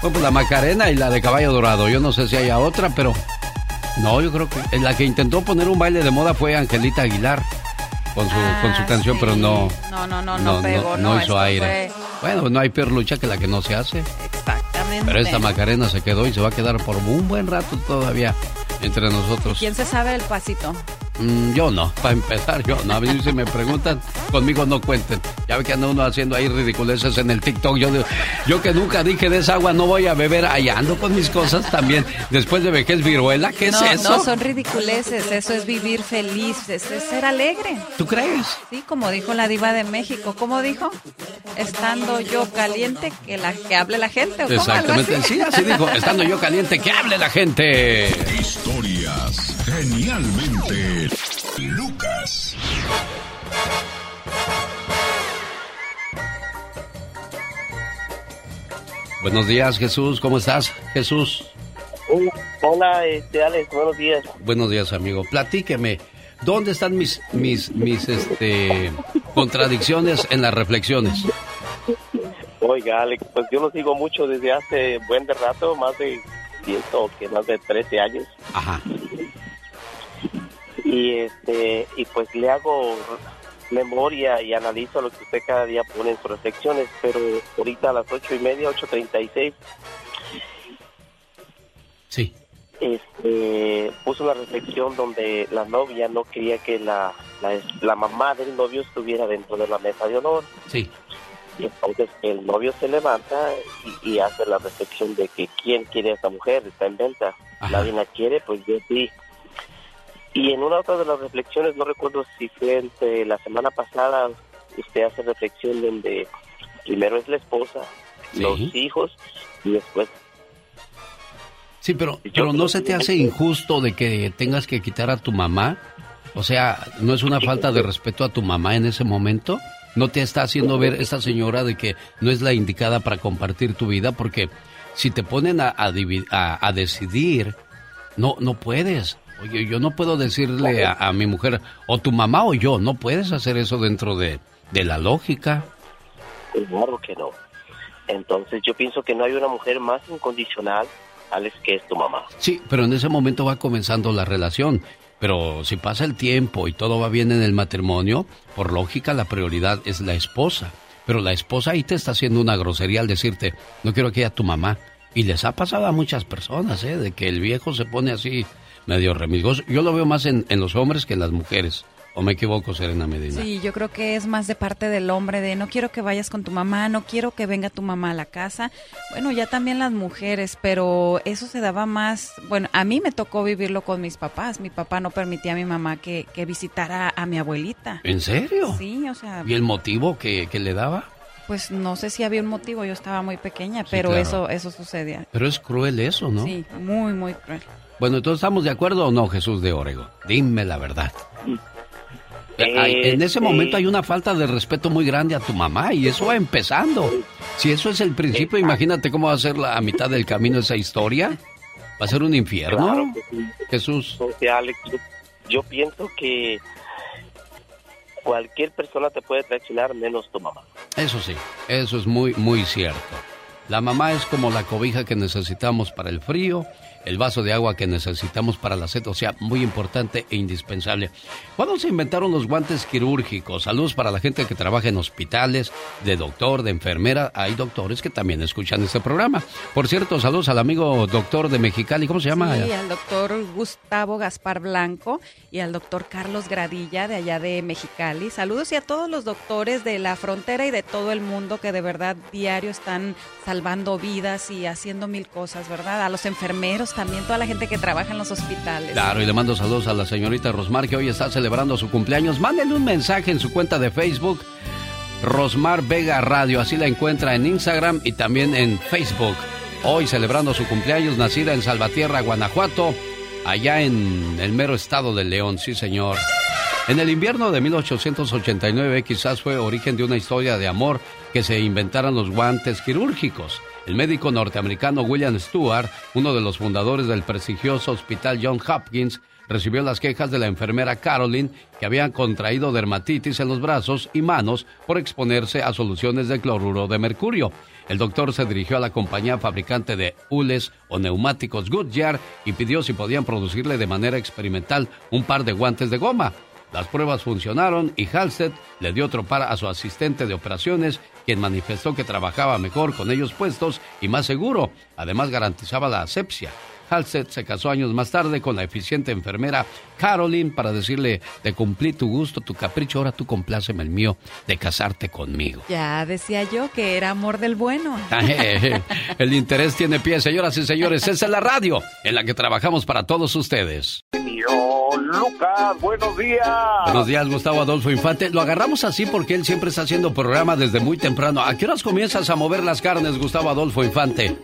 Bueno, pues la Macarena y la de caballo dorado. Yo no sé si haya otra, pero... No, yo creo que la que intentó poner un baile de moda fue Angelita Aguilar con su, con su Ah, canción, sí. pero no... No, no, no, no, pegó, no no, hizo aire. Bueno, no hay peor lucha que la que no se hace. Exactamente. Pero esta Macarena se quedó y se va a quedar por un buen rato todavía entre nosotros. ¿Quién se sabe el pasito? Mm, yo no, para empezar, yo no. A mí si me preguntan, conmigo no cuenten. Ya ve que anda uno haciendo ahí ridiculeces en el TikTok. Yo, digo, yo que nunca dije de esa agua no voy a beber, ahí ando con mis cosas también. Después de vejez viruela, ¿qué no, es eso? no son ridiculeces, eso es vivir feliz, eso es ser alegre. ¿Tú crees? Sí, como dijo la diva de México, ¿cómo dijo? Estando yo caliente, que la que hable la gente. ¿o cómo? Algo Exactamente, así. sí, así dijo. <laughs> Estando yo caliente, que hable la gente. Genialmente Lucas. Buenos días, Jesús. ¿Cómo estás, Jesús? Hola, Hola, este, Alex, buenos días. Buenos días, amigo. Platíqueme, ¿dónde están mis, mis, mis, este, contradicciones en las reflexiones? Oiga, Alex, pues yo lo sigo mucho desde hace buen de rato, más de, siento que más de 13 años. Ajá. Y este, y pues le hago memoria y analizo lo que usted cada día pone en sus reflexiones, pero ahorita a las ocho y media, 8.36, Sí. este, puso una reflexión donde la novia no quería que la, la, la mamá del novio estuviera dentro de la mesa de honor. Sí. Y entonces el novio se levanta y, y hace la reflexión de que quién quiere a esta mujer, está en venta. Nadie la quiere, pues yo sí. Y en una otra de las reflexiones, no recuerdo si fue entre la semana pasada, usted hace reflexión donde primero es la esposa, los hijos y después Sí, pero, pero ¿no se te hace injusto de que tengas que quitar a tu mamá? O sea, ¿no es una falta de respeto a tu mamá en ese momento? ¿No te está haciendo ver esta señora de que no es la indicada para compartir tu vida? Porque si te ponen a, a a- a decidir, no, no puedes. Oye, yo no puedo decirle a, a mi mujer, o tu mamá o yo, no puedes hacer eso dentro de, de la lógica. Claro que no. Entonces yo pienso que no hay una mujer más incondicional Alex, que es tu mamá. Sí, pero en ese momento va comenzando la relación. Pero si pasa el tiempo y todo va bien en el matrimonio, por lógica la prioridad es la esposa. Pero la esposa ahí te está haciendo una grosería al decirte, no quiero que haya tu mamá. Y les ha pasado a muchas personas, ¿eh? De que el viejo se pone así medio remilgoso. Yo lo veo más en, en los hombres que en las mujeres. ¿O me equivoco, Serena Medina? Sí, yo creo que es más de parte del hombre de no quiero que vayas con tu mamá, no quiero que venga tu mamá a la casa. Bueno, ya también las mujeres, pero eso se daba más, bueno, a mí me tocó vivirlo con mis papás. Mi papá no permitía a mi mamá que, que visitara a mi abuelita. ¿En serio? Sí, o sea... ¿Y el motivo que, que le daba? Pues no sé si había un motivo, yo estaba muy pequeña, pero claro. eso eso sucedía. Pero es cruel eso, ¿no? Sí, muy, muy cruel. Bueno, entonces estamos de acuerdo o no, Jesús de Orego. Dime la verdad. Eh, en ese momento hay una falta de respeto muy grande a tu mamá y eso va empezando. Si eso es el principio, imagínate cómo va a ser la a mitad del camino esa historia. Va a ser un infierno. Claro que sí. Jesús. Alex, yo, yo pienso que cualquier persona te puede traicionar menos tu mamá. Eso sí, eso es muy, muy cierto. La mamá es como la cobija que necesitamos para el frío, el vaso de agua que necesitamos para la sed, o sea, muy importante e indispensable. ¿Cuándo se inventaron los guantes quirúrgicos? Saludos para la gente que trabaja en hospitales, de doctor, de enfermera. Hay doctores que también escuchan este programa. Por cierto, saludos al amigo doctor de Mexicali, ¿cómo se llama? Sí, al doctor Gustavo Gaspar Blanco y al doctor Carlos Gradilla de allá de Mexicali. Saludos y a todos los doctores de la frontera y de todo el mundo que de verdad diario están salvando vidas y haciendo mil cosas, ¿verdad? A los enfermeros también, toda la gente que trabaja en los hospitales. Claro, y le mando saludos a la señorita Rosmar que hoy está celebrando su cumpleaños. Mándenle un mensaje en su cuenta de Facebook, Rosmar Vega Radio. Así la encuentra en Instagram y también en Facebook. Hoy celebrando su cumpleaños, nacida en Salvatierra, Guanajuato, allá en el mero estado de León, sí señor. En el invierno de 1889 quizás fue origen de una historia de amor que se inventaran los guantes quirúrgicos. El médico norteamericano William Stewart, uno de los fundadores del prestigioso hospital John Hopkins, recibió las quejas de la enfermera Caroline que habían contraído dermatitis en los brazos y manos por exponerse a soluciones de cloruro de mercurio. El doctor se dirigió a la compañía fabricante de hules o neumáticos Goodyear y pidió si podían producirle de manera experimental un par de guantes de goma. Las pruebas funcionaron y Halstead le dio otro par a su asistente de operaciones, quien manifestó que trabajaba mejor con ellos puestos y más seguro. Además garantizaba la asepsia. Halstead se casó años más tarde con la eficiente enfermera Caroline para decirle, te cumplí tu gusto, tu capricho, ahora tú compláceme el mío de casarte conmigo. Ya decía yo que era amor del bueno. <laughs> El interés tiene pie, señoras y señores. Esa es la radio en la que trabajamos para todos ustedes. Lucas, buenos días. Buenos días, Gustavo Adolfo Infante. Lo agarramos así porque él siempre está haciendo programa desde muy temprano. ¿A qué horas comienzas a mover las carnes, Gustavo Adolfo Infante?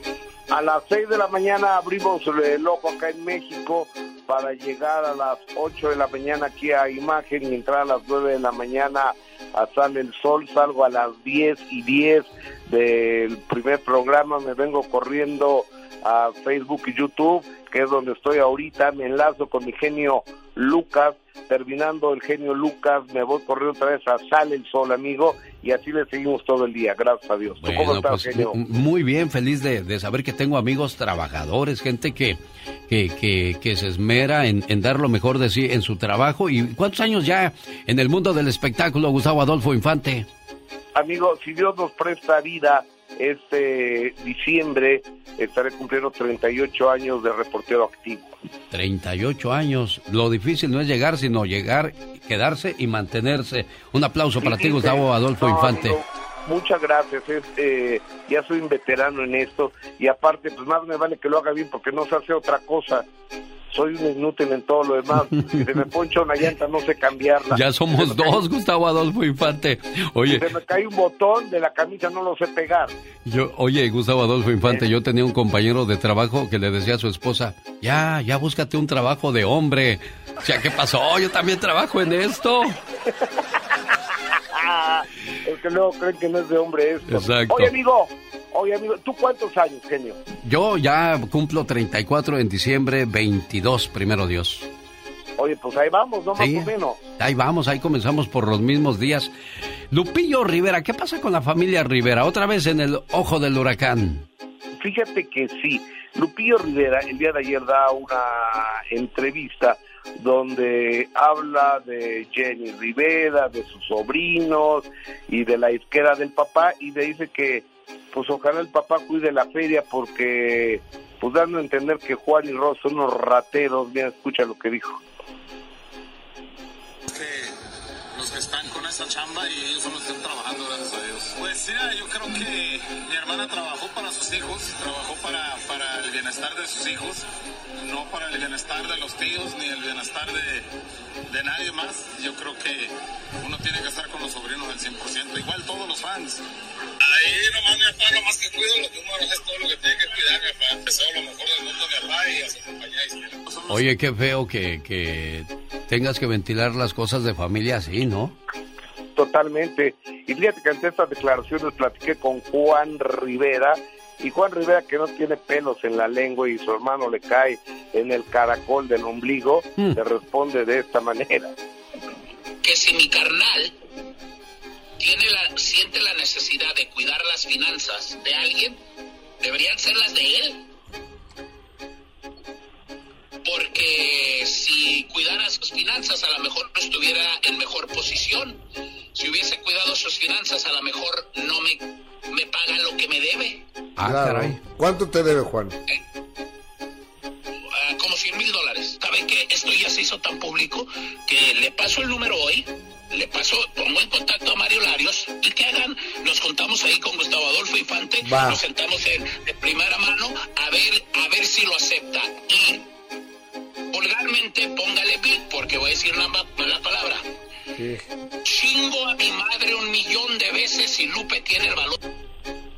A las 6 de la mañana abrimos el ojo acá en México para llegar a las 8 de la mañana aquí a Imagen y entrar a las 9 de la mañana a Sale el Sol. Salgo a las 10 y 10 del primer programa. Me vengo corriendo a Facebook y YouTube, que es donde estoy ahorita. Me enlazo con mi genio Lucas. Terminando el genio Lucas, me voy corriendo otra vez a Sale el Sol, amigo. Y así le seguimos todo el día. Gracias a Dios. ¿Tú ¿Cómo estás, pues, genio? muy bien, feliz de, de saber que tengo amigos trabajadores, gente que, que, que, que se esmera en, en dar lo mejor de sí en su trabajo. ¿Y cuántos años ya en el mundo del espectáculo, Gustavo Adolfo Infante? Amigo, si Dios nos presta vida, este diciembre estaré cumpliendo 38 años de reportero activo. 38 años. Lo difícil no es llegar, sino llegar, quedarse y mantenerse. Un aplauso para ti, Gustavo Adolfo no, Infante. amigo, muchas gracias. es, eh, ya soy un veterano en esto y aparte, pues más me vale que lo haga bien porque no se hace otra cosa. Soy un inútil en todo lo demás. <laughs> Si se me poncha una llanta, no sé cambiarla. Ya somos Si me cae- dos, Gustavo Adolfo Infante. Oye, Si se me cae un botón de la camisa, no lo sé pegar. Yo, oye, Gustavo Adolfo Infante, yo tenía un compañero de trabajo que le decía a su esposa, ya, ya búscate un trabajo de hombre. O sea, ¿qué pasó? Yo también trabajo en esto. <laughs> es que luego creen que no es de hombre esto. Exacto. Oye, amigo, oye, amigo, ¿tú cuántos años, genio? Yo ya cumplo 34 en diciembre, 22, primero Dios. Oye, pues ahí vamos, ¿no? Sí. Más o menos. Ahí vamos, ahí comenzamos por los mismos días. Lupillo Rivera, ¿qué pasa con la familia Rivera? Otra vez en el ojo del huracán. fíjate que sí. Lupillo Rivera el día de ayer da una entrevista donde habla de Jenny Rivera, de sus sobrinos y de la izquierda del papá y le dice que pues ojalá el papá cuide la feria porque pues dando a entender que Juan y Ross son unos rateros, mira, escucha lo que dijo. Esa chamba y ellos son los que están trabajando, gracias a Dios. Pues mira, yo creo que mi hermana trabajó para sus hijos, trabajó para, para el bienestar de sus hijos, no para el bienestar de los tíos ni el bienestar de, de nadie más. Yo creo que uno tiene que estar con los sobrinos al 100%, igual todos los fans. Ahí nomás mi papá, nomás que cuido lo que uno es todo lo que tiene que cuidar, mi papá. Empezó lo mejor del mundo mi papá y a su compañía. Oye, qué feo que, que tengas que ventilar las cosas de familia así, ¿no? Totalmente. Y fíjate que ante estas declaraciones platiqué con Juan Rivera, y Juan Rivera que no tiene pelos en la lengua y su hermano le cae en el caracol del ombligo, le responde de esta manera. Que si mi carnal tiene la, siente la necesidad de cuidar las finanzas de alguien, deberían ser las de él. Porque si cuidara sus finanzas, a lo mejor no estuviera en mejor posición. Si hubiese cuidado sus finanzas, a lo mejor no me, me paga lo que me debe. Ah, Claro. caray. ¿Cuánto te debe, Juan? Ah, como 100 mil dólares. ¿Saben qué? Esto ya se hizo tan público que le paso el número hoy, le paso, pongo en contacto a Mario Larios y que hagan, nos contamos ahí con Gustavo Adolfo Infante, Va. nos sentamos en, de primera mano a ver, a ver si lo acepta. Y vulgarmente póngale bit, porque voy a decir una ma- mala palabra. Chingo a mi madre un millón de veces y Lupe tiene el valor.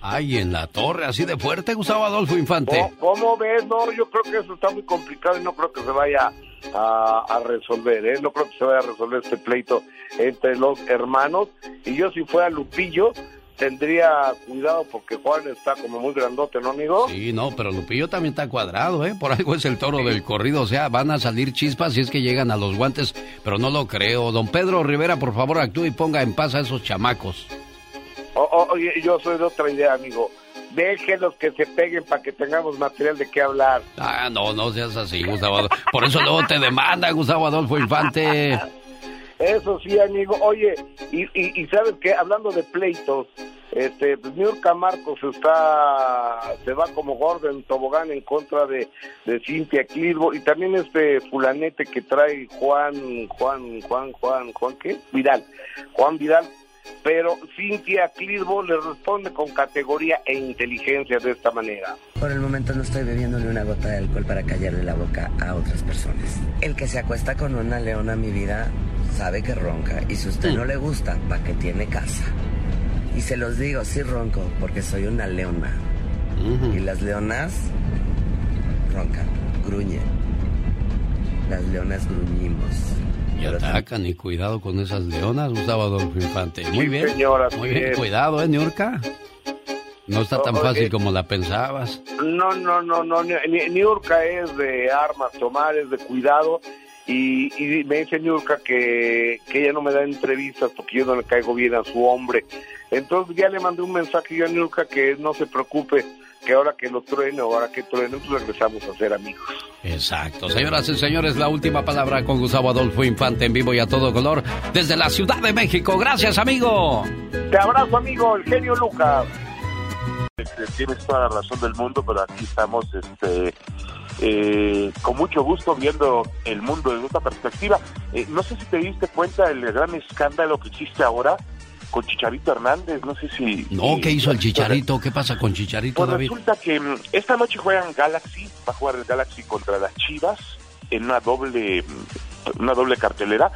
Ay, en la torre, así de fuerte, Gustavo Adolfo Infante. ¿Cómo, cómo ves? No, yo creo que eso está muy complicado y no creo que se vaya a, a resolver, ¿eh? No creo que se vaya a resolver este pleito entre los hermanos. Y yo si fuera Lupillo, tendría cuidado porque Juan está como muy grandote, ¿no, amigo? Sí, no, pero Lupillo también está cuadrado, ¿eh? Por algo es el toro del corrido, o sea, van a salir chispas si es que llegan a los guantes, pero no lo creo. Don Pedro Rivera, por favor, actúe y ponga en paz a esos chamacos. O- o- oye, yo soy de otra idea, amigo. Déjenlos que se peguen para que tengamos material de qué hablar. Ah, no, no seas así, Gustavo Adolfo. Por eso luego te demanda, Gustavo Adolfo Infante. <laughs> Eso sí, amigo. Oye, y, y, y sabes que hablando de pleitos, este, pues Niurka está, se va como gordo en tobogán en contra de, de Cintia Clitbo y también este fulanete que trae Juan, Juan, Juan, Juan, Juan, ¿qué? Vidal, Juan Vidal. Pero Cintia Clitbo le responde con categoría e inteligencia de esta manera. Por el momento no estoy bebiendo ni una gota de alcohol para callarle la boca a otras personas. El que se acuesta con una leona, mi vida, sabe que ronca. Y si usted no le gusta, ¿pa' qué tiene casa? Y se los digo, sí ronco, porque soy una leona. Y las leonas roncan, gruñen. Las leonas gruñimos. Y atacan y cuidado con esas leonas, Gustavo Adolfo Infante. Muy bien. señora, Muy bien, cuidado, ¿eh, Niurka? No está tan oye. fácil como la pensabas. No, no, no, no. Ni- ni- Niurka es de armas tomar, es de cuidado. Y, y me dice Niurka que, que ella no me da entrevistas porque yo no le caigo bien a su hombre. Entonces ya le mandé un mensaje yo a Niurka que no se preocupe, que ahora que lo truene o ahora que truene, pues regresamos a ser amigos. Exacto. Señoras y señores, la última palabra con Gustavo Adolfo Infante en vivo y a todo color desde la Ciudad de México. Gracias, amigo. Te abrazo, amigo, el genio Lucas. Tienes toda la razón del mundo, pero aquí estamos este, eh, con mucho gusto viendo el mundo desde otra perspectiva. Eh, no sé si te diste cuenta del gran escándalo que existe ahora con Chicharito Hernández. No sé si... No, ¿qué hizo el Chicharito? ¿Qué pasa con Chicharito, Pues David? resulta que mm, esta noche juegan Galaxy, va a jugar el Galaxy contra las Chivas en una doble, mm, una doble cartelera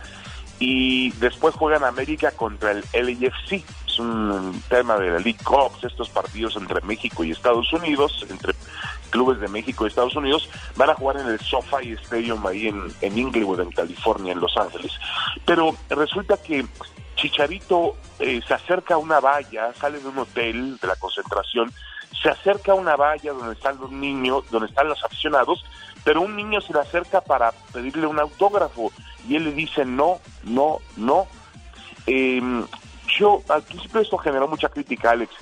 y después juegan América contra el LAFC. Es un tema de la League Cup, estos partidos entre México y Estados Unidos, entre clubes de México y Estados Unidos, van a jugar en el SoFi Stadium ahí en, en Inglewood, en California, en Los Ángeles. Pero resulta que Chicharito eh, se acerca a una valla, sale de un hotel de la concentración, se acerca a una valla donde están los niños, donde están los aficionados, pero un niño se le acerca para pedirle un autógrafo y él le dice no, no, no. Eh, yo, al principio esto generó mucha crítica, Alex,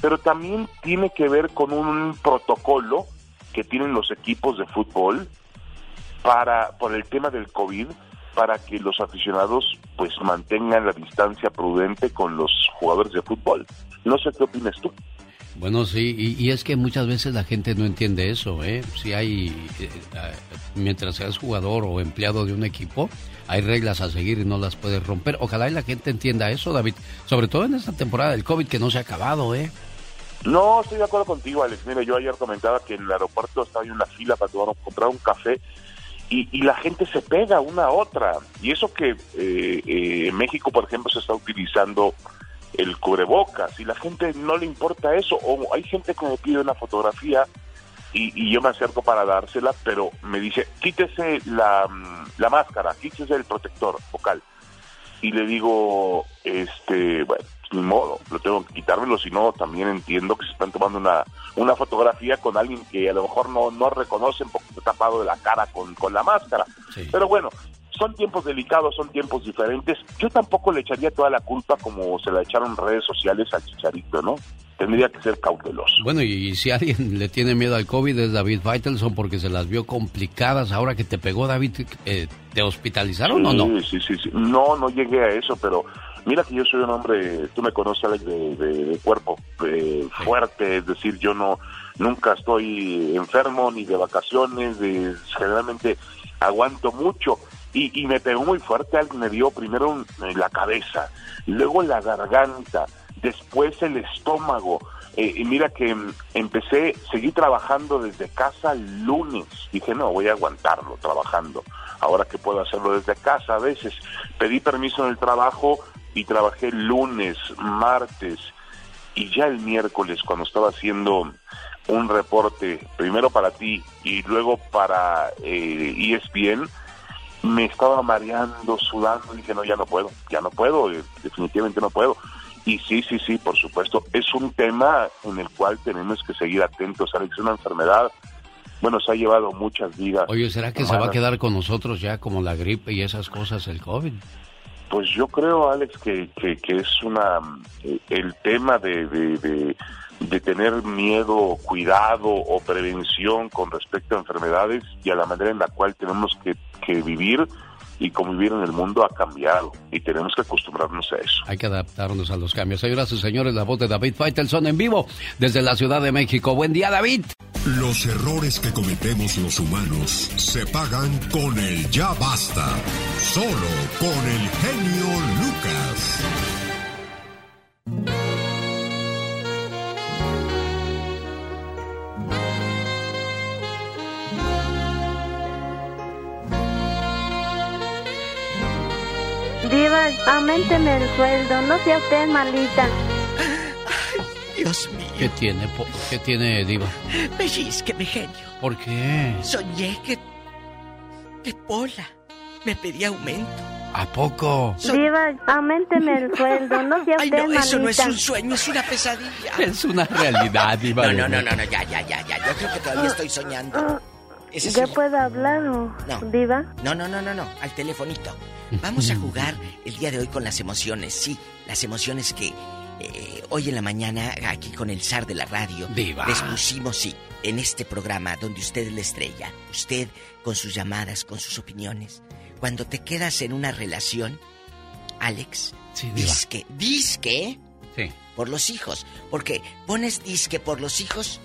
pero también tiene que ver con un protocolo que tienen los equipos de fútbol para por el tema del COVID para que los aficionados pues mantengan la distancia prudente con los jugadores de fútbol. No sé qué opinas tú. Bueno, sí, y, es que muchas veces la gente no entiende eso, ¿eh? Si hay, eh, eh, mientras seas jugador o empleado de un equipo, hay reglas a seguir y no las puedes romper. Ojalá y la gente entienda eso, David, sobre todo en esta temporada del COVID que no se ha acabado, ¿eh? No, estoy de acuerdo contigo, Alex. Mira, yo ayer comentaba que en el aeropuerto estaba en una fila para comprar un café y, la gente se pega una a otra. Y eso que eh, eh, en México, por ejemplo, se está utilizando el cubrebocas y la gente no le importa eso. O hay gente que me pide una fotografía y, yo me acerco para dársela, pero me dice, quítese la, mm, la máscara, quítese el protector vocal. Y le digo, este, bueno, ni modo, lo tengo que quitármelo, si no, también entiendo que se están tomando una, una fotografía con alguien que a lo mejor no, no reconocen porque está tapado de la cara con, con la máscara. Pero bueno, son tiempos delicados, son tiempos diferentes. Yo tampoco le echaría toda la culpa como se la echaron redes sociales al Chicharito, ¿no? Tendría que ser cauteloso. Bueno, y, si alguien <laughs> le tiene miedo al COVID es David Faitelson porque se las vio complicadas. Ahora que te pegó David, eh, ¿te hospitalizaron o no? Sí, sí, sí. No, no llegué a eso, pero Mira que yo soy un hombre, tú me conoces, Alex, de, cuerpo fuerte, es decir, yo no nunca estoy enfermo ni de vacaciones, generalmente aguanto mucho. Y, y me pegó muy fuerte, alguien me dio primero en la cabeza, luego la garganta, después el estómago. Eh, y mira que mm, empecé, seguí trabajando desde casa el lunes. Dije, no, voy a aguantarlo trabajando. Ahora que puedo hacerlo desde casa a veces. Pedí permiso en el trabajo y trabajé lunes, martes y ya el miércoles cuando estaba haciendo un reporte, primero para ti y luego para eh, ESPN, me estaba mareando, sudando, y dije, no, ya no puedo, ya no puedo, eh, definitivamente no puedo. Y sí, sí, sí, por supuesto, es un tema en el cual tenemos que seguir atentos, Alex, es una enfermedad, bueno, se ha llevado muchas vidas. Oye, ¿será que se va a quedar con nosotros ya como la gripe y esas cosas, el COVID? Pues yo creo, Alex, que, que, es una el tema de, de, de, tener miedo, cuidado o prevención con respecto a enfermedades y a la manera en la cual tenemos que, que vivir y convivir en el mundo ha cambiado y tenemos que acostumbrarnos a eso. Hay que adaptarnos a los cambios. Señoras y señores, la voz de David Faitelson en vivo desde la Ciudad de México. Buen día, David. Los errores que cometemos los humanos se pagan con el ya basta. Solo con el genio Lucas. Diva, aumenteme el sueldo, no sea usted malita. Dios mío. ¿Qué tiene, qué tiene Diva? Pellizqueme, genio. ¿Por qué? Soñé que... que Pola me pedía aumento. ¿A poco? Diva, aumenteme el sueldo, no sea <laughs> Ay, usted no, eso no es un sueño, es una pesadilla. Es una realidad, Diva. No, no, no, no, no, ya, ya, ya, ya. Yo creo que todavía estoy soñando. ¿Ya puedo hablar o...? No. ¿Diva? No, no, no, no, no, al telefonito. Vamos a jugar el día de hoy con las emociones, sí, las emociones que eh, hoy en la mañana, aquí con el zar de la radio, les pusimos, sí, en este programa donde usted es la estrella, usted con sus llamadas, con sus opiniones. Cuando te quedas en una relación, Alex, disque, disque, sí. por los hijos. Porque pones disque por los hijos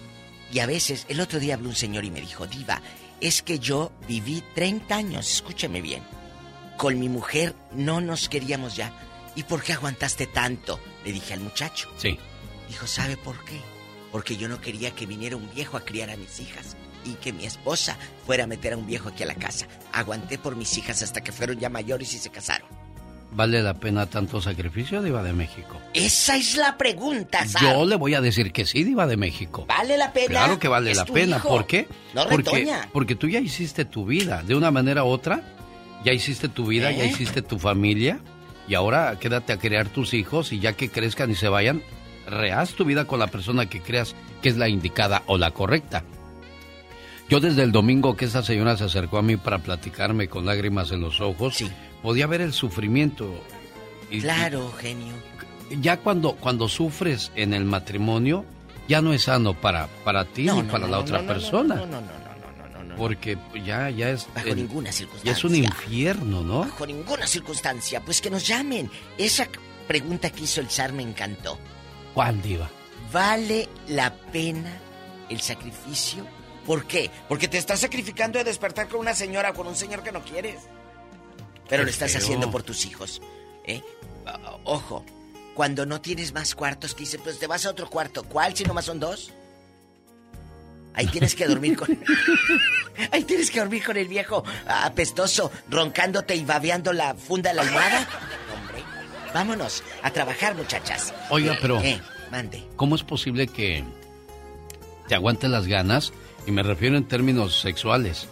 y a veces, el otro día habló un señor y me dijo, Diva, es que yo viví 30 años, escúcheme bien. Con mi mujer no nos queríamos ya ¿Y por qué aguantaste tanto? Le dije al muchacho. Sí. Dijo, ¿sabe por qué? Porque yo no quería que viniera un viejo a criar a mis hijas y que mi esposa fuera a meter a un viejo aquí a la casa. Aguanté por mis hijas hasta que fueron ya mayores y se casaron. ¿Vale la pena tanto sacrificio, Diva de México? Esa es la pregunta, Yo le voy a decir que sí, Diva de México. ¿Vale la pena? Claro que vale la pena. ¿Por qué? No porque, porque tú ya hiciste tu vida. De una manera u otra, ya hiciste tu vida, ya ¿Eh? hiciste tu familia y ahora quédate a crear tus hijos y ya que crezcan y se vayan, rehaz tu vida con la persona que creas que es la indicada o la correcta. Yo desde el domingo que esa señora se acercó a mí para platicarme con lágrimas en los ojos, podía ver el sufrimiento. claro, genio. ya cuando, cuando sufres en el matrimonio, ya no es sano para, para ti ni para la otra persona. No, no, no, no, no, no, Porque ya, ya es. Bajo ninguna circunstancia. Ya es un infierno, ¿no? Bajo ninguna circunstancia. Pues que nos llamen. Esa pregunta que hizo el zar me encantó. ¿Cuál, Diva? ¿Vale la pena el sacrificio? ¿Por qué? Porque te estás sacrificando de despertar con una señora o con un señor que no quieres. Pero lo estás haciendo por tus hijos. ¿eh? Ojo, cuando no tienes más cuartos, que dice, pues te vas a otro cuarto. ¿Cuál si nomás son dos? Ahí <laughs> tienes que dormir con. <laughs> Ahí tienes que dormir con el viejo apestoso, roncándote y babeando la funda de la almohada. <laughs> Hombre, vámonos a trabajar, muchachas. Oiga, pero. Eh, mande. ¿Cómo es posible que te aguantes las ganas? Y me refiero en términos sexuales.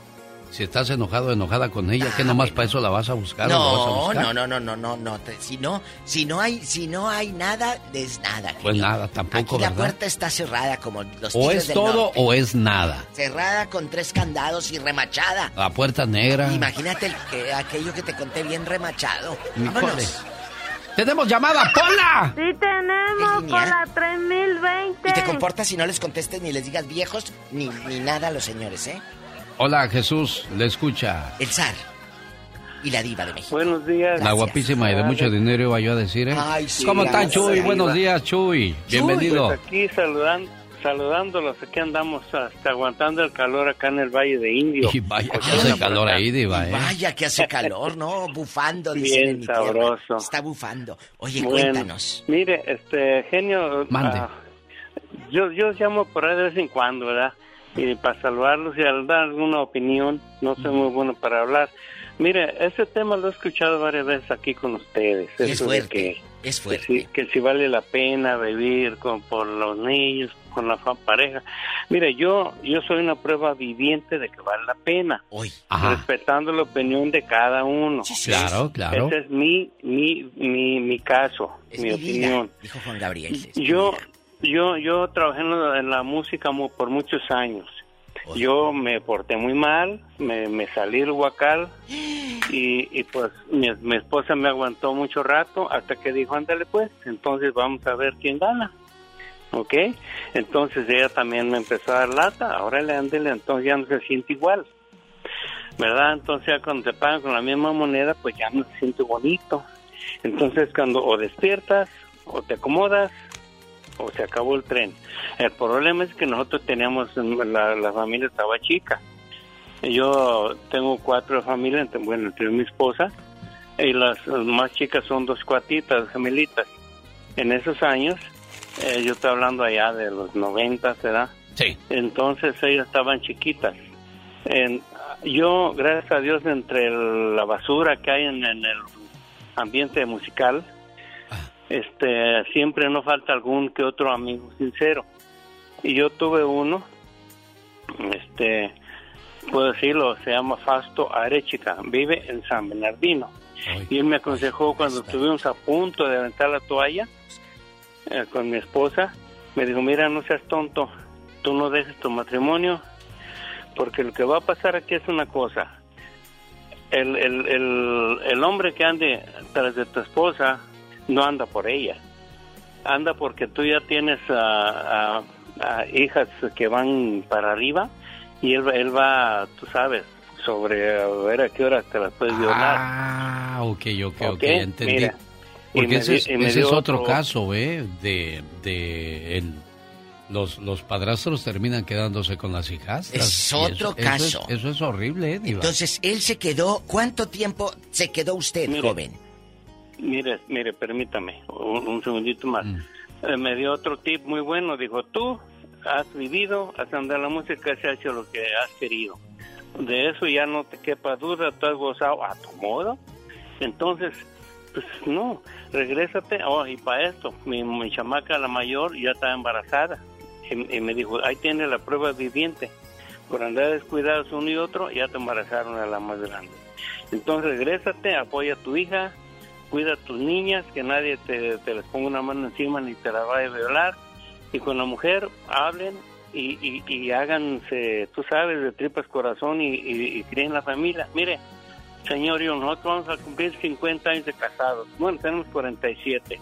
Si estás enojado enojada con ella, ¿qué nomás para eso la vas a buscar? No, o la vas a buscar? no, no, no, no, no, no. te- Si no, si no hay, si no hay nada, es nada. Pues nada, tampoco, Aquí la puerta está cerrada como los O es del todo norte. o es nada. Cerrada con tres candados y remachada. La puerta negra. Imagínate el que, aquello que te conté bien remachado. Vámonos. ¡Tenemos llamada, Pola! Sí tenemos ¿Es por lineal? la 3020. Y te comportas y no les contestes ni les digas viejos ni, ni nada a los señores, ¿eh? Hola, Jesús, le escucha. El zar y la diva de México. Buenos días. La guapísima y de mucho dinero iba yo a decir, ¿eh? Ay, sí, ¿Cómo está, gracias, Chuy? Buenos días, Chuy. Bienvenido. Pues aquí saludando, saludándolos, aquí andamos hasta aguantando el calor acá en el Valle de Indio. Y vaya que hace calor ahí, Diva, ¿eh? Vaya que hace calor, ¿no? Bufando, dicen Bien en mi tierra. sabroso. Está bufando. Oye, Bueno, cuéntanos. Mire, este, genio. Mande. ah, yo, yo llamo por ahí de vez en cuando, ¿verdad? Y para saludarlos y al dar alguna opinión, no soy muy bueno para hablar. Mire, ese tema lo he escuchado varias veces aquí con ustedes. Es eso fuerte, que- es que fuerte. si, que si vale la pena vivir con, por los niños, con la pareja. Mire, yo, yo soy una prueba viviente de que vale la pena. Hoy. Respetando la opinión de cada uno. Claro, claro. Ese es mi, mi, mi, mi caso, Es mi mi opinión. dijo Juan Gabriel. es mi Yo, vida. Yo, yo trabajé en la, en la música por muchos años. Yo me porté muy mal, me, me salí del huacal y, y pues mi, mi esposa me aguantó mucho rato hasta que dijo, ándale pues, entonces vamos a ver quién gana. ¿Ok? Entonces ella también me empezó a dar lata, ahora le ándale, entonces ya no se siente igual. ¿Verdad? Entonces ya cuando te pagan con la misma moneda, pues ya no se siente bonito. Entonces cuando o despiertas o te acomodas o se acabó el tren. El problema es que nosotros teníamos, la, la familia estaba chica. Yo tengo cuatro familias, bueno, entre mi esposa, y las más chicas son dos cuatitas, gemelitas. En esos años, eh, yo estoy hablando allá de los 90, ¿verdad? Sí. Entonces ellas estaban chiquitas. En- yo, gracias a Dios, entre el- la basura que hay en, en el ambiente musical, este, siempre no falta algún que otro amigo sincero. Y yo tuve uno, este, puedo decirlo, se llama Fasto Arechica, vive en San Bernardino. Y él me aconsejó cuando estuvimos a punto de aventar la toalla eh, con mi esposa, me dijo, mira, no seas tonto, tú no dejes tu matrimonio, porque lo que va a pasar aquí es una cosa. El, el, el, el hombre que ande tras de tu esposa no anda por ella, anda porque tú ya tienes a, a- a hijas que van para arriba y él, va- él va, tú sabes, sobre a ver a qué hora te las puedes violar. Ah, ok, ok, ok, Ok, entendí. mira. Porque ese, di- es, ese otro, otro- caso, ¿eh? De, de el- los, los padrastros terminan quedándose con las hijas. Es otro caso. Eso es, eso es horrible, ¿eh, Diva? Entonces, él se quedó. ¿Cuánto tiempo se quedó usted, Mire. joven? Mire, mire, permítame, un, un segundito más. Mm. Eh, me dio otro tip muy bueno. Dijo, tú has vivido, has andado la música, has hecho lo que has querido. De eso ya no te quepa duda, tú has gozado a tu modo. Entonces, pues no, regrésate. Oh, y para esto, mi, mi chamaca, la mayor, ya está embarazada. Y, y me dijo, ahí tiene la prueba viviente. Por andar descuidados uno y otro, ya te embarazaron a la más grande. Entonces, regrésate, apoya a tu hija, cuida a tus niñas, que nadie te, te les ponga una mano encima ni te la vaya a violar. Y con la mujer hablen y, y, y háganse, tú sabes, de tripas corazón y, y, y críen la familia. Mire, señor, yo nosotros vamos a cumplir 50 años de casados. Bueno, tenemos 47.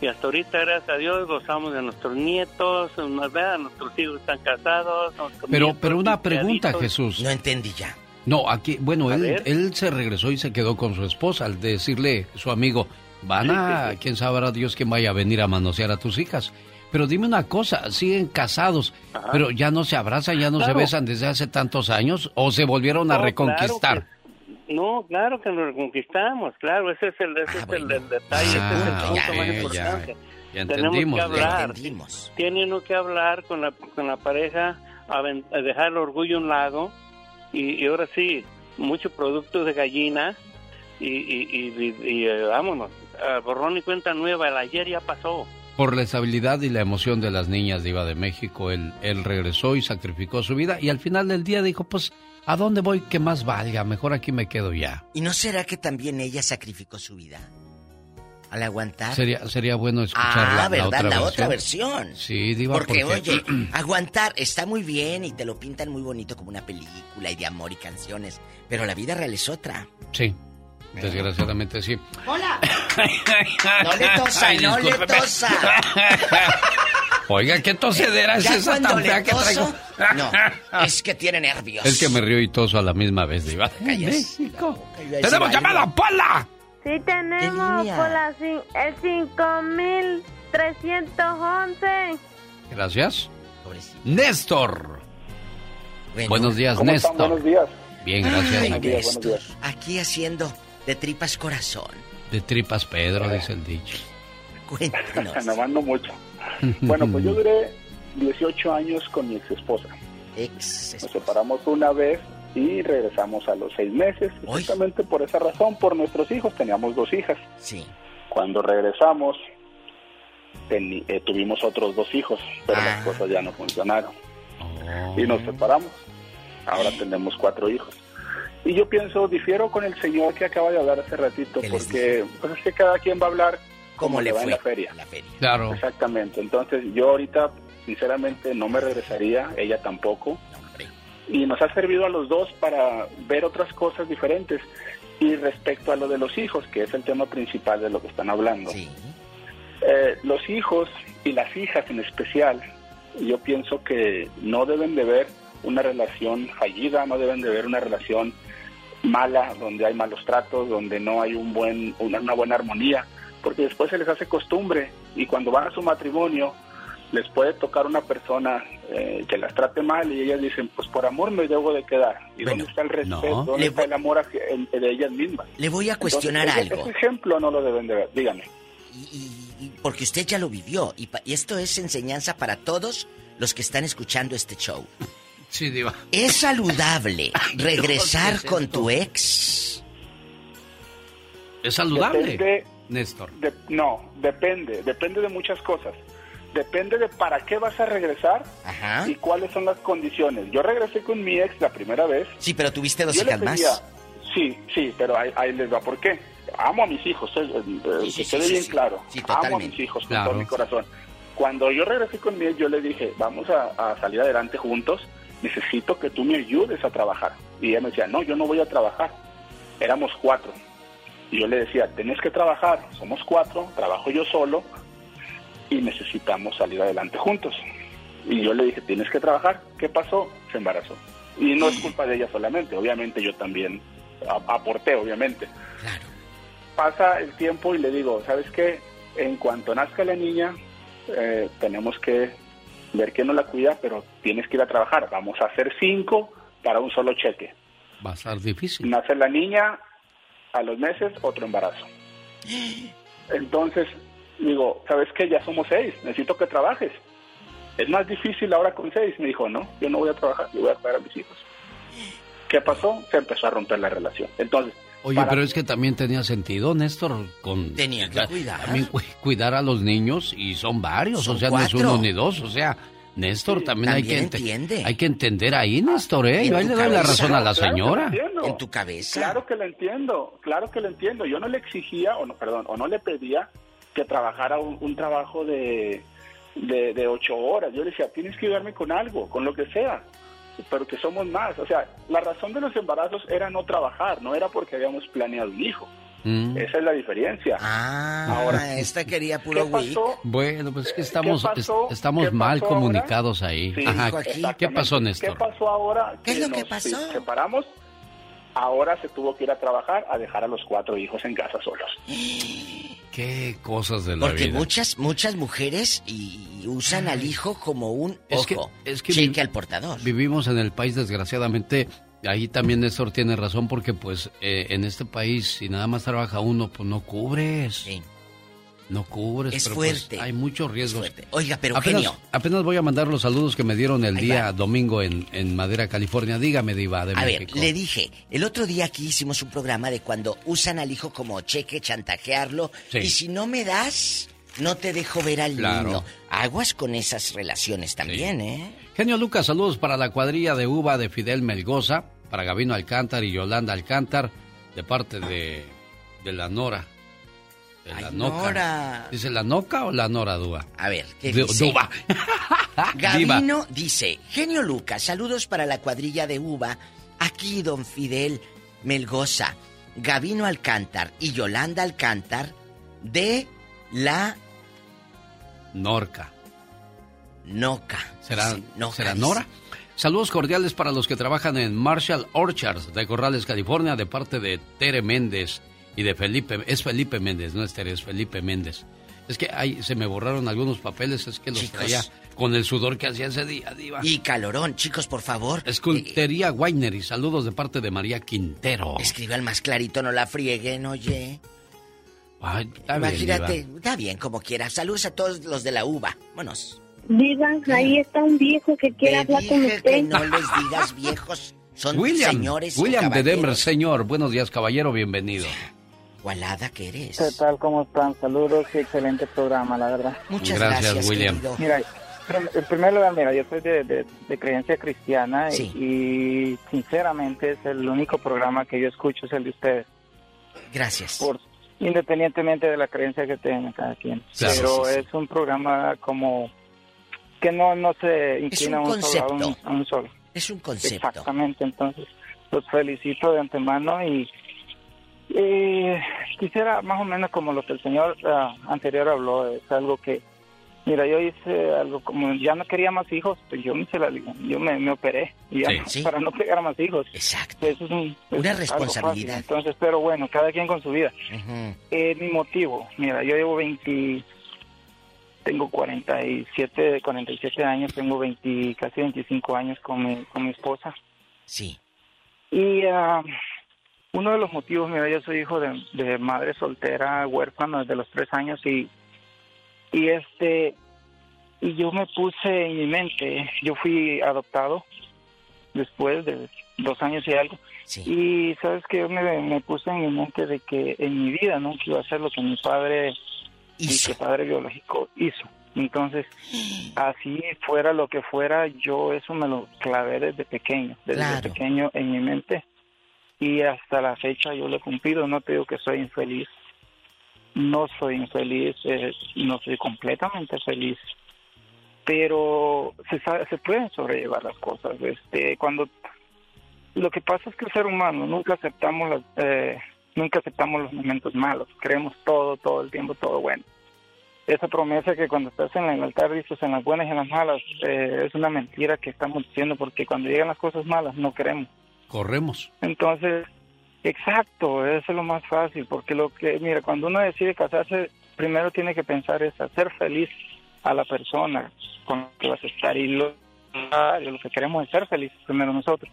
Y hasta ahorita, gracias a Dios, gozamos de nuestros nietos, ¿verdad? nuestros hijos están casados. Pero, pero una pregunta, Jesús. No entendí ya. No, aquí, bueno, él, él, se regresó y se quedó con su esposa al decirle su amigo, van a, quién sabrá Dios que vaya a venir a manosear a tus hijas. Pero dime una cosa, siguen casados, pero ya no se abrazan, ya no se besan desde hace tantos años o se volvieron a reconquistar. no, claro que nos reconquistamos, claro, ese es el, ese ah, es el, detalle, ese es el ah, punto más importante. Ya, Tenemos que hablar, tienen que hablar con la, con la pareja, a, dejar el orgullo a un lado y, ahora sí, muchos productos de gallina y, y, y, eh, vámonos, borrón y cuenta nueva, el ayer ya pasó. Por la estabilidad y la emoción de las niñas de Iba de México, él, él regresó y sacrificó su vida y al final del día dijo, pues, ¿a dónde voy que más valga? Mejor aquí me quedo ya. ¿Y no será que también ella sacrificó su vida? Al aguantar. Sería, sería bueno escuchar ah, la, otra la otra versión. Sí, digo porque, oye, <clears throat> aguantar está muy bien y te lo pintan muy bonito como una película y de amor y canciones, pero la vida real es otra. Sí. Desgraciadamente sí. ¡Hola! <laughs> no le tosa, no le tosa. <laughs> Oiga, ¿qué tosedera es esa tan fea que traigo? No, es que tiene nervios. Es que me río y toso a la misma vez, Diva. México. ¡Tenemos llamada, Pola! Sí, tenemos Pola, el 5311. Gracias. Néstor. Buenos días, Néstor. Buenos días. Bien, gracias. Néstor. Aquí haciendo de tripas corazón. De tripas Pedro, dice el dicho. Cuéntanos. Me <laughs> mando mucho. Bueno, pues yo duré 18 años con mi ex esposa. Ex Nos separamos una vez y regresamos a los seis meses. Justamente por esa razón, por nuestros hijos, teníamos dos hijas. Sí. Cuando regresamos, eh, tuvimos otros dos hijos, pero las ah. cosas ya no funcionaron. Y nos oh. separamos. Ahora tenemos cuatro hijos. Y yo pienso, difiero con el señor que acaba de hablar hace ratito, porque pues es que cada quien va a hablar como le va en la feria. Claro. Exactamente. Entonces yo ahorita, sinceramente, no me regresaría, ella tampoco. Y nos ha servido a los dos para ver otras cosas diferentes. Y respecto a lo de los hijos, que es el tema principal de lo que están hablando. Eh, los hijos y las hijas en especial, yo pienso que no deben de ver una relación fallida, no deben de ver una relación mala, donde hay malos tratos, donde no hay un buen, una, buena armonía, porque después se les hace costumbre y cuando van a su matrimonio les puede tocar una persona eh, que las trate mal y ellas dicen, pues por amor me debo de quedar. ¿Y dónde está el respeto? ¿Dónde está el amor de ellas mismas? Le voy a cuestionar algo. Ese ejemplo no lo deben de ver, dígame. Y, porque usted ya lo vivió y, y esto es enseñanza para todos los que están escuchando este show. Sí, Diva. ¿Es saludable <laughs> regresar con tu ex? ¿Es saludable? Néstor. no, depende, depende de muchas cosas. Depende de para qué vas a regresar y cuáles son las condiciones. Yo regresé con mi ex la primera vez. Sí, pero tuviste dos hijas más. Sí, sí, pero ahí, les va por qué. Amo a mis hijos, eh, eh, que quede bien claro. Amo a mis hijos con todo mi corazón. Cuando yo regresé con mi ex, yo le dije, vamos a salir adelante juntos necesito que tú me ayudes a trabajar. Y ella me decía, no, yo no voy a trabajar. Éramos cuatro. Y yo le decía, tenés que trabajar, somos cuatro, trabajo yo solo y necesitamos salir adelante juntos. Y yo le dije, tienes que trabajar. ¿Qué pasó? Se embarazó. Y no es culpa de ella solamente, obviamente yo también aporté, obviamente. Pasa el tiempo y le digo, ¿sabes qué? En cuanto nazca la niña, eh, tenemos que ver que no la cuida, pero tienes que ir a trabajar. Vamos a hacer cinco para un solo cheque. Va a ser difícil. Nace la niña, a los meses otro embarazo. <gasps> Entonces, digo, ¿sabes qué? Ya somos seis, necesito que trabajes. Es más difícil ahora con seis. Me dijo, no, yo no voy a trabajar, yo voy a cuidar a mis hijos. ¿Qué pasó? Se empezó a romper la relación. Entonces, Oye, pero es que también tenía sentido, Néstor, con... Tenía que cuidar. También cuidar a los niños y son varios, o sea, no es uno ni dos, o sea, Néstor, también, hay que hay que entender ahí, Néstor, ¿eh? Yo ahí le doy la razón a la señora. en tu cabeza. Claro que lo entiendo, claro que lo entiendo. Yo no le exigía, o no, perdón, o no le pedía que trabajara un, trabajo de, de, de, ocho horas. Yo le decía, tienes que ayudarme con algo, con lo que sea. pero que somos más. O sea, la razón de los embarazos era no trabajar, no era porque habíamos planeado un hijo. Mm. Esa es la diferencia. Ah, ahora esta quería puro week. Bueno, pues es que estamos estamos mal comunicados ahí. ¿Qué pasó, Néstor? ¿Qué pasó ahora? ¿Qué es lo que pasó? separamos. Ahora se tuvo que ir a trabajar a dejar a los cuatro hijos en casa solos. Qué cosas de la Porque vida. Porque muchas muchas mujeres y usan al hijo como un es que, es que al portador. Vivimos en el país desgraciadamente ahí también Néstor tiene razón porque pues eh, en este país si nada más trabaja uno pues no cubres. Sí. No cubres. Es pero pues, fuerte. hay muchos riesgos. Oiga, pero apenas, genio. Apenas voy a mandar los saludos que me dieron el día domingo en, en, Madera, California. Dígame, Diva, de a México. ver, le dije, el otro día aquí hicimos un programa de cuando usan al hijo como cheque, chantajearlo. Y si no me das, no te dejo ver al niño. Aguas con esas relaciones también, ¿eh? Genio Lucas, saludos para la cuadrilla de uva de Fidel Melgoza para Gabino Alcántar y Yolanda Alcántar, de parte de, de la Nora. La Noca. ¿Dice la Noca o la Nora Dúa? A ver, ¿qué dice? Duba. <laughs> Gabino dice, genio Lucas, saludos para la cuadrilla de uva. Aquí don Fidel Melgoza, Gabino Alcántar y Yolanda Alcántar de la... Norca. Noca. ¿Será, ¿será Nora? Saludos cordiales para los que trabajan en Marshall Orchards de Corrales, California, de parte de Tere Méndez y de Felipe. Es Felipe Méndez, no es Tere, es Felipe Méndez. Es que ahí se me borraron algunos papeles, es que los traía con el sudor que hacía ese día, Diva. Y calorón, chicos, por favor. Escultería Weiner y saludos de parte de María Quintero. Escribe al más clarito, no la frieguen, oye. Imagínate, está bien, como quiera. Saludos a todos los de la uva. Vámonos. Digan, ahí está un viejo que quiere hablar con usted. Que no les digas viejos, son señores. William de Denver, señor. Buenos días, caballero, bienvenido. Gualada que eres. ¿Qué tal? ¿Cómo están? Saludos y excelente programa, la verdad. Muchas gracias, William. Mira, en primer lugar, mira, yo soy de, creencia cristiana y, sinceramente es el único programa que yo escucho es el de ustedes. Gracias. Por, independientemente de la creencia que tenga cada quien. Pero es un programa como que no, no se inclina a, un solo, a, un, solo. Es un concepto. Exactamente, entonces los felicito de antemano y quisiera más o menos como lo que el señor ah, anterior habló, es algo que, mira, yo hice algo como, ya no quería más hijos, pues yo me, yo me, operé para no pegar más hijos. Exacto. Eso es una responsabilidad. Entonces, pero bueno, cada quien con su vida. Eh, mi motivo, mira, yo llevo 20 tengo 47, 47 años, tengo 20, casi 25 años con mi, con mi esposa. Sí. Y uh, uno de los motivos, mira, yo soy hijo de, madre soltera, huérfano desde los tres años y, y este, y yo me puse en mi mente, yo fui adoptado después de dos años y algo. Sí. Y sabes que yo me, me, puse en mi mente de que en mi vida nunca iba a hacer lo que mi padre y que padre biológico hizo. Entonces, así fuera lo que fuera, yo eso me lo clavé desde pequeño, desde pequeño en mi mente. Y hasta la fecha yo lo he cumplido. No te digo que soy infeliz. No soy infeliz, eh, no soy completamente feliz. Pero se, se pueden sobrellevar las cosas. Este, cuando lo que pasa es que el ser humano nunca aceptamos las, eh, nunca aceptamos los momentos malos, creemos todo, todo el tiempo, todo bueno. Esa promesa que cuando estás en el altar dices en las buenas y en las malas, eh, es una mentira que estamos diciendo porque cuando llegan las cosas malas no queremos. Corremos. Entonces, exacto, eso es lo más fácil, porque lo que, mira, cuando uno decide casarse, primero tiene que pensar es hacer feliz a la persona con que vas a estar y lo, lo que queremos es ser felices primero nosotros.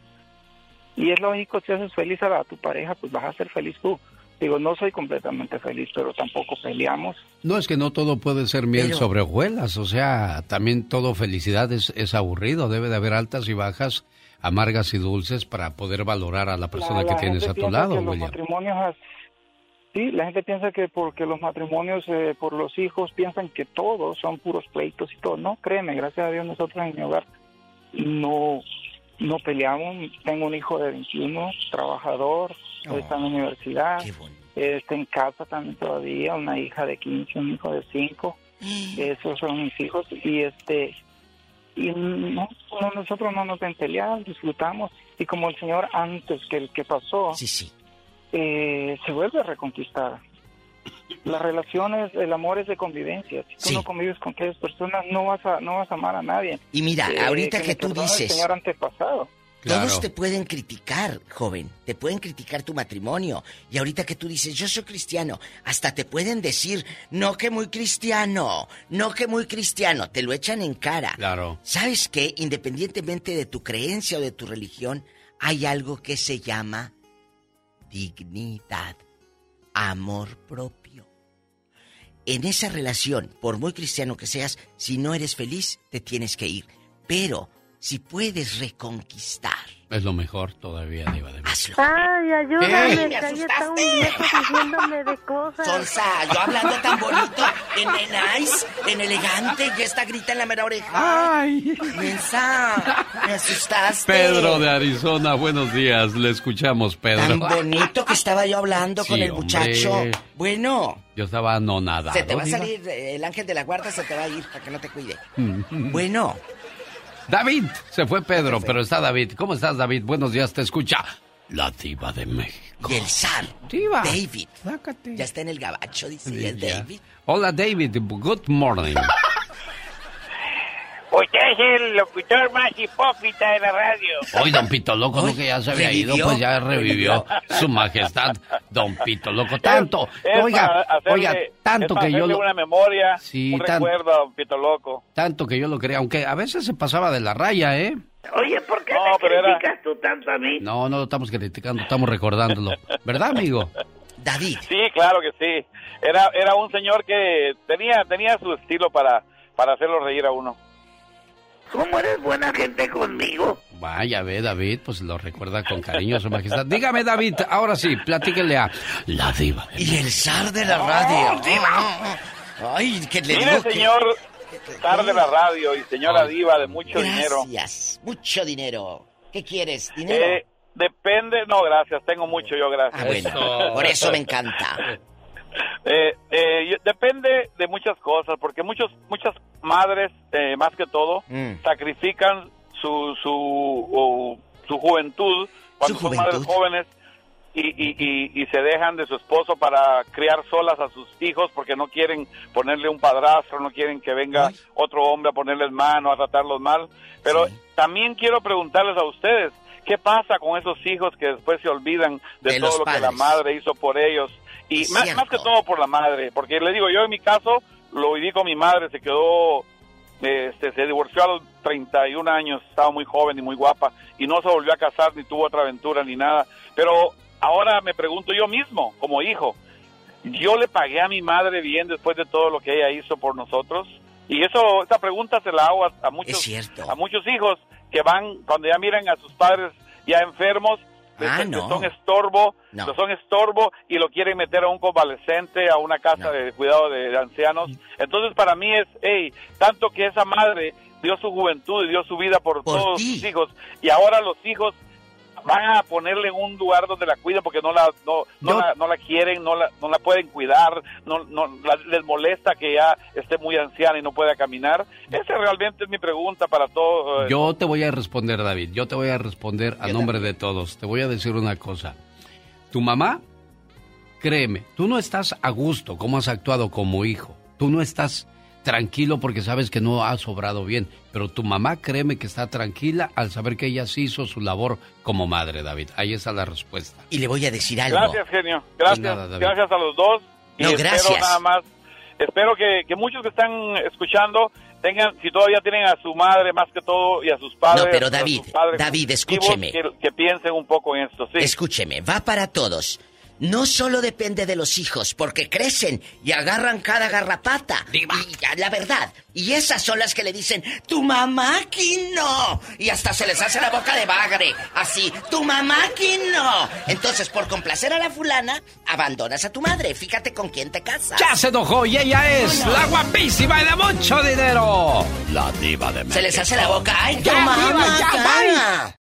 Y es lógico, si haces feliz a, tu pareja, pues vas a ser feliz tú. Digo, no soy completamente feliz, pero tampoco peleamos. No, es que no todo puede ser miel sobre hojuelas, o sea, también todo felicidad es, es, aburrido, debe de haber altas y bajas, amargas y dulces para poder valorar a la persona que tienes a tu lado, William. Los matrimonios, sí, la gente piensa que porque los matrimonios, eh, por los hijos, piensan que todos son puros pleitos y todo. No, créeme, gracias a Dios nosotros en mi hogar no no peleamos. Tengo un hijo de 21, trabajador, está en la universidad, está en casa también todavía, una hija de 15, un hijo de 5. Esos son mis hijos y este y no, nosotros no nos ven pelear, disfrutamos y como el señor antes que el que pasó, sí, sí. Eh, se vuelve a reconquistar. Las relaciones, el amor es de convivencia. Si tú no convives con aquellas personas, no vas a, no vas a amar a nadie. Y mira, eh, ahorita que, tú dices... El señor antepasado. Todos te pueden criticar, joven. Te pueden criticar tu matrimonio. Y ahorita que tú dices, yo soy cristiano, hasta te pueden decir, no que muy cristiano, no que muy cristiano. Te lo echan en cara. Claro. ¿Sabes qué? Independientemente de tu creencia o de tu religión, hay algo que se llama dignidad, amor propio. En esa relación, por muy cristiano que seas, si no eres feliz, te tienes que ir. Pero si puedes reconquistar. Es lo mejor todavía, Diva de Hazlo. Ay, ayúdame, ¿Me está un viejo diciéndome de cosas. Sonsa, yo hablando tan bonito, en, en nice, en elegante, y esta grita en la mera oreja. Ay. Mensa, me asustaste. Pedro de Arizona, buenos días, le escuchamos, Pedro. Tan bonito que estaba yo hablando con el muchacho. Bueno. Yo estaba anonadado. Se te va a salir, el ángel de la guarda se te va a ir para que no te cuide. bueno. David, se fue Pedro, pero está David. ¿Cómo estás, David? Buenos días, te escucha la diva de México. Y el zar. Diva. David. Ya está en el gabacho, dice David. Hola, David. Good morning. Usted es el locutor más hipócrita de la radio. Hoy, don Pito Loco, no que ya se había ido, pues ya revivió <laughs> su majestad, don Pito Loco. Tanto, oiga, oiga, tanto que yo lo... una memoria, un recuerdo a don Pito Loco. Tanto que yo lo quería, aunque a veces se pasaba de la raya, ¿eh? Oye, ¿por qué no, criticas tú tanto a mí? No, no lo estamos criticando, estamos recordándolo. ¿Verdad, amigo? <laughs> David. Sí, claro que sí. Era, era un señor que tenía, tenía su estilo para, para hacerlo reír a uno. ¿Cómo eres buena gente conmigo? Vaya, ve, David, pues lo recuerda con cariño a su majestad. Dígame, David, ahora sí, platíquele a la diva. y el zar de la radio. diva. Ay, que le Mire, señor zar de la radio y señora diva de mucho dinero. Gracias, mucho dinero. ¿Qué quieres? ¿Dinero? Eh, depende, no, gracias, tengo mucho yo, gracias. Ah, bueno, por eso me encanta. Eh, eh, depende de muchas cosas, porque muchos, muchas madres, eh, más que todo, mm. sacrifican su, su, su juventud cuando son madres jóvenes y, y, y, se dejan de su esposo para criar solas a sus hijos porque no quieren ponerle un padrastro, no quieren que venga otro hombre a ponerles mano, a tratarlos mal. Pero también quiero preguntarles a ustedes, ¿qué pasa con esos hijos que después se olvidan de, todo lo que la madre hizo por ellos? Y más, que todo por la madre, porque le digo, yo en mi caso lo viví con mi madre, se quedó, este, se divorció a los 31 años, estaba muy joven y muy guapa, y no se volvió a casar, ni tuvo otra aventura, ni nada. Pero ahora me pregunto yo mismo, como hijo, ¿yo le pagué a mi madre bien después de todo lo que ella hizo por nosotros? Y eso, esta pregunta se la hago a, muchos, a muchos hijos que van, cuando ya miran a sus padres ya enfermos, ah, no. son estorbo, son estorbo y lo quieren meter a un convalescente, a una casa de cuidado de, ancianos. Entonces para mí es, hey, tanto que esa madre dio su juventud y dio su vida por, todos sus hijos y ahora los hijos van a ponerle en un lugar donde la cuiden porque no la no, no, la, quieren, no la, no la pueden cuidar, no, no les molesta que ya esté muy anciana y no pueda caminar. Esa realmente es mi pregunta para todos. Eh, yo te voy a responder, David. Yo te voy a responder a nombre de todos. Te voy a decir una cosa. Tu mamá, créeme, tú no estás a gusto como has actuado como hijo. Tú no estás tranquilo porque sabes que no ha sobrado bien. Pero tu mamá créeme que está tranquila al saber que ella sí hizo su labor como madre, David. Ahí está la respuesta. Y le voy a decir algo. Gracias, genio. Gracias. gracias a los dos. Y no, gracias. nada más. Espero que, muchos que están escuchando tengan, si todavía tienen a su madre más que todo y a sus padres. No, pero David, David, escúcheme. Que, que, piensen un poco en esto, sí. Escúcheme, va para todos no solo depende de los hijos, porque crecen y agarran cada garrapata. Y la verdad. Y esas son las que le dicen, tu mamá aquí no. Y hasta se les hace la boca de bagre. Así, tu mamá aquí no. Entonces, por complacer a la fulana, abandonas a tu madre. Fíjate con quién te casas. Ya se enojó y ella es la guapísima y de mucho dinero. La diva de México. Se les hace la boca. Ay, tu mamá.